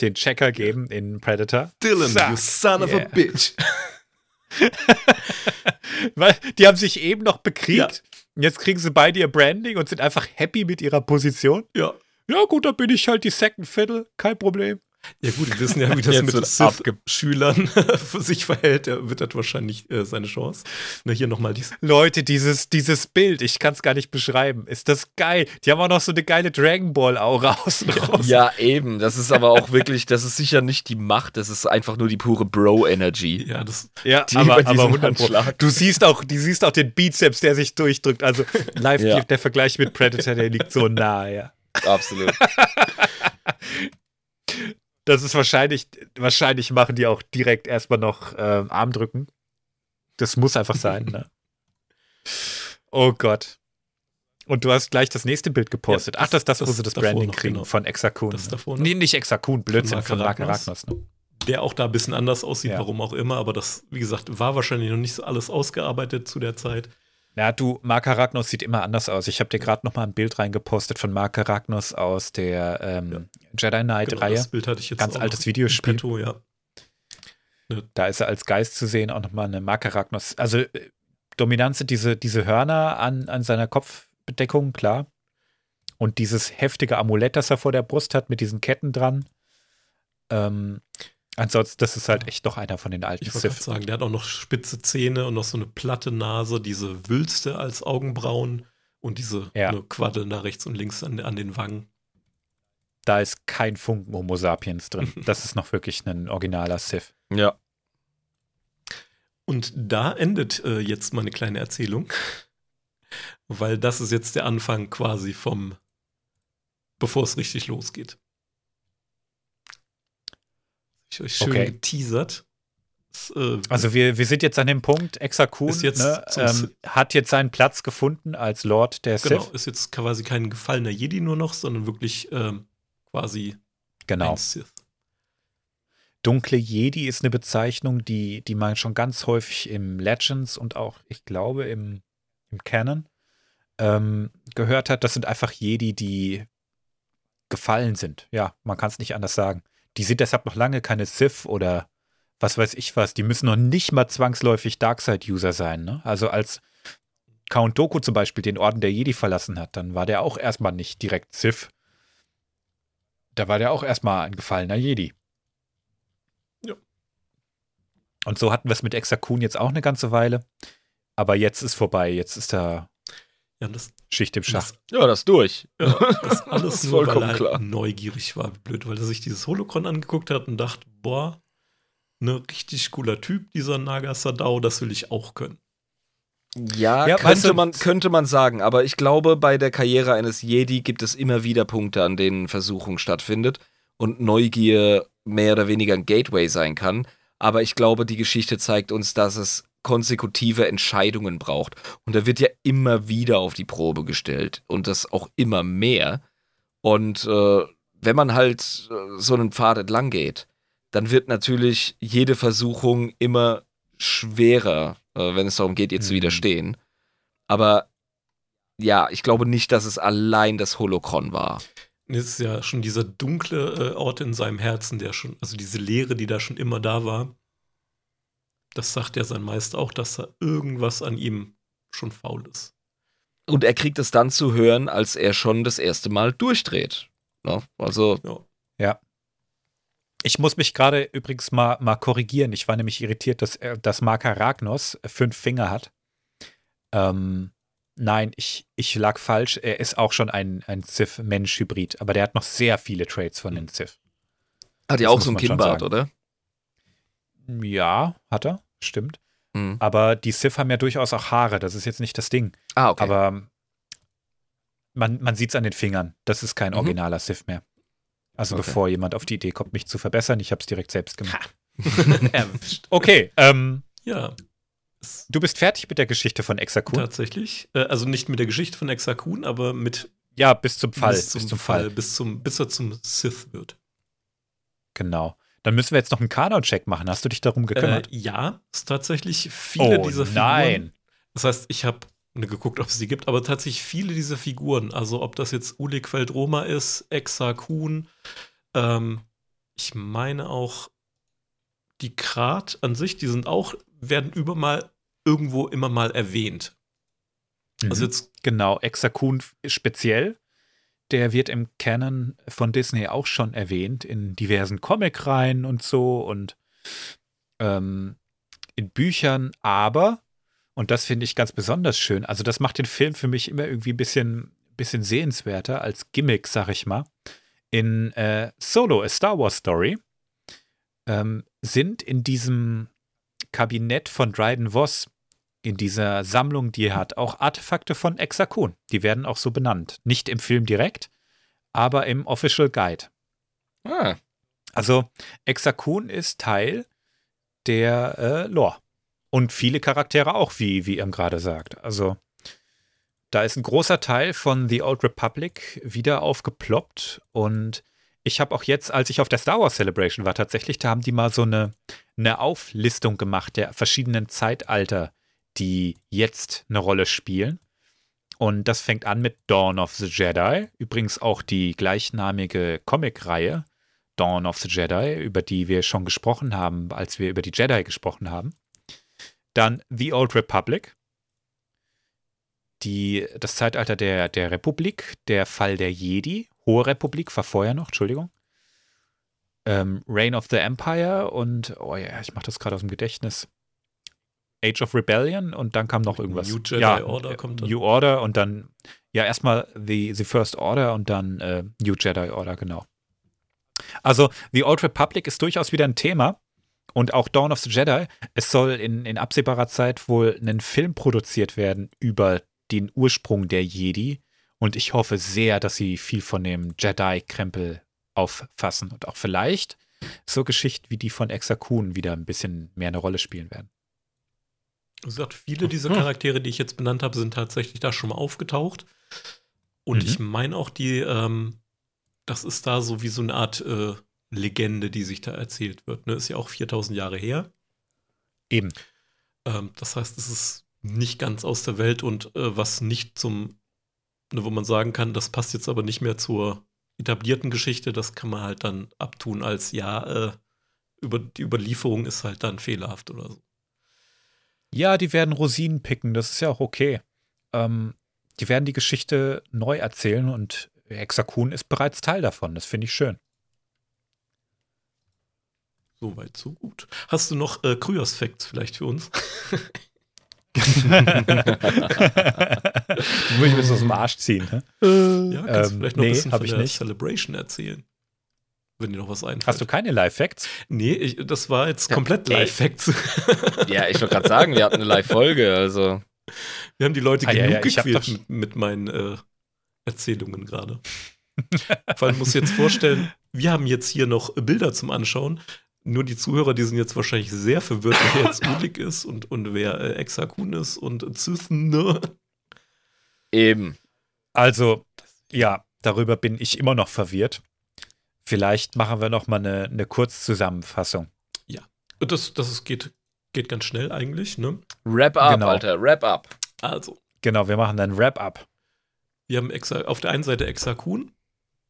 den Checker geben in Predator. Dylan, Zack. you son of a Yeah. bitch. [laughs] Weil die haben sich eben noch bekriegt. Und Jetzt kriegen sie beide ihr Branding und sind einfach happy mit ihrer Position. Ja. Ja, gut, dann bin ich halt die Second Fiddle, kein Problem. Ja, gut, wir wissen ja, wie das mit Sith-Schülern für [laughs] sich verhält. Er wittert wahrscheinlich äh, seine Chance. Na, hier nochmal dies. Leute, dieses, dieses Bild, ich kann es gar nicht beschreiben. Ist das geil? Die haben auch noch so eine geile Dragon Ball-Aura [laughs] außen raus. Ja, eben. Das ist aber auch wirklich, das ist sicher nicht die Macht, das ist einfach nur die pure Bro-Energy. Ja, das. Ja, Die aber, aber diesen 100 Pro. Du siehst auch, du siehst auch den Bizeps, der sich durchdrückt. Also live Ja. der Vergleich mit Predator, der liegt so nahe. Ja. Absolut. [laughs] Das ist wahrscheinlich, wahrscheinlich machen die auch direkt erstmal noch ähm, Armdrücken. Das muss einfach sein, ne? [laughs] Oh Gott. Und du hast gleich das nächste Bild gepostet. Ja, Ach, das ist das, das- wo sie das das Branding kriegen genau. von Exakun. Das ne? davor noch. Nee, nicht Exakun, Blödsinn, von. Arachnos. Ne? Der auch da ein bisschen anders aussieht, Ja. warum auch immer, aber das, wie gesagt, war wahrscheinlich noch nicht so alles ausgearbeitet zu der Zeit. Ja, du, Mark Arachnos sieht immer anders aus. Ich habe dir gerade noch mal ein Bild reingepostet von Mark Arachnos aus der ähm, Jedi Genau, Knight-Reihe. das Bild hatte ich jetzt Ganz altes noch Videospiel. Petto, ja. Da ist er als Geist zu sehen, auch nochmal eine Mark Arachnos. Also äh, dominant sind diese, diese Hörner an, an seiner Kopfbedeckung, klar. Und dieses heftige Amulett, das er vor der Brust hat, mit diesen Ketten dran. Ähm, ansonsten, das ist halt echt noch einer von den alten Ich wollte sagen, der hat auch noch spitze Zähne und noch so eine platte Nase, diese Wülste als Augenbrauen und diese Ja. ne, Quaddeln da rechts und links an, an den Wangen. Da ist kein Funken Homo sapiens drin. [laughs] Das ist noch wirklich ein originaler Sith. Ja. Und da endet äh, jetzt meine kleine Erzählung, [laughs] weil das ist jetzt der Anfang quasi vom, bevor es richtig losgeht. Ich euch schön Okay. geteasert. Es, äh, Also wir, wir sind jetzt an dem Punkt, Exakun ne, ähm, hat jetzt seinen Platz gefunden als Lord der genau, Sith. ist jetzt quasi kein gefallener Jedi nur noch, sondern wirklich ähm, quasi Genau. ein Sith. Dunkle Jedi ist eine Bezeichnung, die, die man schon ganz häufig im Legends und auch, ich glaube, im, im Canon ähm, gehört hat. Das sind einfach Jedi, die gefallen sind. Ja, man kann es nicht anders sagen. Die sind deshalb noch lange keine Sith oder was weiß ich was. Die müssen noch nicht mal zwangsläufig Darkseid-User sein. Ne? Also als Count Doku zum Beispiel den Orden der Jedi verlassen hat, dann war der auch erstmal nicht direkt Sith. Da war der auch erstmal ein gefallener Jedi. Ja. Und so hatten wir es mit Exakun jetzt auch eine ganze Weile. Aber jetzt ist vorbei. Jetzt ist da Ja, das, Schicht im Schacht. das, Ja, das ist durch. ja, das alles Das [laughs] ist nur, weil vollkommen er klar. neugierig war. Wie blöd, weil er sich dieses Holocron angeguckt hat und dachte, boah, ne richtig cooler Typ, dieser Naga Sadao, das will ich auch können. Ja, Ja, könnte, man, könnte man sagen, aber ich glaube, bei der Karriere eines Jedi gibt es immer wieder Punkte, an denen Versuchung stattfindet und Neugier mehr oder weniger ein Gateway sein kann. Aber ich glaube, die Geschichte zeigt uns, dass es konsekutive Entscheidungen braucht. Und er wird ja immer wieder auf die Probe gestellt und das auch immer mehr. Und äh, wenn man halt äh, so einen Pfad entlang geht, dann wird natürlich jede Versuchung immer schwerer, äh, wenn es darum geht, ihr zu Mhm. widerstehen. Aber ja, ich glaube nicht, dass es allein das Holocron war. Es ist ja schon dieser dunkle äh, Ort in seinem Herzen, der schon, also diese Leere, die da schon immer da war. Das sagt ja sein Meister auch, dass da irgendwas an ihm schon faul ist. Und er kriegt es dann zu hören, als er schon das erste Mal durchdreht. Ne? Also, Ja. Ich muss mich gerade übrigens mal, mal korrigieren. Ich war nämlich irritiert, dass, er- dass Mark Arachnos fünf Finger hat. Ähm, nein, ich, ich lag falsch. Er ist auch schon ein, ein Sith-Mensch-Hybrid, aber der hat noch sehr viele Traits von den Sith. hat ja auch so ein Kinnbart, oder? Ja, hat er, stimmt. Mhm. Aber die Sith haben ja durchaus auch Haare, das ist jetzt nicht das Ding. Ah, okay. Aber man, man sieht es an den Fingern. Das ist kein Mhm. originaler Sith mehr. Also Okay. bevor jemand auf die Idee kommt, mich zu verbessern, ich habe es direkt selbst gemacht. [laughs] Okay, ähm, Ja. Du bist fertig mit der Geschichte von Exakun? Tatsächlich. Äh, also nicht mit der Geschichte von Exakun, aber mit Ja, bis zum Fall. bis zum, Fall, Bis, zum, bis er zum Sith wird. Genau. Dann müssen wir jetzt noch einen Kanon-Check machen. Hast du dich darum Äh, gekümmert? ja, ist tatsächlich viele oh dieser Figuren. nein. Das heißt, ich habe geguckt, ob es sie gibt, aber tatsächlich viele dieser Figuren, also ob das jetzt Ulik Feldroma ist, Exa Kuhn, ähm, ich meine auch die Krat an sich, die sind auch, werden über mal irgendwo immer mal erwähnt. Also Mhm. jetzt, Genau, Exakun speziell. Der wird im Canon von Disney auch schon erwähnt, in diversen Comicreihen und so und ähm, in Büchern, aber, und das finde ich ganz besonders schön, also das macht den Film für mich immer irgendwie ein bisschen, bisschen sehenswerter als Gimmick, sag ich mal. In äh, Solo, A Star Wars Story, ähm, sind in diesem Kabinett von Dryden Voss in dieser Sammlung, die er hat, auch Artefakte von Exakun. Die werden auch so benannt. Nicht im Film direkt, aber im Official Guide. Ah, Also Exakun ist Teil der äh, Lore. Und viele Charaktere auch, wie, wie ihr gerade sagt. Also da ist ein großer Teil von The Old Republic wieder aufgeploppt. Und ich habe auch jetzt, als ich auf der Star Wars Celebration war, tatsächlich, da haben die mal so eine, eine Auflistung gemacht der verschiedenen Zeitalter, die jetzt eine Rolle spielen. Und das fängt an mit Dawn of the Jedi, übrigens auch die gleichnamige Comic-Reihe Dawn of the Jedi, über die wir schon gesprochen haben, als wir über die Jedi gesprochen haben. Dann The Old Republic, die, das Zeitalter der, der Republik, der Fall der Jedi, Hohe Republik war vorher noch, Entschuldigung. Ähm, Reign of the Empire und, oh ja, ich mache das gerade aus dem Gedächtnis. Age of Rebellion und dann kam noch irgendwas. New Jedi ja, Order kommt dann. New Order und dann, ja, erstmal the, the First Order und dann äh, New Jedi Order, genau. Also, The Old Republic ist durchaus wieder ein Thema. Und auch Dawn of the Jedi. Es soll in, in absehbarer Zeit wohl ein Film produziert werden über den Ursprung der Jedi. Und ich hoffe sehr, dass sie viel von dem Jedi-Krempel auffassen und auch vielleicht so Geschichten wie die von Exa Kun wieder ein bisschen mehr eine Rolle spielen werden. Wie gesagt, viele dieser Charaktere, die ich jetzt benannt habe, sind tatsächlich da schon mal aufgetaucht. Und Mhm. ich meine auch, die, ähm, das ist da so wie so eine Art äh, Legende, die sich da erzählt wird. Ne? Ist ja auch 4000 Jahre her. Eben. Ähm, das heißt, es ist nicht ganz aus der Welt und äh, was nicht zum, ne, wo man sagen kann, das passt jetzt aber nicht mehr zur etablierten Geschichte, das kann man halt dann abtun als ja, äh, über, die Überlieferung ist halt dann fehlerhaft oder so. Ja, die werden Rosinen picken, das ist ja auch okay. Ähm, die werden die Geschichte neu erzählen und Hexakun ist bereits Teil davon. Das finde ich schön. Soweit, so gut. Hast du noch äh, Kryos-Facts vielleicht für uns? [laughs] [laughs] Muss ich mir das aus dem Arsch ziehen. Ne? Ja, kannst du Ähm, vielleicht noch nee, ein bisschen von ich der nicht. Celebration erzählen. Wenn dir noch was einfällt. Hast du keine Live-Facts? Nee, ich, das war jetzt komplett. Live-Facts. [laughs] Ja, ich wollte gerade sagen, wir hatten eine Live-Folge, also. Wir haben die Leute Ah, ja, genug ja, ich hab gequält doch- mit, mit meinen äh, Erzählungen gerade. Vor allem muss jetzt vorstellen, wir haben jetzt hier noch Bilder zum Anschauen. Nur die Zuhörer, die sind jetzt wahrscheinlich sehr verwirrt, wer jetzt [laughs] Ulik ist und, und wer äh, Exakun ist und Zythne. Eben. Also, ja, darüber bin ich immer noch verwirrt. Vielleicht machen wir noch mal eine, eine Kurzzusammenfassung. Das, das ist, geht, geht ganz schnell eigentlich, ne? Wrap up, Genau. Alter, wrap up. Also, Genau, wir machen dann Wrap-up. wir haben Exa, auf der einen Seite Exakun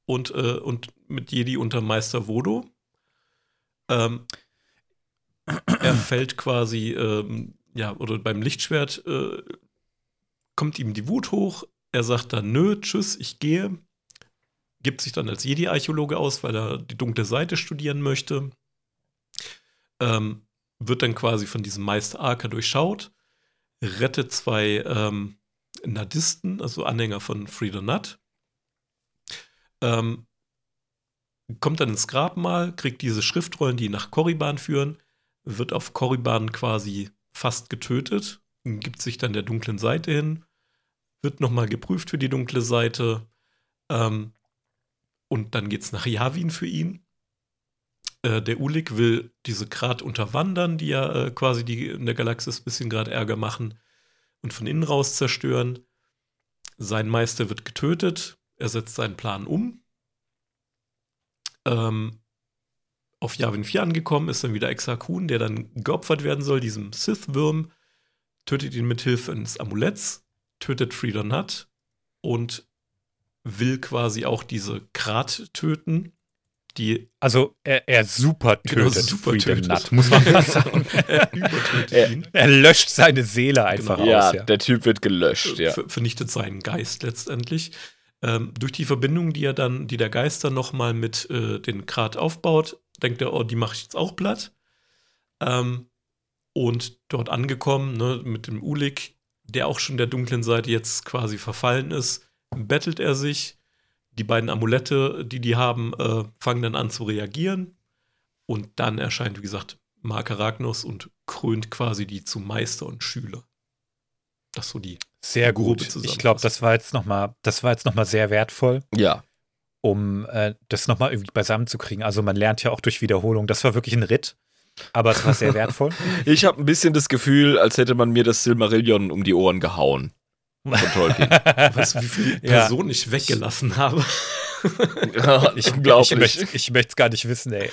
und, äh, und mit Jedi unter Meister Vodo. Ähm, er [clears throat] fällt quasi, ähm, ja, oder beim Lichtschwert äh, kommt ihm die Wut hoch. Er sagt dann, nö, tschüss, ich gehe. Gibt sich dann als Jedi-Archäologe aus, weil er die dunkle Seite studieren möchte. Ähm, wird dann quasi von diesem Meister Arker durchschaut, rettet zwei ähm, Nadisten, also Anhänger von Frida Nut. Ähm, kommt dann ins Grabmal, kriegt diese Schriftrollen, die nach Korriban führen, wird auf Korriban quasi fast getötet, gibt sich dann der dunklen Seite hin, wird nochmal geprüft für die dunkle Seite. Ähm, und dann geht's nach Yavin für ihn. Äh, der Ulik will diese Grat unterwandern, die ja äh, quasi die in der Galaxis ein bisschen gerade Ärger machen und von innen raus zerstören. Sein Meister wird getötet. Er setzt seinen Plan um. Ähm, auf Yavin 4 angekommen ist dann wieder Exakun, der dann geopfert werden soll, diesem Sith-Würm. Tötet ihn mit Hilfe eines Amuletts, tötet Frida Nut und will quasi auch diese Krat töten, die Also, er, er super Genau, tötet super Freedom tötet. Nut, muss man [laughs] mal sagen. er Ja. ihn. Er löscht seine Seele einfach Genau. ja, aus. Ja. der Typ wird gelöscht, ja. ver- vernichtet seinen Geist letztendlich. Ähm, durch die Verbindung, die er dann, die der Geist dann nochmal mit äh, den Krat aufbaut, denkt er, oh, die mache ich jetzt auch platt. Ähm, und dort angekommen, ne, mit dem Ulik, der auch schon der dunklen Seite jetzt quasi verfallen ist, bettelt er sich. Die beiden Amulette, die die haben, äh, fangen dann an zu reagieren. Und dann erscheint, wie gesagt, Mark Arachnos und krönt quasi die zu Meister und Schüler. Das ist so die Sehr grobe gut. Ich glaube, das war jetzt noch mal, das war jetzt noch mal sehr wertvoll, Ja. um äh, das noch mal irgendwie beisammen zu kriegen. Also man lernt ja auch durch Wiederholung. Das war wirklich ein Ritt. Aber es war sehr [laughs] wertvoll. Ich habe ein bisschen das Gefühl, als hätte man mir das Silmarillion um die Ohren gehauen. Von Tolkien. [laughs] Weißt du, wie viele Ja. Personen ich weggelassen habe? ja, Ich, [laughs] ich unglaublich. möchte ich möchte es gar nicht wissen, ey.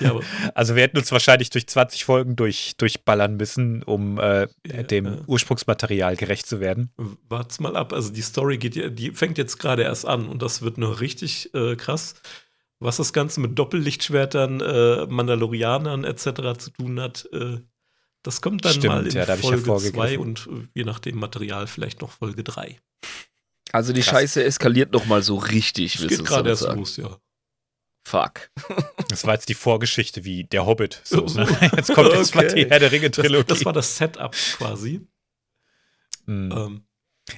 Ja, [laughs] Also wir hätten uns wahrscheinlich durch 20 Folgen durch, durchballern müssen, um äh, Ja, dem ja. Ursprungsmaterial gerecht zu werden. wart's mal ab. Also die Story geht ja, die fängt jetzt gerade erst an und das wird noch richtig äh, krass. Was das Ganze mit Doppellichtschwertern, äh, Mandalorianern etc. zu tun hat, äh, das kommt dann Stimmt, mal in ja, Folge 2 hervorgegriffen. und äh, je nach dem Material vielleicht noch Folge 3. Also die Krass. Scheiße eskaliert noch mal so richtig, Es willst geht du gerade erst sagen. los, ja. Fuck. Das war jetzt die Vorgeschichte wie der Hobbit. So, [laughs] ne? Jetzt kommt jetzt mal die Herr der Ringe Das, Trilogie. das war das Setup quasi. Hm. Ähm,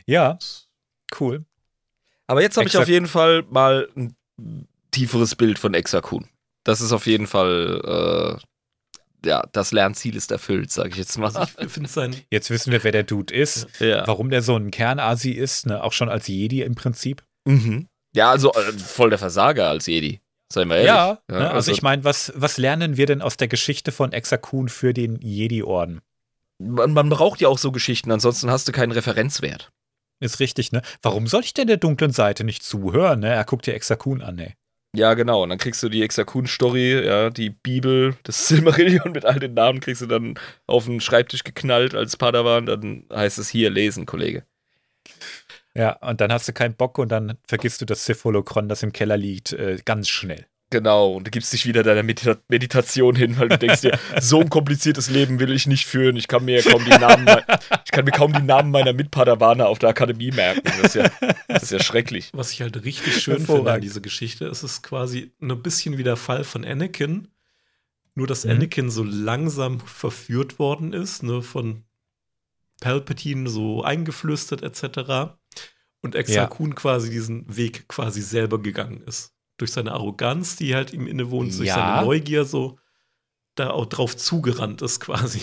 ja, cool. Aber jetzt habe ich auf jeden Fall mal ein tieferes Bild von Exakun. Das ist auf jeden Fall, äh, ja, das Lernziel ist erfüllt, sage ich jetzt mal. ich sein, Jetzt wissen wir, wer der Dude ist, Ja, warum der so ein Kernasi ist, ne? auch schon als Jedi im Prinzip. mhm. ja also äh, voll der Versager als Jedi. Seien wir ehrlich. Ja, ne? also, also ich meine, was, was lernen wir denn aus der Geschichte von Exakun für den Jedi-Orden? man, man braucht ja auch so Geschichten, ansonsten hast du keinen Referenzwert. Ist richtig, ne? Warum soll ich denn der dunklen Seite nicht zuhören, ne? Er guckt dir Exakun an, ey. Ja, genau. Und dann kriegst du die Exakun-Story, ja, die Bibel, das [laughs] Silmarillion mit all den Namen kriegst du dann auf den Schreibtisch geknallt als Padawan. Dann heißt es hier lesen, Kollege. Ja, und dann hast du keinen Bock und dann vergisst du das Sith-Holokron, das im Keller liegt, äh, ganz schnell. Genau. Und du gibst dich wieder deiner Medita Meditation hin, weil du denkst dir, [laughs] so ein kompliziertes Leben will ich nicht führen. Ich kann mir kaum die Namen, ich kann mir kaum die Namen meiner Mitpadawaner auf der Akademie merken. Das ist ja, das ist ja schrecklich. was ich halt richtig schön finde an dieser Geschichte, es ist quasi ein bisschen wie der Fall von Anakin. Nur, dass Mhm. Anakin so langsam verführt worden ist, ne, von Palpatine so eingeflüstert etc. Und Exakun quasi diesen Weg quasi selber gegangen ist. Durch seine Arroganz, die halt ihm innewohnt, durch Ja. seine Neugier so da auch drauf zugerannt ist quasi.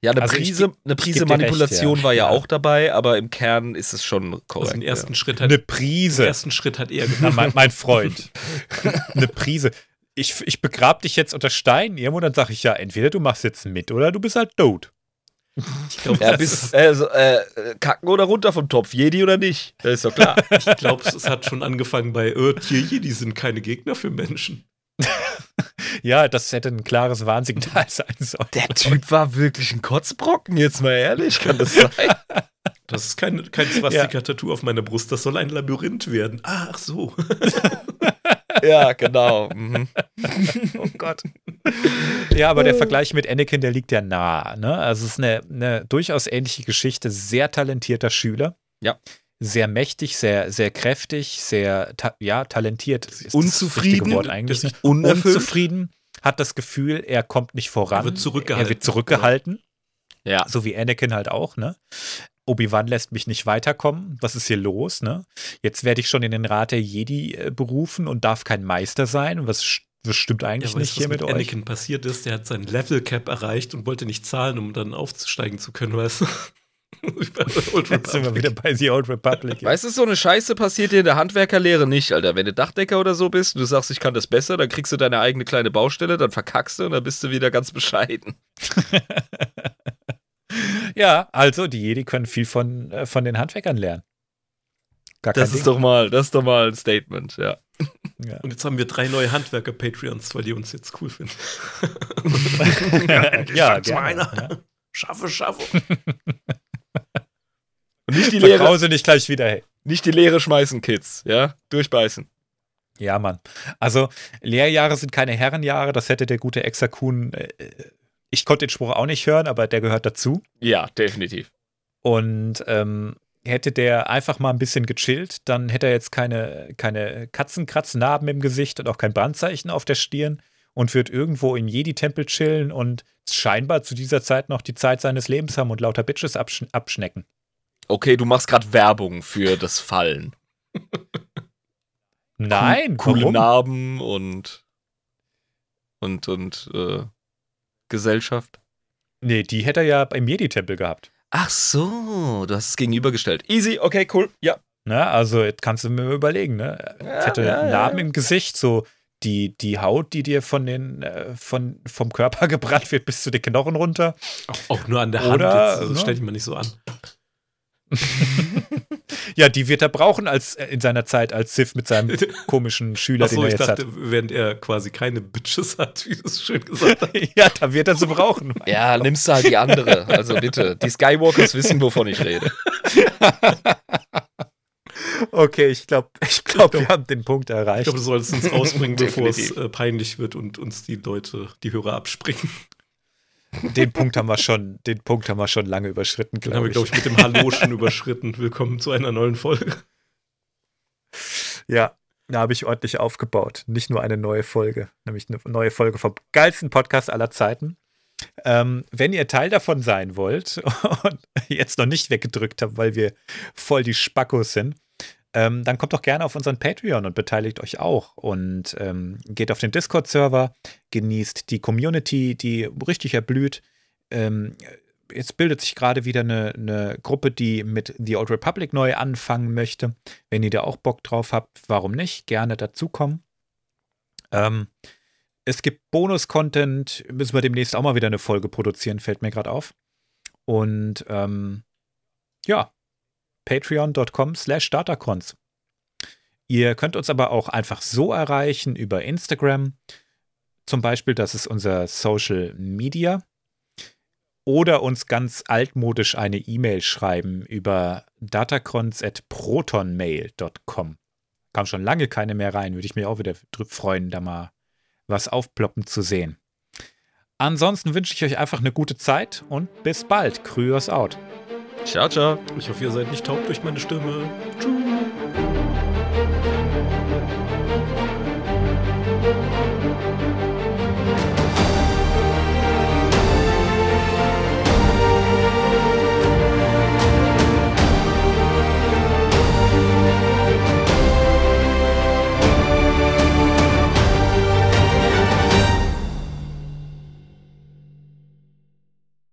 Ja, eine Also ich Prise, geb- eine ich Prise dir recht, Manipulation ja. war ja, Ja. auch dabei, aber im Kern ist es schon korrekt. Also den ersten ja. Schritt hat Eine den Prise. ersten Schritt hat er gemacht. mein, mein Freund. [laughs] Eine Prise. Ich, ich begrab dich jetzt unter Stein irgendwo, dann sag ich ja, entweder du machst jetzt mit oder du bist halt tot. Ich glaube, Ja, bis, also, äh, kacken oder runter vom Topf, Jedi oder nicht? Das ist doch klar. Ich glaube, es hat schon angefangen bei äh, Tier die sind keine Gegner für Menschen. [laughs] Ja, das hätte ein klares Warnsignal sein sollen. Der Typ war wirklich ein Kotzbrocken, jetzt mal ehrlich, kann das [laughs] sein? Das ist kein, kein Swastika-Tattoo auf meiner Brust, das soll ein Labyrinth werden. Ach so. [laughs] ja, genau. Mhm. [laughs] Oh Gott. Ja, aber der Vergleich mit Anakin, der liegt ja nah. Ne? Also es ist eine, eine durchaus ähnliche Geschichte. Sehr talentierter Schüler. Ja. Sehr mächtig, sehr, sehr kräftig, sehr ta ja, talentiert. Ist Unzufrieden, Wort eigentlich. Ne? Unzufrieden, hat das Gefühl, er kommt nicht voran. Er wird zurückgehalten. Er wird zurückgehalten. Ja. So wie Anakin halt auch, ne? Obi-Wan lässt mich nicht weiterkommen. Was ist hier los, ne? Jetzt werde ich schon in den Rat der Jedi äh, berufen und darf kein Meister sein. Und was, was stimmt Ja, eigentlich weißt nicht du, hier was mit mit euch? Anakin passiert ist? Der hat sein Level Cap erreicht und wollte nicht zahlen, um dann aufzusteigen zu können, weißt du? [laughs] Jetzt sind wir wieder bei The Old Republic. ja. Weißt du, so eine Scheiße passiert dir in der Handwerkerlehre nicht, Alter. Wenn du Dachdecker oder so bist und du sagst, ich kann das besser, dann kriegst du deine eigene kleine Baustelle, dann verkackst du und dann bist du wieder ganz bescheiden. [laughs] Ja, also die Jedi können viel von, äh, von den Handwerkern lernen. Gar kein Das ist Ding. doch mal, das ist doch mal ein Statement, ja. Ja. Und jetzt haben wir drei neue Handwerker-Patreons, weil die uns jetzt cool finden. [laughs] ja, mal gerne, einer. ja. Schaffe, schaffe. Und nicht die Lehre, Verkrause nicht gleich wieder, hey. nicht die Lehre schmeißen, Kids, ja? Durchbeißen. Ja, Mann. Also, Lehrjahre sind keine Herrenjahre. Das hätte der gute Exakun. Äh, ich konnte den Spruch auch nicht hören, aber der gehört dazu. Ja, definitiv. Und ähm, hätte der einfach mal ein bisschen gechillt, dann hätte er jetzt keine, keine Katzenkratznarben im Gesicht und auch kein Brandzeichen auf der Stirn und wird irgendwo im Jedi-Tempel chillen und scheinbar zu dieser Zeit noch die Zeit seines Lebens haben und lauter Bitches absch abschnecken. Okay, du machst gerade Werbung für das Fallen. Nein, Coole warum? Narben und und und äh, Gesellschaft. Nee, die hätte er ja im Jedi-Tempel gehabt. Ach so, du hast es gegenübergestellt. Easy, okay, cool. Ja. Ne? Also, jetzt kannst du mir überlegen, ne? Ja, Fette ja, ja, Narben ja. im Gesicht, so die, die Haut, die dir von den, äh, von, vom Körper [laughs] gebrannt wird, bis zu den Knochen runter. Auch, auch nur an der Hand. Oder, Jetzt, ne? stell dich mal nicht so an. [laughs] Ja, die wird er brauchen als äh, in seiner Zeit als Sith mit seinem [laughs] komischen Schüler, Achso, den er ich jetzt dachte, während er quasi keine Bitches hat, wie du es schön gesagt hast. [laughs] Ja, da wird er sie brauchen. Ja, nimmst du halt die andere. Also bitte, die Skywalkers wissen, wovon ich rede. Okay, ich glaube, ich glaub, wir haben den Punkt Ich erreicht. glaube, du solltest uns rausbringen, bevor es äh, peinlich wird und uns die Leute, die Hörer abspringen. Den Punkt haben wir schon, den Punkt haben wir schon lange überschritten, Dann haben glaube wir, ich. glaube ich, mit dem Hallo schon [laughs] überschritten. Willkommen zu einer neuen Folge. Ja, da habe ich ordentlich aufgebaut. Nicht nur eine neue Folge, nämlich eine neue Folge vom geilsten Podcast aller Zeiten. Ähm, wenn ihr Teil davon sein wollt [laughs] und jetzt noch nicht weggedrückt habt, weil wir voll die Spackos sind, ähm, dann kommt doch gerne auf unseren Patreon und beteiligt euch auch und ähm, geht auf den Discord-Server, genießt die Community, die richtig erblüht. Ähm, jetzt bildet sich gerade wieder eine, eine Gruppe, die mit The Old Republic neu anfangen möchte. Wenn ihr da auch Bock drauf habt, warum nicht? Gerne dazukommen. Ähm, es gibt Bonus-Content, müssen wir demnächst auch mal wieder eine Folge produzieren, fällt mir gerade auf. Und ähm, ja, patreon.com slash datacons. Ihr könnt uns aber auch einfach so erreichen über Instagram. Zum Beispiel, das ist unser Social Media. Oder uns ganz altmodisch eine E-Mail schreiben über datacrons.protonmail.com. Kam schon lange keine mehr rein, würde ich mich auch wieder freuen, da mal was aufploppen zu sehen. Ansonsten wünsche ich euch einfach eine gute Zeit und bis bald. Kryos out. Ciao, ciao. Ich hoffe, ihr seid nicht taub durch meine Stimme. Tschüss.